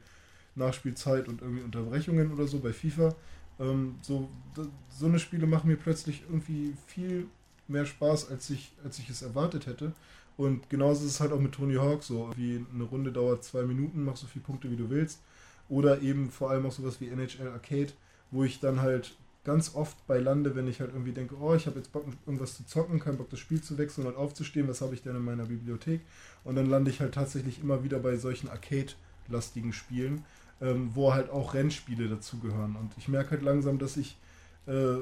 Nachspielzeit und irgendwie Unterbrechungen oder so bei FIFA. Ähm, so, so eine Spiele machen mir plötzlich irgendwie viel mehr Spaß, als ich, als ich es erwartet hätte. Und genauso ist es halt auch mit Tony Hawk so. Wie eine Runde dauert zwei Minuten, mach so viele Punkte wie du willst. Oder eben vor allem auch sowas wie NHL Arcade, wo ich dann halt ganz oft bei lande, wenn ich halt irgendwie denke, oh, ich habe jetzt Bock, irgendwas zu zocken, keinen Bock, das Spiel zu wechseln und aufzustehen, was habe ich denn in meiner Bibliothek? Und dann lande ich halt tatsächlich immer wieder bei solchen Arcade-lastigen Spielen, ähm, wo halt auch Rennspiele dazugehören. Und ich merke halt langsam, dass ich äh,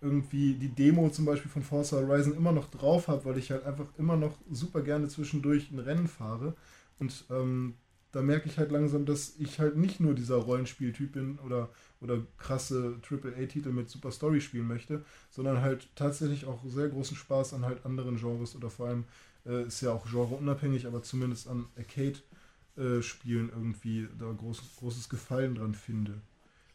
irgendwie die Demo zum Beispiel von Forza Horizon immer noch drauf habe, weil ich halt einfach immer noch super gerne zwischendurch ein Rennen fahre. Und ähm, da merke ich halt langsam, dass ich halt nicht nur dieser Rollenspieltyp bin oder, oder krasse AAA-Titel mit super Story spielen möchte, sondern halt tatsächlich auch sehr großen Spaß an halt anderen Genres oder vor allem äh, ist ja auch genreunabhängig, aber zumindest an Arcade-Spielen irgendwie da groß, großes Gefallen dran finde.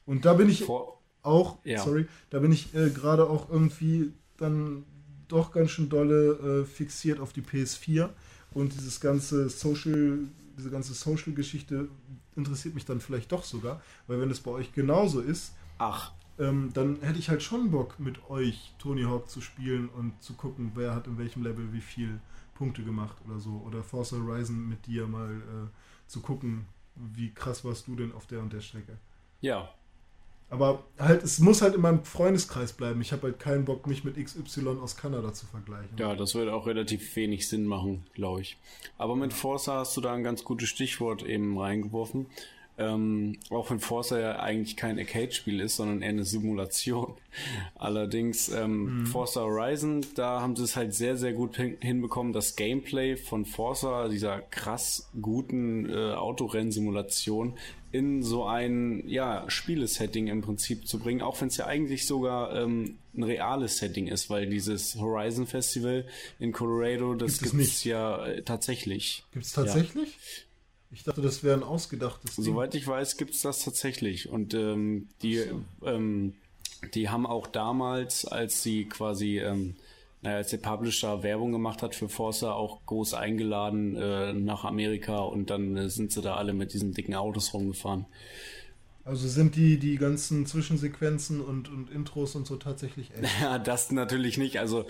Und da bin ich Vor auch, Ja. sorry, da bin ich äh, gerade auch irgendwie dann doch ganz schön dolle äh, fixiert auf die PS4 und dieses ganze Social, diese ganze Social-Geschichte interessiert mich dann vielleicht doch sogar, weil wenn es bei euch genauso ist, Ach, ähm, dann hätte ich halt schon Bock mit euch Tony Hawk zu spielen und zu gucken, wer hat in welchem Level wie viel Punkte gemacht oder so. Oder Forza Horizon mit dir mal äh, zu gucken, wie krass warst du denn auf der und der Strecke. ja. Aber halt, es muss halt in meinem Freundeskreis bleiben. Ich habe halt keinen Bock, mich mit XY aus Kanada zu vergleichen. Ja, das würde auch relativ wenig Sinn machen, glaube ich. Aber mit Forza hast du da ein ganz gutes Stichwort eben reingeworfen. Ähm, auch wenn Forza ja eigentlich kein Arcade-Spiel ist, sondern eher eine Simulation. Allerdings ähm, mhm. Forza Horizon, da haben sie es halt sehr, sehr gut hin hinbekommen, das Gameplay von Forza, dieser krass guten äh, Autorennsimulation, in so ein ja, Spielesetting im Prinzip zu bringen, auch wenn es ja eigentlich sogar ähm, ein reales Setting ist, weil dieses Horizon Festival in Colorado, das gibt es ja äh, tatsächlich. Gibt es tatsächlich? Ja. Ich dachte, das wäre ein ausgedachtes Ding. Soweit ich weiß, gibt es das tatsächlich. Und ähm, die, so. ähm, die haben auch damals, als sie quasi, ähm, naja, als der Publisher Werbung gemacht hat für Forza, auch groß eingeladen äh, nach Amerika und dann äh, sind sie da alle mit diesen dicken Autos rumgefahren. Also sind die, die ganzen Zwischensequenzen und, und Intros und so tatsächlich echt? Ja, das natürlich nicht. Also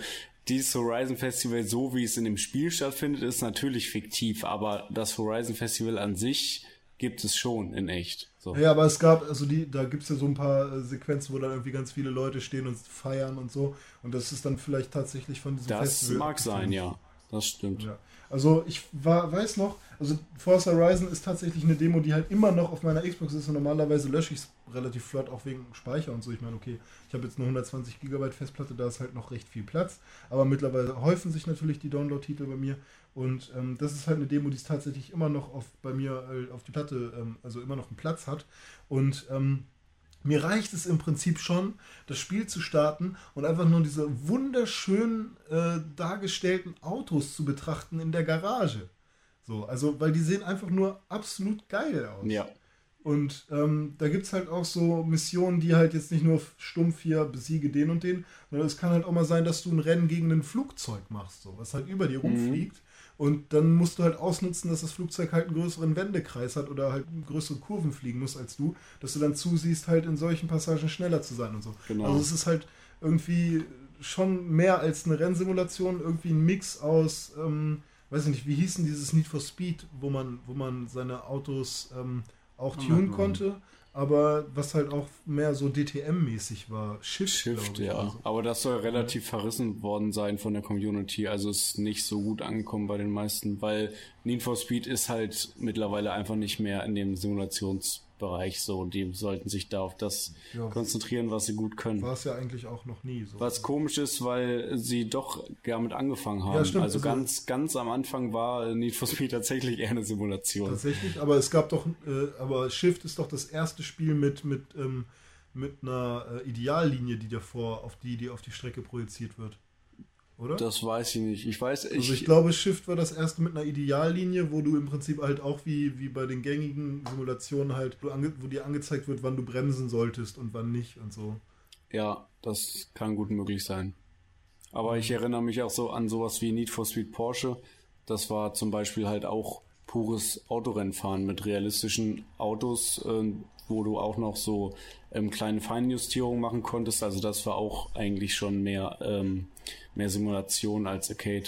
dieses Horizon Festival, so wie es in dem Spiel stattfindet, ist natürlich fiktiv, aber das Horizon Festival an sich gibt es schon in echt. So. Ja, aber es gab, also die, da gibt es ja so ein paar äh, Sequenzen, wo dann irgendwie ganz viele Leute stehen und feiern und so. Und das ist dann vielleicht tatsächlich von diesem das Festival. Das mag sein, ja. Das stimmt. Ja. Also ich war, weiß noch, also Forza Horizon ist tatsächlich eine Demo, die halt immer noch auf meiner Xbox ist und normalerweise lösche ich es relativ flott, auch wegen Speicher und so. Ich meine, okay, ich habe jetzt nur 120 GB Festplatte, da ist halt noch recht viel Platz, aber mittlerweile häufen sich natürlich die Download-Titel bei mir und ähm, das ist halt eine Demo, die es tatsächlich immer noch auf, bei mir äh, auf die Platte, ähm, also immer noch einen Platz hat und ähm, mir reicht es im Prinzip schon, das Spiel zu starten und einfach nur diese wunderschön äh, dargestellten Autos zu betrachten in der Garage. So, also, weil die sehen einfach nur absolut geil aus. Ja. Und ähm, da gibt es halt auch so Missionen, die halt jetzt nicht nur stumpf hier besiege den und den, sondern es kann halt auch mal sein, dass du ein Rennen gegen ein Flugzeug machst, so, was halt über dir mhm. rumfliegt. Und dann musst du halt ausnutzen, dass das Flugzeug halt einen größeren Wendekreis hat oder halt größere Kurven fliegen muss als du, dass du dann zusiehst, halt in solchen Passagen schneller zu sein und so. Genau. Also es ist halt irgendwie schon mehr als eine Rennsimulation, irgendwie ein Mix aus, ähm, weiß ich nicht, wie hieß denn dieses Need for Speed, wo man, wo man seine Autos ähm, auch tunen konnte aber was halt auch mehr so DTM-mäßig war. Shift, Shift ja. Also. Aber das soll relativ verrissen worden sein von der Community. Also ist nicht so gut angekommen bei den meisten, weil Need for Speed ist halt mittlerweile einfach nicht mehr in dem Simulations- Bereich so. Die sollten sich da auf das ja. konzentrieren, was sie gut können. War es ja eigentlich auch noch nie so. Was komisch ist, weil sie doch damit angefangen haben. Ja, stimmt, also, also ganz, ganz am Anfang war Need for Speed tatsächlich eher eine Simulation. Tatsächlich, aber es gab doch, äh, aber Shift ist doch das erste Spiel mit, mit, ähm, mit einer äh, Ideallinie, die davor auf die, die auf die Strecke projiziert wird oder? Das weiß ich nicht. Ich weiß, ich, also ich glaube, Shift war das erste mit einer Ideallinie, wo du im Prinzip halt auch wie, wie bei den gängigen Simulationen halt, wo dir angezeigt wird, wann du bremsen solltest und wann nicht und so. Ja, das kann gut möglich sein. Aber ich erinnere mich auch so an sowas wie Need for Speed Porsche. Das war zum Beispiel halt auch pures Autorennfahren mit realistischen Autos, äh, wo du auch noch so ähm, kleine Feinjustierungen machen konntest. Also das war auch eigentlich schon mehr ähm, mehr Simulation als Arcade.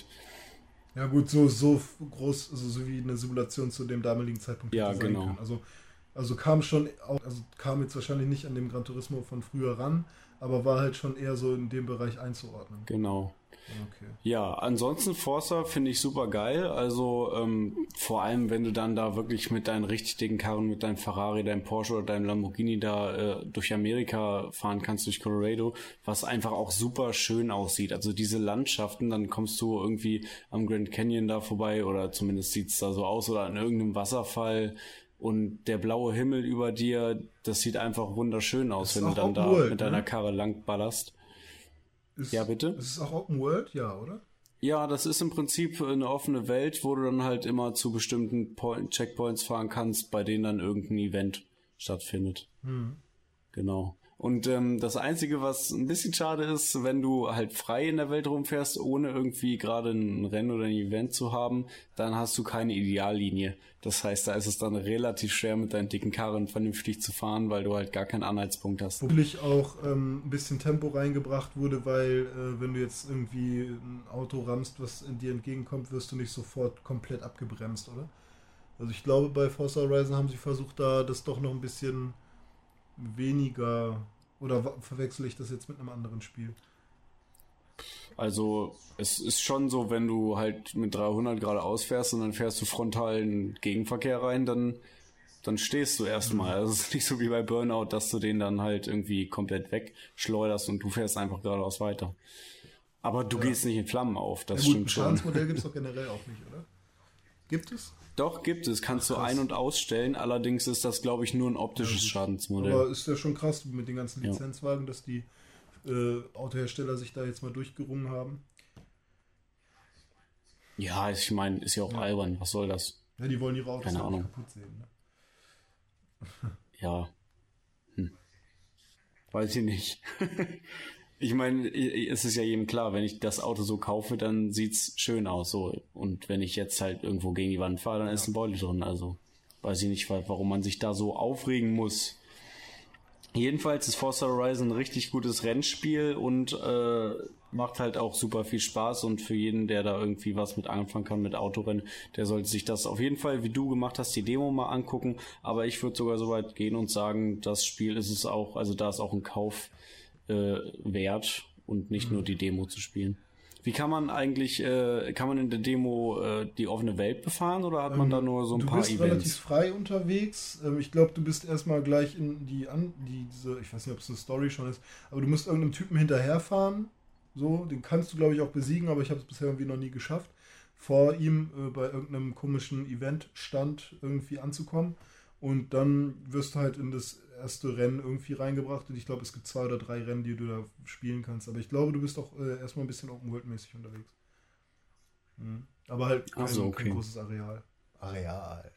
Ja gut, so, so groß, also so wie eine Simulation zu dem damaligen Zeitpunkt ja, genau. Kann. Also, also kam schon auch, also kam jetzt wahrscheinlich nicht an dem Gran Turismo von früher ran, aber war halt schon eher so in dem Bereich einzuordnen. Genau. Okay. Ja, ansonsten Forza finde ich super geil. Also ähm, vor allem, wenn du dann da wirklich mit deinen richtig dicken Karren, mit deinem Ferrari, deinem Porsche oder deinem Lamborghini da äh, durch Amerika fahren kannst, durch Colorado, was einfach auch super schön aussieht. Also diese Landschaften, dann kommst du irgendwie am Grand Canyon da vorbei oder zumindest sieht's da so aus oder an irgendeinem Wasserfall und der blaue Himmel über dir, das sieht einfach wunderschön aus, wenn du dann da World, mit deiner ne? Karre lang ballerst. Ist, ja, bitte? Ist es auch Open World? Ja, oder? Ja, das ist im Prinzip eine offene Welt, wo du dann halt immer zu bestimmten Point Checkpoints fahren kannst, bei denen dann irgendein Event stattfindet. Hm. Genau. Und ähm, das Einzige, was ein bisschen schade ist, wenn du halt frei in der Welt rumfährst, ohne irgendwie gerade ein Rennen oder ein Event zu haben, dann hast du keine Ideallinie. Das heißt, da ist es dann relativ schwer, mit deinen dicken Karren vernünftig zu fahren, weil du halt gar keinen Anhaltspunkt hast. Natürlich auch ähm, ein bisschen Tempo reingebracht wurde, weil äh, wenn du jetzt irgendwie ein Auto rammst, was in dir entgegenkommt, wirst du nicht sofort komplett abgebremst, oder? Also ich glaube, bei Forza Horizon haben sie versucht, da das doch noch ein bisschen weniger. Oder verwechsel ich das jetzt mit einem anderen Spiel? Also es ist schon so, wenn du halt mit 300 gerade ausfährst und dann fährst du frontal in Gegenverkehr rein, dann dann stehst du erstmal. Also es ist nicht so wie bei Burnout, dass du den dann halt irgendwie komplett wegschleuderst und du fährst einfach geradeaus weiter. Aber du gehst nicht in Flammen auf, das Ja, gut, stimmt schon. Schadensmodell gibt es doch generell auch nicht, oder? Gibt es? Doch, gibt es. Kannst du ein- und ausstellen. Allerdings ist das, glaube ich, nur ein optisches Schadensmodell. Aber ist ja schon krass mit den ganzen Ja. Lizenzwagen, dass die äh, Autohersteller sich da jetzt mal durchgerungen haben. Ja, ich meine, ist ja auch albern. Was soll das? Ja, die wollen ihre Autos Keine ja nicht Ahnung. kaputt sehen. Ne? Ja. Hm. Weiß ich nicht. ich meine, es ist ja jedem klar, wenn ich das Auto so kaufe, dann sieht's schön aus. So. Und wenn ich jetzt halt irgendwo gegen die Wand fahre, dann ist ein Beutel drin. Also weiß ich nicht, wa- warum man sich da so aufregen muss. Jedenfalls ist Forza Horizon ein richtig gutes Rennspiel und äh, macht halt auch super viel Spaß und für jeden, der da irgendwie was mit anfangen kann mit Autorennen, der sollte sich das auf jeden Fall, wie du gemacht hast, die Demo mal angucken. Aber ich würde sogar so weit gehen und sagen, das Spiel ist es auch, also da ist auch ein Kauf äh, wert und nicht nur die Demo zu spielen. Wie kann man eigentlich, äh, kann man in der Demo äh, die offene Welt befahren oder hat man da nur so ein Ähm, du paar bist relativ Events? frei unterwegs. Ähm, ich glaube, du bist erstmal gleich in die, an, die diese, ich weiß nicht, ob es eine Story schon ist, aber du musst irgendeinem Typen hinterherfahren. So, den kannst du, glaube ich, auch besiegen, aber ich habe es bisher irgendwie noch nie geschafft, vor ihm äh, bei irgendeinem komischen Eventstand irgendwie anzukommen. Und dann wirst du halt in das erste Rennen irgendwie reingebracht. Und ich glaube, es gibt zwei oder drei Rennen, die du da spielen kannst. Aber ich glaube, du bist auch äh, erstmal ein bisschen Open World-mäßig unterwegs. Mhm. Aber halt kein, so, kein okay. großes Areal. Areal.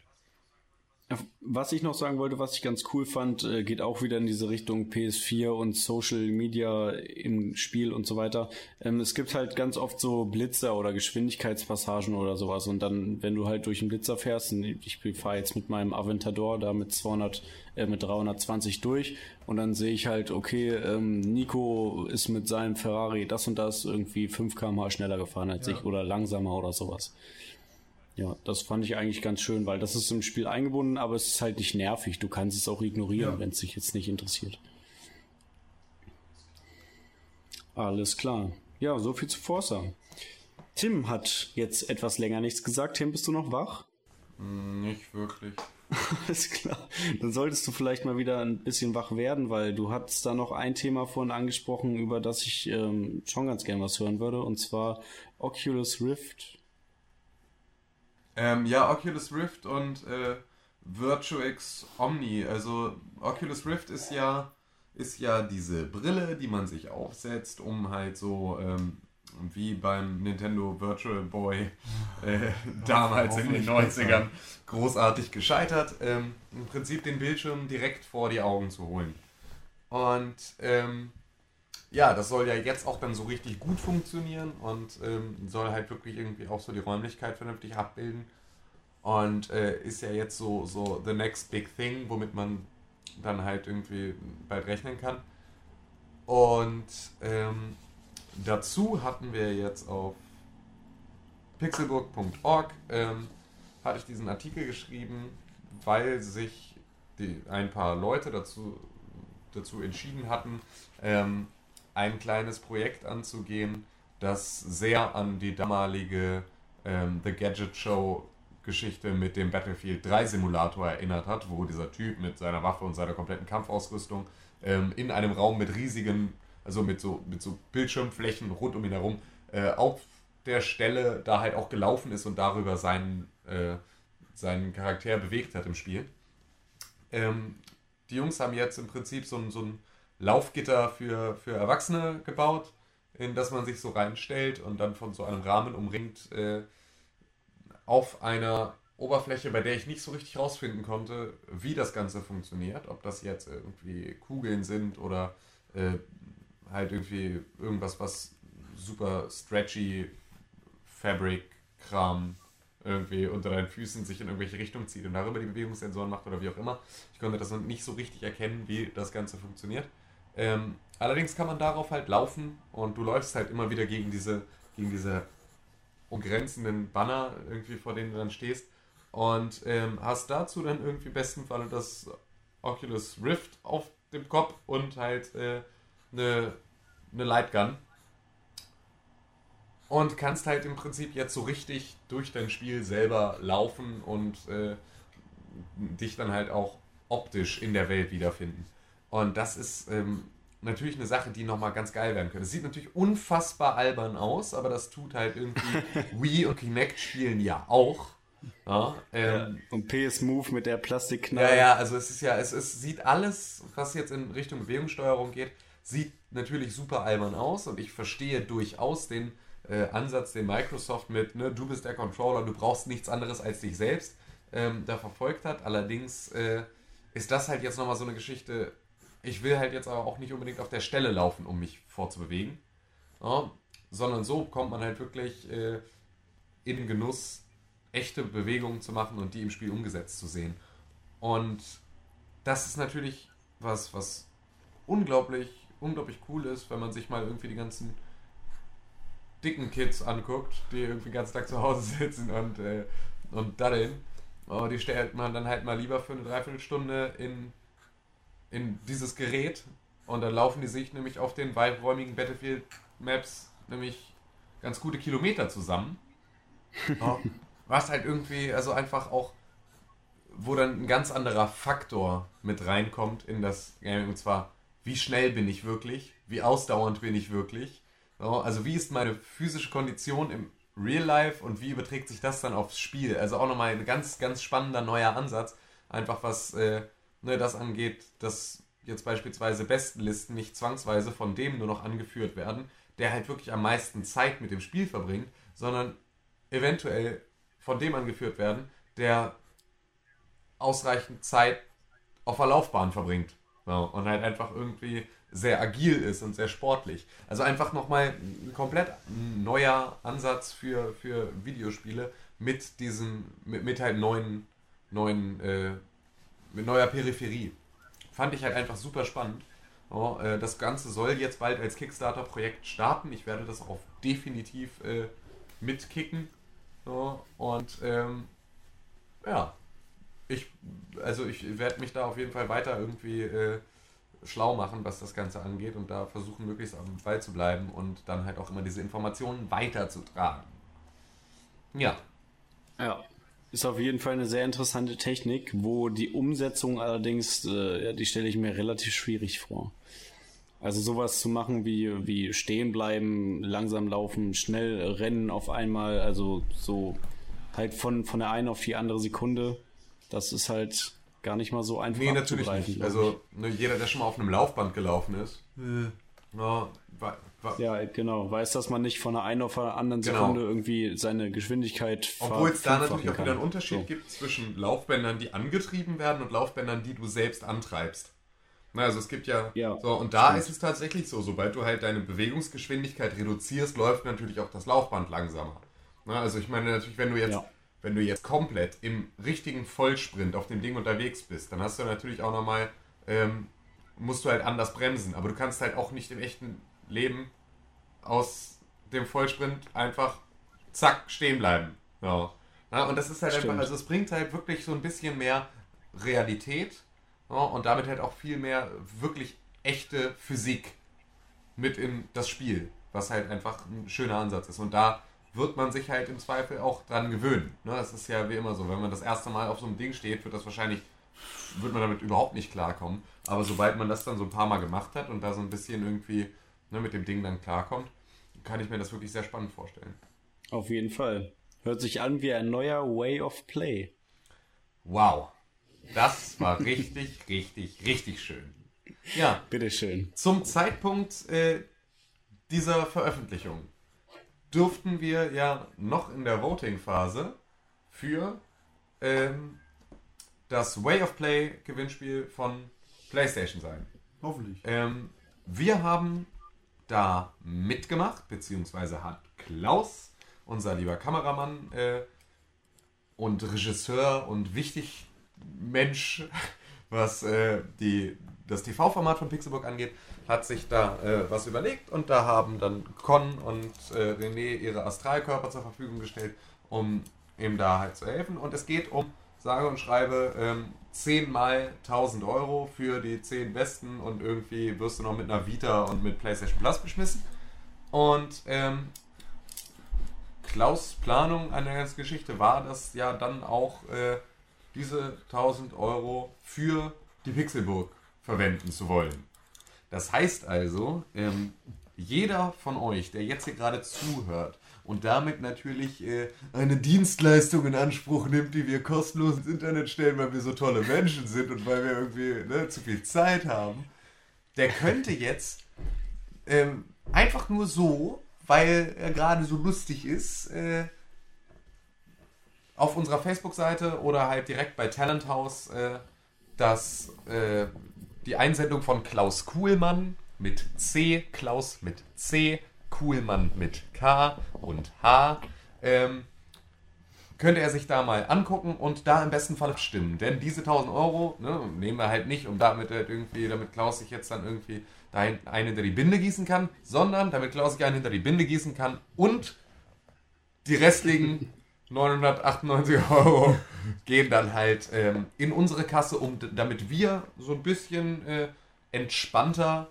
Was ich noch sagen wollte, was ich ganz cool fand, äh, geht auch wieder in diese Richtung PS4 und Social Media im Spiel und so weiter. Ähm, es gibt halt ganz oft so Blitzer oder Geschwindigkeitspassagen oder sowas und dann, wenn du halt durch einen Blitzer fährst, ich fahre jetzt mit meinem Aventador da mit 200, äh, mit 320 durch und dann sehe ich halt, okay, ähm, Nico ist mit seinem Ferrari das und das irgendwie 5 km/h schneller gefahren als Ja. ich oder langsamer oder sowas. Ja, das fand ich eigentlich ganz schön, weil das ist im Spiel eingebunden, aber es ist halt nicht nervig. Du kannst es auch ignorieren, Ja. wenn es dich jetzt nicht interessiert. Alles klar. Ja, so viel zu Forza. Tim hat jetzt etwas länger nichts gesagt. Tim, bist du noch wach? Nicht wirklich. Alles klar. Dann solltest du vielleicht mal wieder ein bisschen wach werden, weil du hattest da noch ein Thema vorhin angesprochen, über das ich ähm, schon ganz gern was hören würde, und zwar Oculus Rift. Ähm, ja, Oculus Rift und äh, VirtuX Omni. Also Oculus Rift ist ja, ist ja diese Brille, die man sich aufsetzt, um halt so ähm, wie beim Nintendo Virtual Boy äh, damals in den hoffentlich 90ern großartig gescheitert, ähm, im Prinzip den Bildschirm direkt vor die Augen zu holen. Und ähm, ja, das soll ja jetzt auch dann so richtig gut funktionieren und ähm, soll halt wirklich irgendwie auch so die Räumlichkeit vernünftig abbilden. Und äh, ist ja jetzt so, so the next big thing, womit man dann halt irgendwie bald rechnen kann. Und ähm, dazu hatten wir jetzt auf pixelburg.org ähm, hatte ich diesen Artikel geschrieben, weil sich die, ein paar Leute dazu, dazu entschieden hatten, ähm, ein kleines Projekt anzugehen, das sehr an die damalige ähm, The Gadget Show Geschichte mit dem Battlefield 3 Simulator erinnert hat, wo dieser Typ mit seiner Waffe und seiner kompletten Kampfausrüstung ähm, in einem Raum mit riesigen, also mit so, mit so Bildschirmflächen rund um ihn herum, äh, auf der Stelle da halt auch gelaufen ist und darüber seinen, äh, seinen Charakter bewegt hat im Spiel. Ähm, die Jungs haben jetzt im Prinzip so ein, so ein Laufgitter für, für Erwachsene gebaut, in das man sich so reinstellt und dann von so einem Rahmen umringt äh, auf einer Oberfläche, bei der ich nicht so richtig rausfinden konnte, wie das Ganze funktioniert. Ob das jetzt irgendwie Kugeln sind oder äh, halt irgendwie irgendwas, was super stretchy Fabric-Kram irgendwie unter deinen Füßen sich in irgendwelche Richtungen zieht und darüber die Bewegungssensoren macht oder wie auch immer. Ich konnte das noch nicht so richtig erkennen, wie das Ganze funktioniert. Ähm, allerdings kann man darauf halt laufen und du läufst halt immer wieder gegen diese, gegen diese umgrenzenden Banner irgendwie, vor denen du dann stehst und ähm, hast dazu dann irgendwie im besten Falle das Oculus Rift auf dem Kopf und halt äh, eine, eine Lightgun und kannst halt im Prinzip jetzt so richtig durch dein Spiel selber laufen und äh, dich dann halt auch optisch in der Welt wiederfinden. Und das ist ähm, natürlich eine Sache, die nochmal ganz geil werden könnte. Es sieht natürlich unfassbar albern aus, aber das tut halt irgendwie Wii und Kinect spielen ja auch. Ja, ähm, Und PS Move mit der Plastikknarre. ja, ja, also es ist ja, es, es sieht alles, was jetzt in Richtung Bewegungssteuerung geht, sieht natürlich super albern aus und ich verstehe durchaus den äh, Ansatz, den Microsoft mit, ne, du bist der Controller, du brauchst nichts anderes als dich selbst, ähm, da verfolgt hat. Allerdings äh, ist das halt jetzt nochmal so eine Geschichte, ich will halt jetzt aber auch nicht unbedingt auf der Stelle laufen, um mich vorzubewegen, ja, sondern so kommt man halt wirklich äh, in den Genuss, echte Bewegungen zu machen und die im Spiel umgesetzt zu sehen. Und das ist natürlich was, was unglaublich, unglaublich cool ist, wenn man sich mal irgendwie die ganzen dicken Kids anguckt, die irgendwie den ganzen Tag zu Hause sitzen und, äh, und daddeln. Oh, die stellt man dann halt mal lieber für eine Dreiviertelstunde in, in dieses Gerät und dann laufen die sich nämlich auf den weiträumigen Battlefield-Maps nämlich ganz gute Kilometer zusammen. Oh, was halt irgendwie, also einfach auch, wo dann ein ganz anderer Faktor mit reinkommt in das Game, und zwar, wie schnell bin ich wirklich, wie ausdauernd bin ich wirklich, so, also wie ist meine physische Kondition im Real Life und wie überträgt sich das dann aufs Spiel? Also auch nochmal ein ganz, ganz spannender neuer Ansatz, einfach was äh, ne, das angeht, dass jetzt beispielsweise Bestenlisten nicht zwangsweise von dem nur noch angeführt werden, der halt wirklich am meisten Zeit mit dem Spiel verbringt, sondern eventuell von dem angeführt werden, der ausreichend Zeit auf der Laufbahn verbringt. Ja, und halt einfach irgendwie sehr agil ist und sehr sportlich. Also einfach nochmal ein komplett neuer Ansatz für, für Videospiele mit diesem, mit, mit halt neuen, neuen, äh, mit neuer Peripherie. Fand ich halt einfach super spannend. Ja, äh, das Ganze soll jetzt bald als Kickstarter-Projekt starten. Ich werde das auch definitiv äh, mitkicken. Ja, und ähm, ja, ich, also ich werde mich da auf jeden Fall weiter irgendwie äh, schlau machen, was das Ganze angeht und da versuchen, möglichst am Ball zu bleiben und dann halt auch immer diese Informationen weiterzutragen. Ja. Ja. Ist auf jeden Fall eine sehr interessante Technik, wo die Umsetzung allerdings, äh, ja, die stelle ich mir relativ schwierig vor. Also sowas zu machen wie, wie stehen bleiben, langsam laufen, schnell rennen auf einmal, also so halt von, von der einen auf die andere Sekunde, das ist halt gar nicht mal so einfach. Nee, natürlich nicht. Also ne, jeder, der schon mal auf einem Laufband gelaufen ist, Äh, ja, wa- ich. Ja, genau. Weiß, dass man nicht von der einen auf der anderen Genau. Sekunde irgendwie seine Geschwindigkeit Obwohl es da natürlich auch wieder einen. Unterschied So. gibt zwischen Laufbändern, die angetrieben werden und Laufbändern, die du selbst antreibst. Na, also es gibt ja, Ja, so und da stimmt. ist es tatsächlich so, sobald du halt deine Bewegungsgeschwindigkeit reduzierst, läuft natürlich auch das Laufband langsamer. Na, also ich meine natürlich, wenn du jetzt Ja. wenn du jetzt komplett im richtigen Vollsprint auf dem Ding unterwegs bist, dann hast du natürlich auch nochmal, ähm, musst du halt anders bremsen. Aber du kannst halt auch nicht im echten Leben aus dem Vollsprint einfach zack stehen bleiben. Ja. Ja, und das ist halt Stimmt. einfach, also es bringt halt wirklich so ein bisschen mehr Realität ja, und damit halt auch viel mehr wirklich echte Physik mit in das Spiel, was halt einfach ein schöner Ansatz ist. Und da wird man sich halt im Zweifel auch dran gewöhnen. Ne? Es ist ja wie immer so, wenn man das erste Mal auf so einem Ding steht, wird das wahrscheinlich, wird man damit überhaupt nicht klarkommen. Aber sobald man das dann so ein paar Mal gemacht hat und da so ein bisschen irgendwie ne, mit dem Ding dann klarkommt, kann ich mir das wirklich sehr spannend vorstellen. Auf jeden Fall. Hört sich an wie ein neuer Way of Play. Wow. Das war richtig, richtig, richtig schön. Ja, Bitteschön. zum Zeitpunkt äh, dieser Veröffentlichung dürften wir ja noch in der Voting-Phase für ähm, das Way of Play Gewinnspiel von PlayStation sein. hoffentlich. Ähm, wir haben da mitgemacht, beziehungsweise hat Klaus, unser lieber Kameramann äh, und Regisseur und wichtig Mensch, was äh, die, das TV-Format von Pixelburg angeht, hat sich da äh, was überlegt und da haben dann Con und äh, René ihre Astralkörper zur Verfügung gestellt, um ihm da halt zu helfen. Und es geht um, sage und schreibe, ähm, 10 mal 1000 Euro für die 10 Besten und irgendwie wirst du noch mit einer Vita und mit PlayStation Plus beschmissen. Und ähm, Klaus Planung an der ganzen Geschichte war, das ja dann auch äh, diese 1000 Euro für die Pixelburg verwenden zu wollen. Das heißt also, ähm, jeder von euch, der jetzt hier gerade zuhört und damit natürlich äh, eine Dienstleistung in Anspruch nimmt, die wir kostenlos ins Internet stellen, weil wir so tolle Menschen sind und weil wir irgendwie ne, zu viel Zeit haben, der könnte jetzt ähm, einfach nur so, weil er gerade so lustig ist, äh, auf unserer Facebook-Seite oder halt direkt bei Talent House äh, das, äh, die Einsendung von Klaus Kuhlmann mit C, Klaus mit C, Kuhlmann mit K und H, ähm, könnte er sich da mal angucken und da im besten Fall stimmen. Denn diese 1000 Euro ne, nehmen wir halt nicht, um damit halt irgendwie, damit Klaus sich jetzt dann irgendwie da einen hinter die Binde gießen kann, sondern damit Klaus sich einen hinter die Binde gießen kann und die restlichen 998 Euro gehen dann halt ähm, in unsere Kasse, um damit wir so ein bisschen äh, entspannter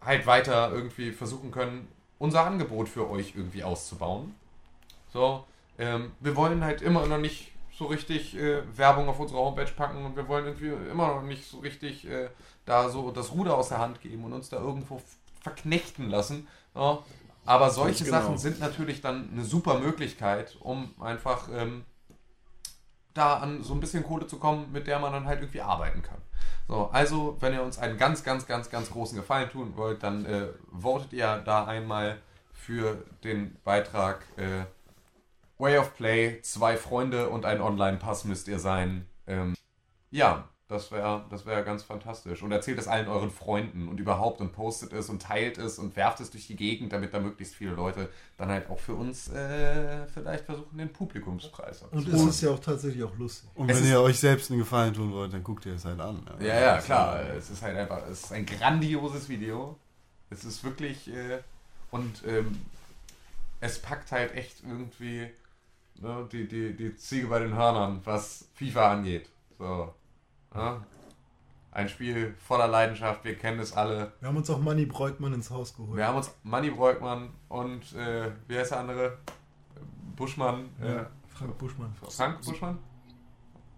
halt weiter irgendwie versuchen können, unser Angebot für euch irgendwie auszubauen. So, ähm, wir wollen halt immer noch nicht so richtig äh, Werbung auf unsere Homepage packen und wir wollen irgendwie immer noch nicht so richtig äh, da so das Ruder aus der Hand geben und uns da irgendwo verknechten lassen. Ja, aber solche genau. Sachen sind natürlich dann eine super Möglichkeit, um einfach ähm, da an so ein bisschen Kohle zu kommen, mit der man dann halt irgendwie arbeiten kann. So, also, wenn ihr uns einen ganz, ganz, ganz, ganz großen Gefallen tun wollt, dann äh, votet ihr da einmal für den Beitrag äh, Way of Play, zwei Freunde und ein Online-Pass müsst ihr sein. Ähm, ja, das wäre das wär ganz fantastisch. Und erzählt es allen euren Freunden und überhaupt und postet es und teilt es und werft es durch die Gegend, damit da möglichst viele Leute dann halt auch für uns äh, vielleicht versuchen, den Publikumspreis Und es ist ja auch tatsächlich auch lustig. Und wenn ihr euch selbst einen Gefallen tun wollt, dann guckt ihr es halt an. Ja, ja, ja klar. Es ist halt einfach, es ist ein grandioses Video. Es ist wirklich, äh, und ähm, es packt halt echt irgendwie ne, die, die, die Ziege bei den Hörnern, was FIFA angeht. So. Ja? Ein Spiel voller Leidenschaft, wir kennen es alle. Wir haben uns auch Manny Breukmann ins Haus geholt. Wir haben uns Manny Breukmann und äh, wie heißt der andere? Buschmann. Ja, äh, Frank Buschmann. Frank Buschmann?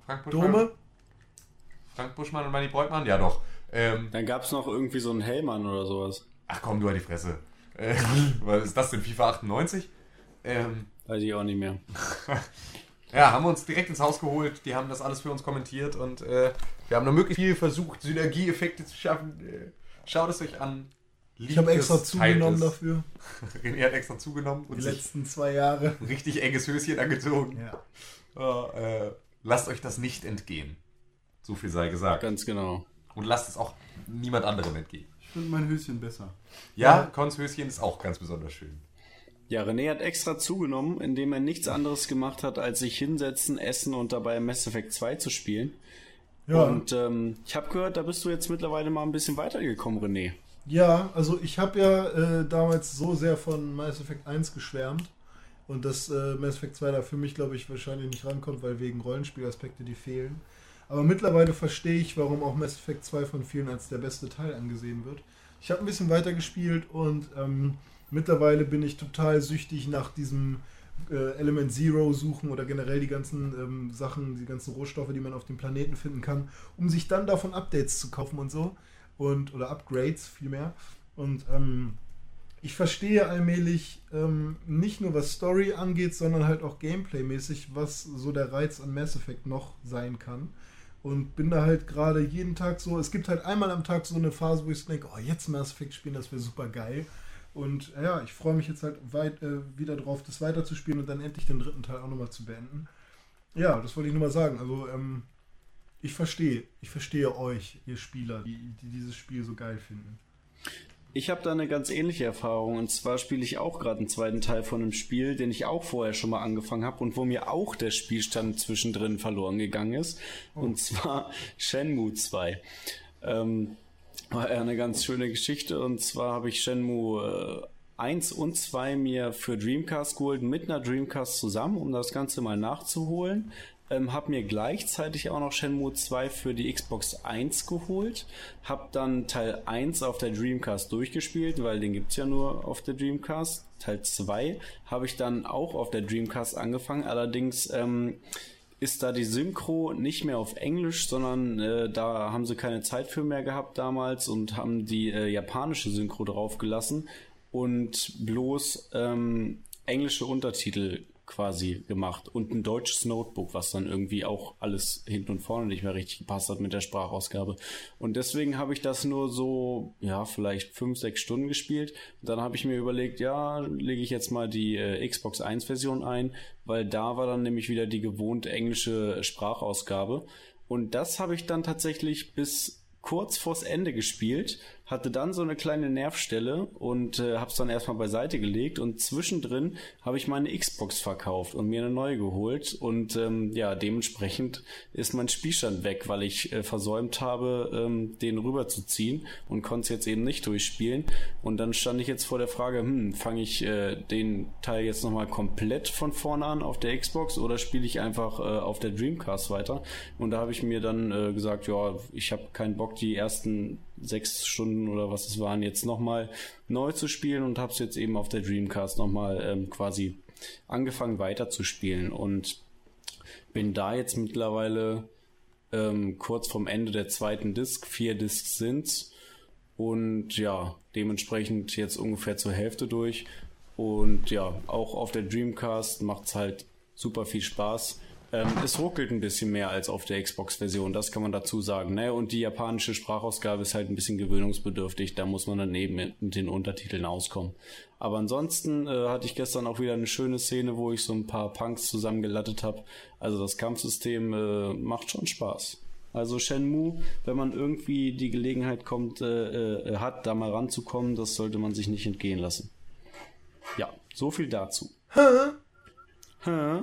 Frank Buschmann? Dome? Frank Buschmann und Manny Breukmann? Ja, doch. Ähm, Dann gab es noch irgendwie so einen Hellmann oder sowas. Ach komm, du an die Fresse. Äh, was ist das denn, FIFA 98? Ähm, Weiß ich auch nicht mehr. Ja, haben wir uns direkt ins Haus geholt. Die haben das alles für uns kommentiert und äh, wir haben noch möglichst viel versucht, Synergieeffekte zu schaffen. Äh, schaut es euch an. Liebt ich habe extra zugenommen dafür. René hat extra zugenommen. Und Die letzten zwei Jahre. Ein richtig enges Höschen angezogen. Ja. Oh, äh, lasst euch das nicht entgehen. So viel sei gesagt. Ganz genau. Und lasst es auch niemand anderem entgehen. Ich finde mein Höschen besser. Ja, ja. Cons Höschen ist auch ganz besonders schön. Ja, René hat extra zugenommen, indem er nichts anderes gemacht hat, als sich hinsetzen, essen und dabei Mass Effect 2 zu spielen. Ja. Und ähm, ich habe gehört, da bist du jetzt mittlerweile mal ein bisschen weitergekommen, René. Ja, also ich habe ja äh, damals so sehr von Mass Effect 1 geschwärmt und dass äh, Mass Effect 2 da für mich, glaube ich, wahrscheinlich nicht rankommt, weil wegen Rollenspielaspekte die fehlen. Aber mittlerweile verstehe ich, warum auch Mass Effect 2 von vielen als der beste Teil angesehen wird. Ich habe ein bisschen weitergespielt und ähm, Mittlerweile bin ich total süchtig nach diesem äh, Element Zero suchen oder generell die ganzen ähm, Sachen, die ganzen Rohstoffe, die man auf dem Planeten finden kann, um sich dann davon Updates zu kaufen und so. Und, oder Upgrades vielmehr. Und ähm, ich verstehe allmählich ähm, nicht nur was Story angeht, sondern halt auch Gameplay-mäßig, was so der Reiz an Mass Effect noch sein kann. Und bin da halt gerade jeden Tag so, es gibt halt einmal am Tag so eine Phase, wo ich denke, oh, jetzt Mass Effect spielen, das wäre super geil. Und ja, ich freue mich jetzt halt weit, äh, wieder drauf, das weiterzuspielen und dann endlich den dritten Teil auch nochmal zu beenden. Ja, das wollte ich nur mal sagen. Also, ähm, ich verstehe, ich verstehe euch, ihr Spieler, die, die dieses Spiel so geil finden. Ich habe da eine ganz ähnliche Erfahrung und zwar spiele ich auch gerade einen zweiten Teil von einem Spiel, den ich auch vorher schon mal angefangen habe und wo mir auch der Spielstand zwischendrin verloren gegangen ist. Oh. Und zwar Shenmue 2. Ähm, eine ganz schöne Geschichte. Und zwar habe ich Shenmue äh, 1 und 2 mir für Dreamcast geholt, mit einer Dreamcast zusammen, um das Ganze mal nachzuholen. Ähm, hab mir gleichzeitig auch noch Shenmue 2 für die Xbox 1 geholt. Hab dann Teil 1 auf der Dreamcast durchgespielt, weil den gibt's ja nur auf der Dreamcast. Teil 2 habe ich dann auch auf der Dreamcast angefangen, allerdings ähm, ist da die Synchro nicht mehr auf Englisch, sondern äh, da haben sie keine Zeit für mehr gehabt damals und haben die äh, japanische Synchro draufgelassen und bloß ähm, englische Untertitel quasi gemacht und ein deutsches Notebook, was dann irgendwie auch alles hinten und vorne nicht mehr richtig gepasst hat mit der Sprachausgabe. Und deswegen habe ich das nur so, ja, vielleicht fünf, sechs Stunden gespielt. Und dann habe ich mir überlegt, ja, lege ich jetzt mal die äh, Xbox 1 Version ein, weil da war dann nämlich wieder die gewohnte englische Sprachausgabe. Und das habe ich dann tatsächlich bis kurz vors Ende gespielt, hatte dann so eine kleine Nervstelle und äh, habe es dann erstmal beiseite gelegt und zwischendrin habe ich meine Xbox verkauft und mir eine neue geholt und ähm, ja, dementsprechend ist mein Spielstand weg, weil ich äh, versäumt habe, ähm, den rüberzuziehen und konnte es jetzt eben nicht durchspielen. Und dann stand ich jetzt vor der Frage, hm, fange ich äh, den Teil jetzt nochmal komplett von vorne an auf der Xbox oder spiele ich einfach äh, auf der Dreamcast weiter? Und da habe ich mir dann äh, gesagt, ja, ich habe keinen Bock, die ersten sechs Stunden oder was es waren, jetzt nochmal neu zu spielen und habe es jetzt eben auf der Dreamcast nochmal ähm, quasi angefangen weiterzuspielen und bin da jetzt mittlerweile ähm, kurz vom Ende der zweiten Disc. Vier Discs sind's und ja, dementsprechend jetzt ungefähr zur Hälfte durch. Und ja, auch auf der Dreamcast macht's halt super viel Spaß. Ähm, es ruckelt ein bisschen mehr als auf der Xbox-Version, das kann man dazu sagen. Ne? Und die japanische Sprachausgabe ist halt ein bisschen gewöhnungsbedürftig, da muss man dann eben mit, mit den Untertiteln auskommen. Aber ansonsten äh, hatte ich gestern auch wieder eine schöne Szene, wo ich so ein paar Punks zusammengelattet habe. Also das Kampfsystem äh, macht schon Spaß. Also Shenmue, wenn man irgendwie die Gelegenheit kommt, äh, äh, hat, da mal ranzukommen, das sollte man sich nicht entgehen lassen. Ja, so viel dazu. Hä? Hä?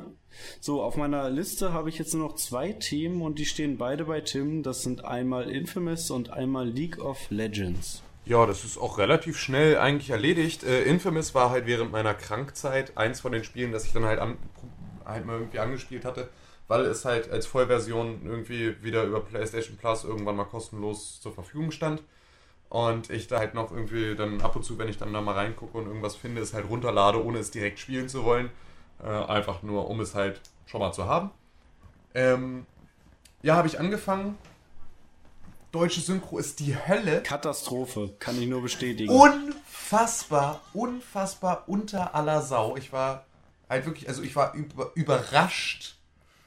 So, auf meiner Liste habe ich jetzt nur noch zwei Themen und die stehen beide bei Tim. Das sind einmal Infamous und einmal League of Legends. Ja, das ist auch relativ schnell eigentlich erledigt. Äh, Infamous war halt während meiner Krankzeit eins von den Spielen, das ich dann halt, an, halt mal irgendwie angespielt hatte, weil es halt als Vollversion irgendwie wieder über PlayStation Plus irgendwann mal kostenlos zur Verfügung stand. Und ich da halt noch irgendwie dann ab und zu, wenn ich dann da mal reingucke und irgendwas finde, es halt runterlade, ohne es direkt spielen zu wollen. Äh, einfach nur, um es halt schon mal zu haben. Ähm, ja, habe ich angefangen. Deutsche Synchro ist die Hölle. Katastrophe, kann ich nur bestätigen. Unfassbar, unfassbar unter aller Sau. Ich war halt wirklich, also ich war über, überrascht,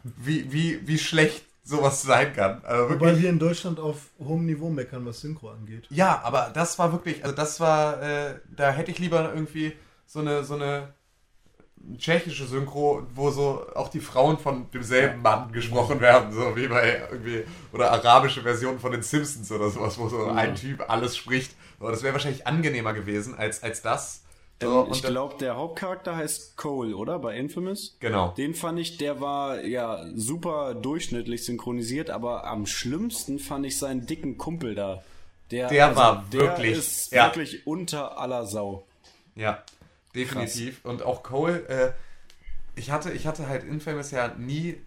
wie, wie, wie schlecht sowas sein kann. Also Wobei wir in Deutschland auf hohem Niveau meckern, was Synchro angeht. Ja, aber das war wirklich, also das war, äh, da hätte ich lieber irgendwie so eine, so eine tschechische Synchro, wo so auch die Frauen von demselben Mann gesprochen werden, so wie bei irgendwie, oder arabische Versionen von den Simpsons oder sowas, wo so ein Typ alles spricht. So, das wäre wahrscheinlich angenehmer gewesen als, als das. So, Ähm, ich glaube, der Hauptcharakter heißt Cole, oder? Bei Infamous? Genau. Den fand ich, der war ja super durchschnittlich synchronisiert, aber am schlimmsten fand ich seinen dicken Kumpel da. Der, Der war der wirklich- ist ja. wirklich unter aller Sau. Ja, definitiv. Und auch Cole, äh, ich hatte, ich hatte halt Infamous ja nie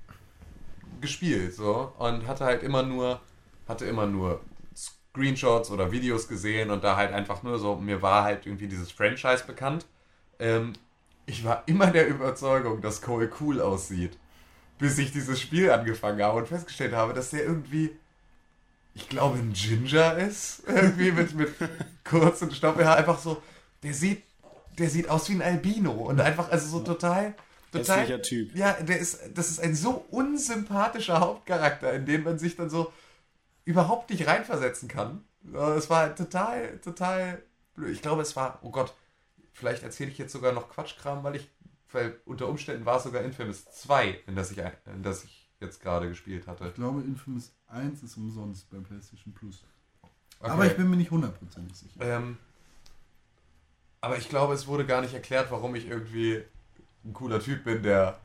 gespielt, so, und hatte halt immer nur, hatte immer nur Screenshots oder Videos gesehen und da halt einfach nur so, mir war halt irgendwie dieses Franchise bekannt. Ähm, ich war immer der Überzeugung, dass Cole cool aussieht, bis ich dieses Spiel angefangen habe und festgestellt habe, dass der irgendwie, ich glaube, ein Ginger ist, irgendwie mit, mit kurzen Stoppelhaar, einfach so, der sieht, der sieht aus wie ein Albino und einfach, also so total, total, Hässlicher Typ. ja, der ist, das ist ein so unsympathischer Hauptcharakter, in den man sich dann so überhaupt nicht reinversetzen kann. Äh, Es war halt total, total blöd. Ich glaube, es war, oh Gott, vielleicht erzähle ich jetzt sogar noch Quatschkram, weil ich, weil unter Umständen war es sogar Infamous 2, in das ich, ein- in das ich jetzt gerade gespielt hatte. Ich glaube, Infamous 1 ist umsonst bei PlayStation Plus. Okay. Aber ich bin mir nicht hundertprozentig sicher. Ähm, aber ich glaube, es wurde gar nicht erklärt, warum ich irgendwie ein cooler Typ bin, der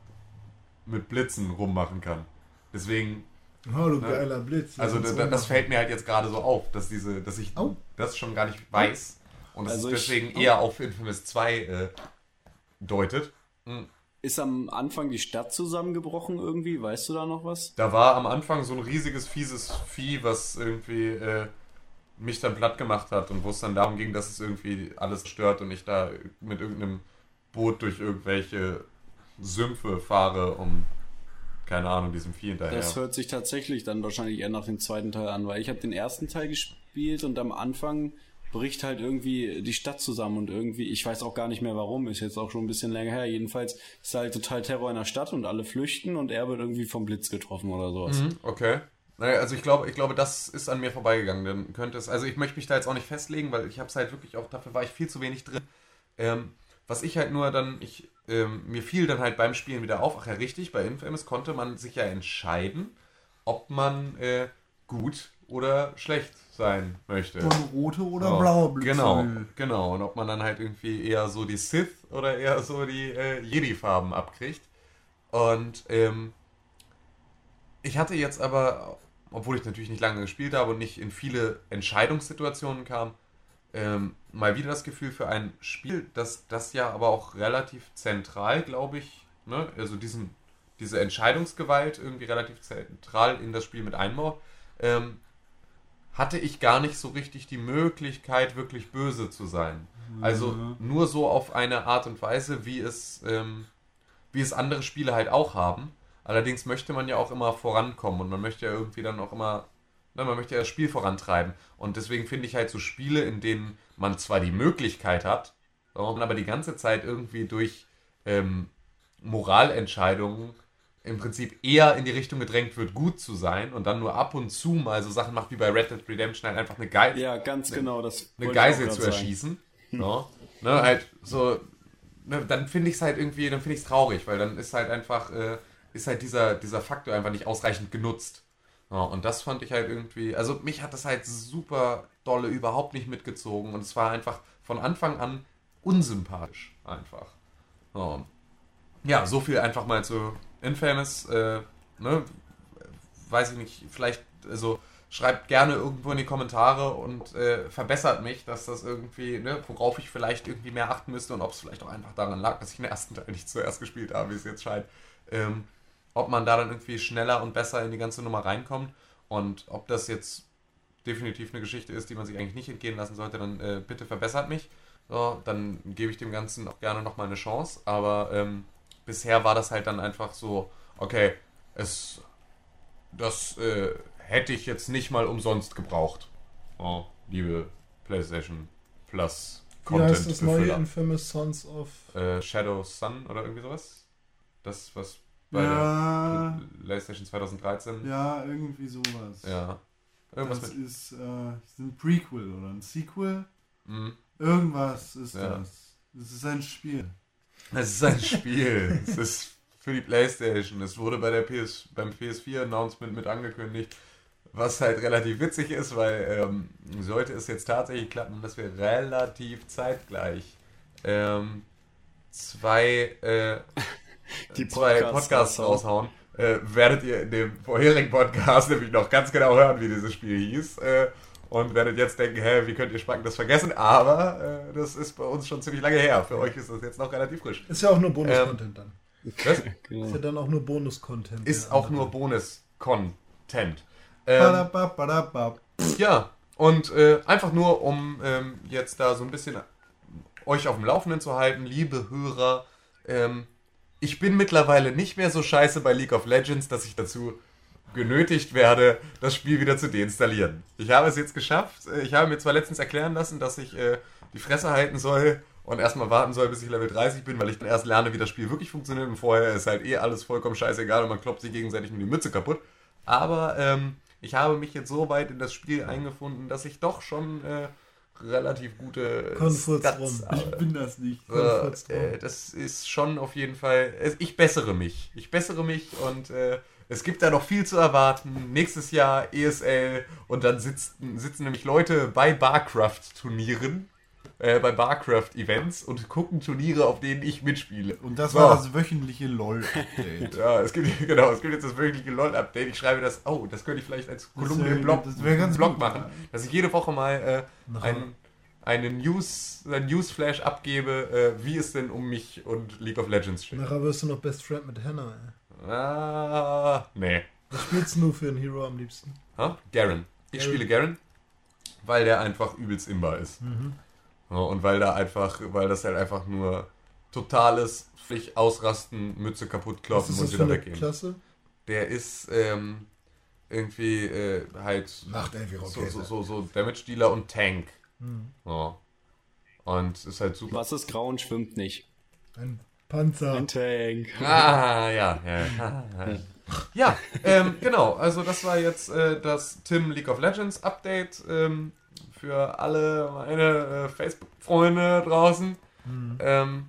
mit Blitzen rummachen kann. Deswegen Hallo, Ne? geiler Blitz. Also das machen. fällt mir halt jetzt gerade so auf, dass diese, dass ich Au. das schon gar nicht weiß und das Also ist ich- deswegen eher auf Infamous 2 äh, deutet. Ist am Anfang die Stadt zusammengebrochen irgendwie? Weißt du da noch was? Da war am Anfang so ein riesiges, fieses Vieh, was irgendwie äh, mich dann platt gemacht hat und wo es dann darum ging, dass es irgendwie alles stört und ich da mit irgendeinem Boot durch irgendwelche Sümpfe fahre, um keine Ahnung, diesem Vieh hinterher. Das hört sich tatsächlich dann wahrscheinlich eher nach dem zweiten Teil an, weil ich habe den ersten Teil gespielt und am Anfang bricht halt irgendwie die Stadt zusammen und irgendwie, ich weiß auch gar nicht mehr warum, ist jetzt auch schon ein bisschen länger her. Jedenfalls ist halt total Terror in der Stadt und alle flüchten und er wird irgendwie vom Blitz getroffen oder sowas. Mhm, okay. Naja, also ich glaube, ich glaube, das ist an mir vorbeigegangen. Dann könnte es, also ich möchte mich da jetzt auch nicht festlegen, weil ich habe es halt wirklich auch, dafür war ich viel zu wenig drin. Ähm, was ich halt nur dann, ich, ähm, mir fiel dann halt beim Spielen wieder auf, ach ja richtig, bei Infamous konnte man sich ja entscheiden, ob man äh, gut oder schlecht sein möchte. Von rote oder Ja, blaue Blitze. Genau, genau. Und ob man dann halt irgendwie eher so die Sith oder eher so die äh, Jedi-Farben abkriegt. Und ähm, ich hatte jetzt aber, obwohl ich natürlich nicht lange gespielt habe und nicht in viele Entscheidungssituationen kam, ähm, mal wieder das Gefühl für ein Spiel, das das ja aber auch relativ zentral, glaube ich, ne? also diesen, diese Entscheidungsgewalt irgendwie relativ zentral in das Spiel mit einbaut, ähm, hatte ich gar nicht so richtig die Möglichkeit, wirklich böse zu sein. Also nur so auf eine Art und Weise, wie es, ähm, wie es andere Spiele halt auch haben. Allerdings möchte man ja auch immer vorankommen und man möchte ja irgendwie dann auch immer, ne, man möchte ja das Spiel vorantreiben. Und deswegen finde ich halt so Spiele, in denen man zwar die Möglichkeit hat, man aber die ganze Zeit irgendwie durch ähm, Moralentscheidungen im Prinzip eher in die Richtung gedrängt wird, gut zu sein und dann nur ab und zu mal so Sachen macht wie bei Red Dead Redemption halt einfach eine geil Ja, ganz genau. Das eine Geisel zu erschießen. Ja. Ne, halt so, ne, dann finde ich es halt irgendwie, dann finde ich es traurig, weil dann ist halt einfach, äh, ist halt dieser, dieser Faktor einfach nicht ausreichend genutzt. Ja, und das fand ich halt irgendwie, also mich hat das halt super dolle überhaupt nicht mitgezogen und es war einfach von Anfang an unsympathisch einfach. Ja, ja so viel einfach mal zu Infamous, äh, ne, weiß ich nicht, vielleicht, also schreibt gerne irgendwo in die Kommentare und äh, verbessert mich, dass das irgendwie, ne, worauf ich vielleicht irgendwie mehr achten müsste und ob es vielleicht auch einfach daran lag, dass ich den ersten Teil nicht zuerst gespielt habe, wie es jetzt scheint. Ähm, ob man da dann irgendwie schneller und besser in die ganze Nummer reinkommt und ob das jetzt definitiv eine Geschichte ist, die man sich eigentlich nicht entgehen lassen sollte, dann äh, bitte verbessert mich. So, dann gebe ich dem Ganzen auch gerne nochmal eine Chance. Aber ähm, bisher war das halt dann einfach so, okay, es das äh, hätte ich jetzt nicht mal umsonst gebraucht. Oh, liebe PlayStation Plus Wie heißt das neue. Infamous Sons of... Äh, Shadow Sun oder irgendwie sowas? Das, was bei Ja, der PlayStation 2013. ja, irgendwie sowas. Ja. Irgendwas das mit. ist, äh, ist ein Prequel oder ein Sequel. Mhm. Irgendwas ist Ja. das. Das ist ein Spiel. Es ist ein Spiel. es ist für die PlayStation. Es wurde bei der PS, beim PS4-Announcement mit angekündigt. Was halt relativ witzig ist, weil ähm, sollte es jetzt tatsächlich klappen, dass wir relativ zeitgleich ähm, zwei, äh, Die zwei Podcasts Podcasts raushauen. äh, werdet ihr in dem vorherigen Podcast nämlich noch ganz genau hören, wie dieses Spiel hieß. Äh, und werdet jetzt denken, hä, wie könnt ihr Spannendes vergessen? Aber äh, das ist bei uns schon ziemlich lange her. Für euch ist das jetzt noch relativ frisch. Ist ja auch nur Bonus-Content dann. Das Ist ja dann auch nur Bonus-Content. ist auch andere. nur Bonus-Content. Ähm, ja, und äh, einfach nur, um ähm, jetzt da so ein bisschen euch auf dem Laufenden zu halten, liebe Hörer, ähm, ich bin mittlerweile nicht mehr so scheiße bei League of Legends, dass ich dazu genötigt werde, das Spiel wieder zu deinstallieren. Ich habe es jetzt geschafft. Äh, Ich habe mir zwar letztens erklären lassen, dass ich äh, die Fresse halten soll und erstmal warten soll, bis ich Level 30 bin, weil ich dann erst lerne, wie das Spiel wirklich funktioniert und vorher ist halt eh alles vollkommen scheißegal und man kloppt sich gegenseitig nur die Mütze kaputt. Aber ähm, ich habe mich jetzt so weit in das Spiel eingefunden, dass ich doch schon äh, relativ gute Stats. Ich bin das nicht. Äh, das ist schon auf jeden Fall. Ich bessere mich. Ich bessere mich und äh, es gibt da noch viel zu erwarten. Nächstes Jahr ESL und dann sitzen, sitzen nämlich Leute bei Barcraft-Turnieren, äh, bei Barcraft-Events und gucken Turniere, auf denen ich mitspiele. Und das So. war das wöchentliche LOL-Update. Ja, es gibt, genau, es gibt jetzt das wöchentliche LOL-Update. Ich schreibe das, oh, das könnte ich vielleicht als Kolumne wär- im Blog, ganz Blog gut, machen, ja. dass ich jede Woche mal äh, einen, einen News, einen Newsflash abgebe, äh, wie es denn um mich und League of Legends steht. Nachher wirst du noch Best Friend mit Hannah. Ey. Ah, nee. Was spielst du für einen Hero am liebsten? Ha? Garen. Ich Garen. spiele Garen, weil der einfach übelst imbar ist. Ja, und weil da einfach, weil das halt einfach nur totales, Pflicht ausrasten, Mütze kaputt ist und wieder weggehen. Klasse? der ist ähm, irgendwie äh, halt wie so, so, so, so Damage-Dealer und Tank. Ja. Und ist halt super. Was ist grau und schwimmt nicht? Ein Panzer. Ein Tank. Ah, ja, ja. ja. Ja, ähm, genau. Also das war jetzt äh, das Tim League of Legends Update ähm, für alle meine äh, Facebook-Freunde draußen. Ähm,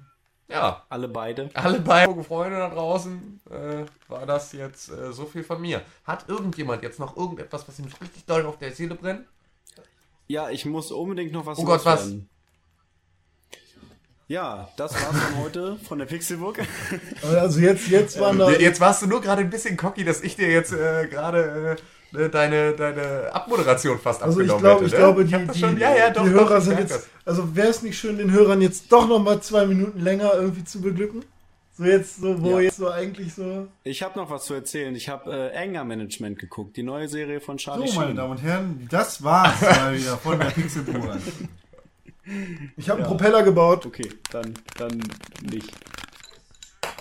ja, Alle beide. alle beiden Freunde da draußen äh, war das jetzt äh, so viel von mir. Hat irgendjemand jetzt noch irgendetwas, was ihm richtig doll auf der Seele brennt? Ja, ich muss unbedingt noch was Oh Gott, was? Ja, das war's von heute von der Pixelbook. Also jetzt, jetzt waren da. Jetzt warst du nur gerade ein bisschen cocky, dass ich dir jetzt äh, gerade äh, deine, deine Abmoderation fast Also ich abgenommen glaube, hätte. ich ne? glaube, die, hab das die, schon, ja, ja, doch, die doch, Hörer ich sind jetzt. Also wäre es nicht schön, den Hörern jetzt doch noch mal zwei Minuten länger irgendwie zu beglücken? So jetzt, so wo Ja. jetzt so eigentlich so. Ich habe noch was zu erzählen. Ich habe äh, Anger Management geguckt, die neue Serie von Charlie So, meine. Damen und Herren, das war's mal wieder von der Pixelbruder. Ich habe einen Propeller gebaut. Okay, dann, dann nicht.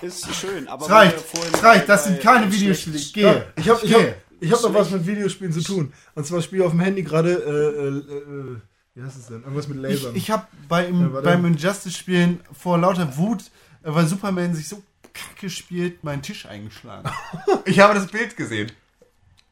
Ist schön, aber Es reicht, wir vorhin es reicht, das sind keine Videospiele. schlecht- Geh. Ja, ich habe ich hab, ich hab noch was mit Videospielen zu tun. Und zwar spiele ich auf dem Handy gerade, äh, äh, äh, wie heißt es denn? Irgendwas mit Ich, Lasern. ich habe bei Ja, beim Injustice-Spielen vor lauter Wut, äh, weil Superman sich so kacke spielt, meinen Tisch eingeschlagen. Ich habe das Bild gesehen.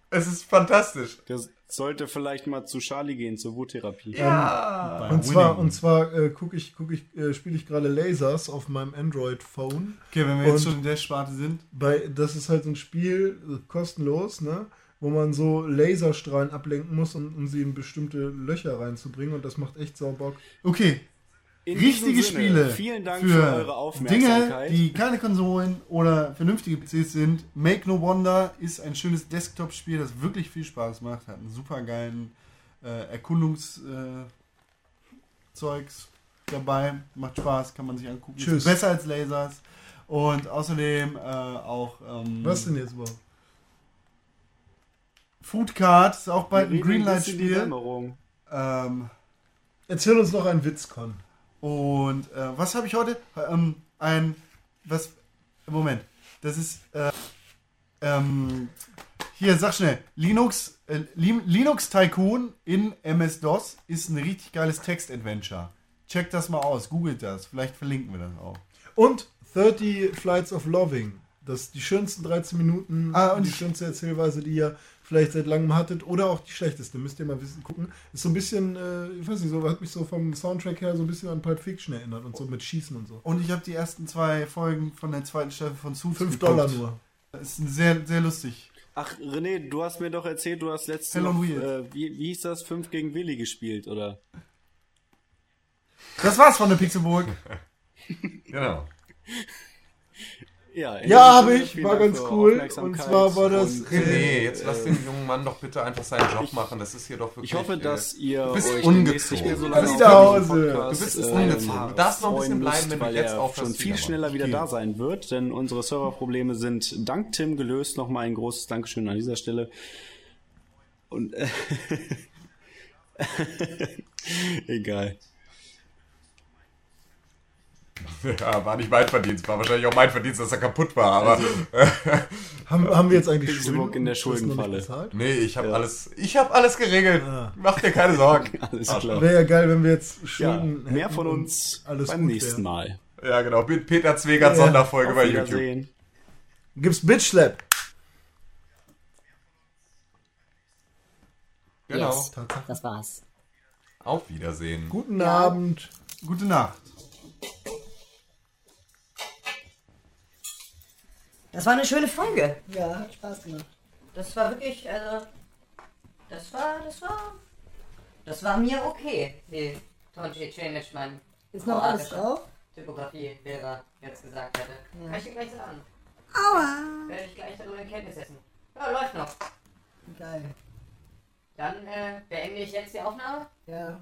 Es ist fantastisch. Der sollte vielleicht mal zu Charlie gehen, zur Wuttherapie. Bei und zwar, und zwar äh, gucke ich, guck ich, äh, spiele ich gerade Lasers auf meinem Android-Phone. Okay, wenn wir jetzt und- schon in der Sparte sind. Bei, das ist halt so ein Spiel, äh, kostenlos, ne? Wo man so Laserstrahlen ablenken muss, um, um sie in bestimmte Löcher reinzubringen. Und das macht echt sau Bock. Okay, In richtige Spiele Vielen Dank für, für, eure Dinge, Aufmerksamkeit. die keine Konsolen oder vernünftige PCs sind. Make No Wonder ist ein schönes Desktop-Spiel, das wirklich viel Spaß macht. Hat einen super geilen äh, Erkundungszeugs dabei. Macht Spaß, kann man sich angucken. Tschüss. Ist besser als Lasers. Und außerdem äh, auch ähm, Was denn jetzt überhaupt? Food Card ist auch bald ein Greenlight-Spiel. Ähm, Erzähl uns noch einen Witz, Con. Und äh, was habe ich heute? Ähm, ein, was, Moment, das ist, äh, ähm, hier, sag schnell, Linux, äh, Li Linux Tycoon in MS-DOS ist ein richtig geiles Text-Adventure. Checkt das mal aus, googelt das, vielleicht verlinken wir das auch. Und 30 Flights of Loving. Das die schönsten 13 Minuten, Ah, und die schönste Erzählweise, die ihr vielleicht seit langem hattet. Oder auch die schlechteste, müsst ihr mal wissen, gucken. Ist so ein bisschen, äh, ich weiß nicht, so hat mich so vom Soundtrack her so ein bisschen an Pulp Fiction erinnert und so mit Schießen und so. Und ich habe die ersten zwei Folgen von der zweiten Staffel von Suits 5 geguckt. Dollar nur. Das ist sehr, sehr lustig. Ach, René, du hast mir doch erzählt, du hast letztens Hello noch, Weird. äh, wie, wie hieß das, 5 gegen Willi gespielt, oder? Das war's von der Pixelburg. Genau. Ja, Ja, habe ich, war ganz cool. Und zwar war das, und, René, äh, jetzt lass den jungen Mann doch bitte einfach seinen Job machen. Das ist hier doch wirklich. Ich hoffe, dass ihr du bist euch ungezogen. so Du lange bist auf zu diesen Hause. Podcast, Du bist ähm, ungezogen. Du darfst noch ein bisschen freuen bleiben, wenn du weil jetzt er aufhörst, schon viel schneller wieder da sein wird, denn unsere Serverprobleme sind dank Tim gelöst. Nochmal ein großes Dankeschön an dieser Stelle. Und äh, egal. Ja, war nicht mein Verdienst. War wahrscheinlich auch mein Verdienst, dass er kaputt war. Aber Haben, haben wir jetzt eigentlich Pixelburg in der Schuldenfalle. bezahlt? nee, ich habe Ja. alles, ich habe alles geregelt. Ah. Mach dir keine Sorgen. Alles klar. Wäre ja geil, wenn wir jetzt Ja, Schulden mehr hätten von uns alles beim nächsten wär. Mal. Ja, genau. Mit Peter Zwegert Ja, ja. Sonderfolge Auf bei YouTube. Wiedersehen. Gibt's Bitch Slap? Genau. Yes. Das war's. Auf Wiedersehen. Guten Abend. Gute Nacht. Das war eine schöne Folge. Ja, hat Spaß gemacht. Das war wirklich, also. Das war, das war. Das war mir okay, wie Tonji Cenic, mein Ist noch alles drauf? Typografie-Lehrer jetzt gesagt hätte. Ja. Kann ich dir gleich sagen. Aua! Werde ich gleich darüber in Kenntnis setzen. Ja, läuft noch. Geil. Dann äh, beende ich jetzt die Aufnahme. Ja.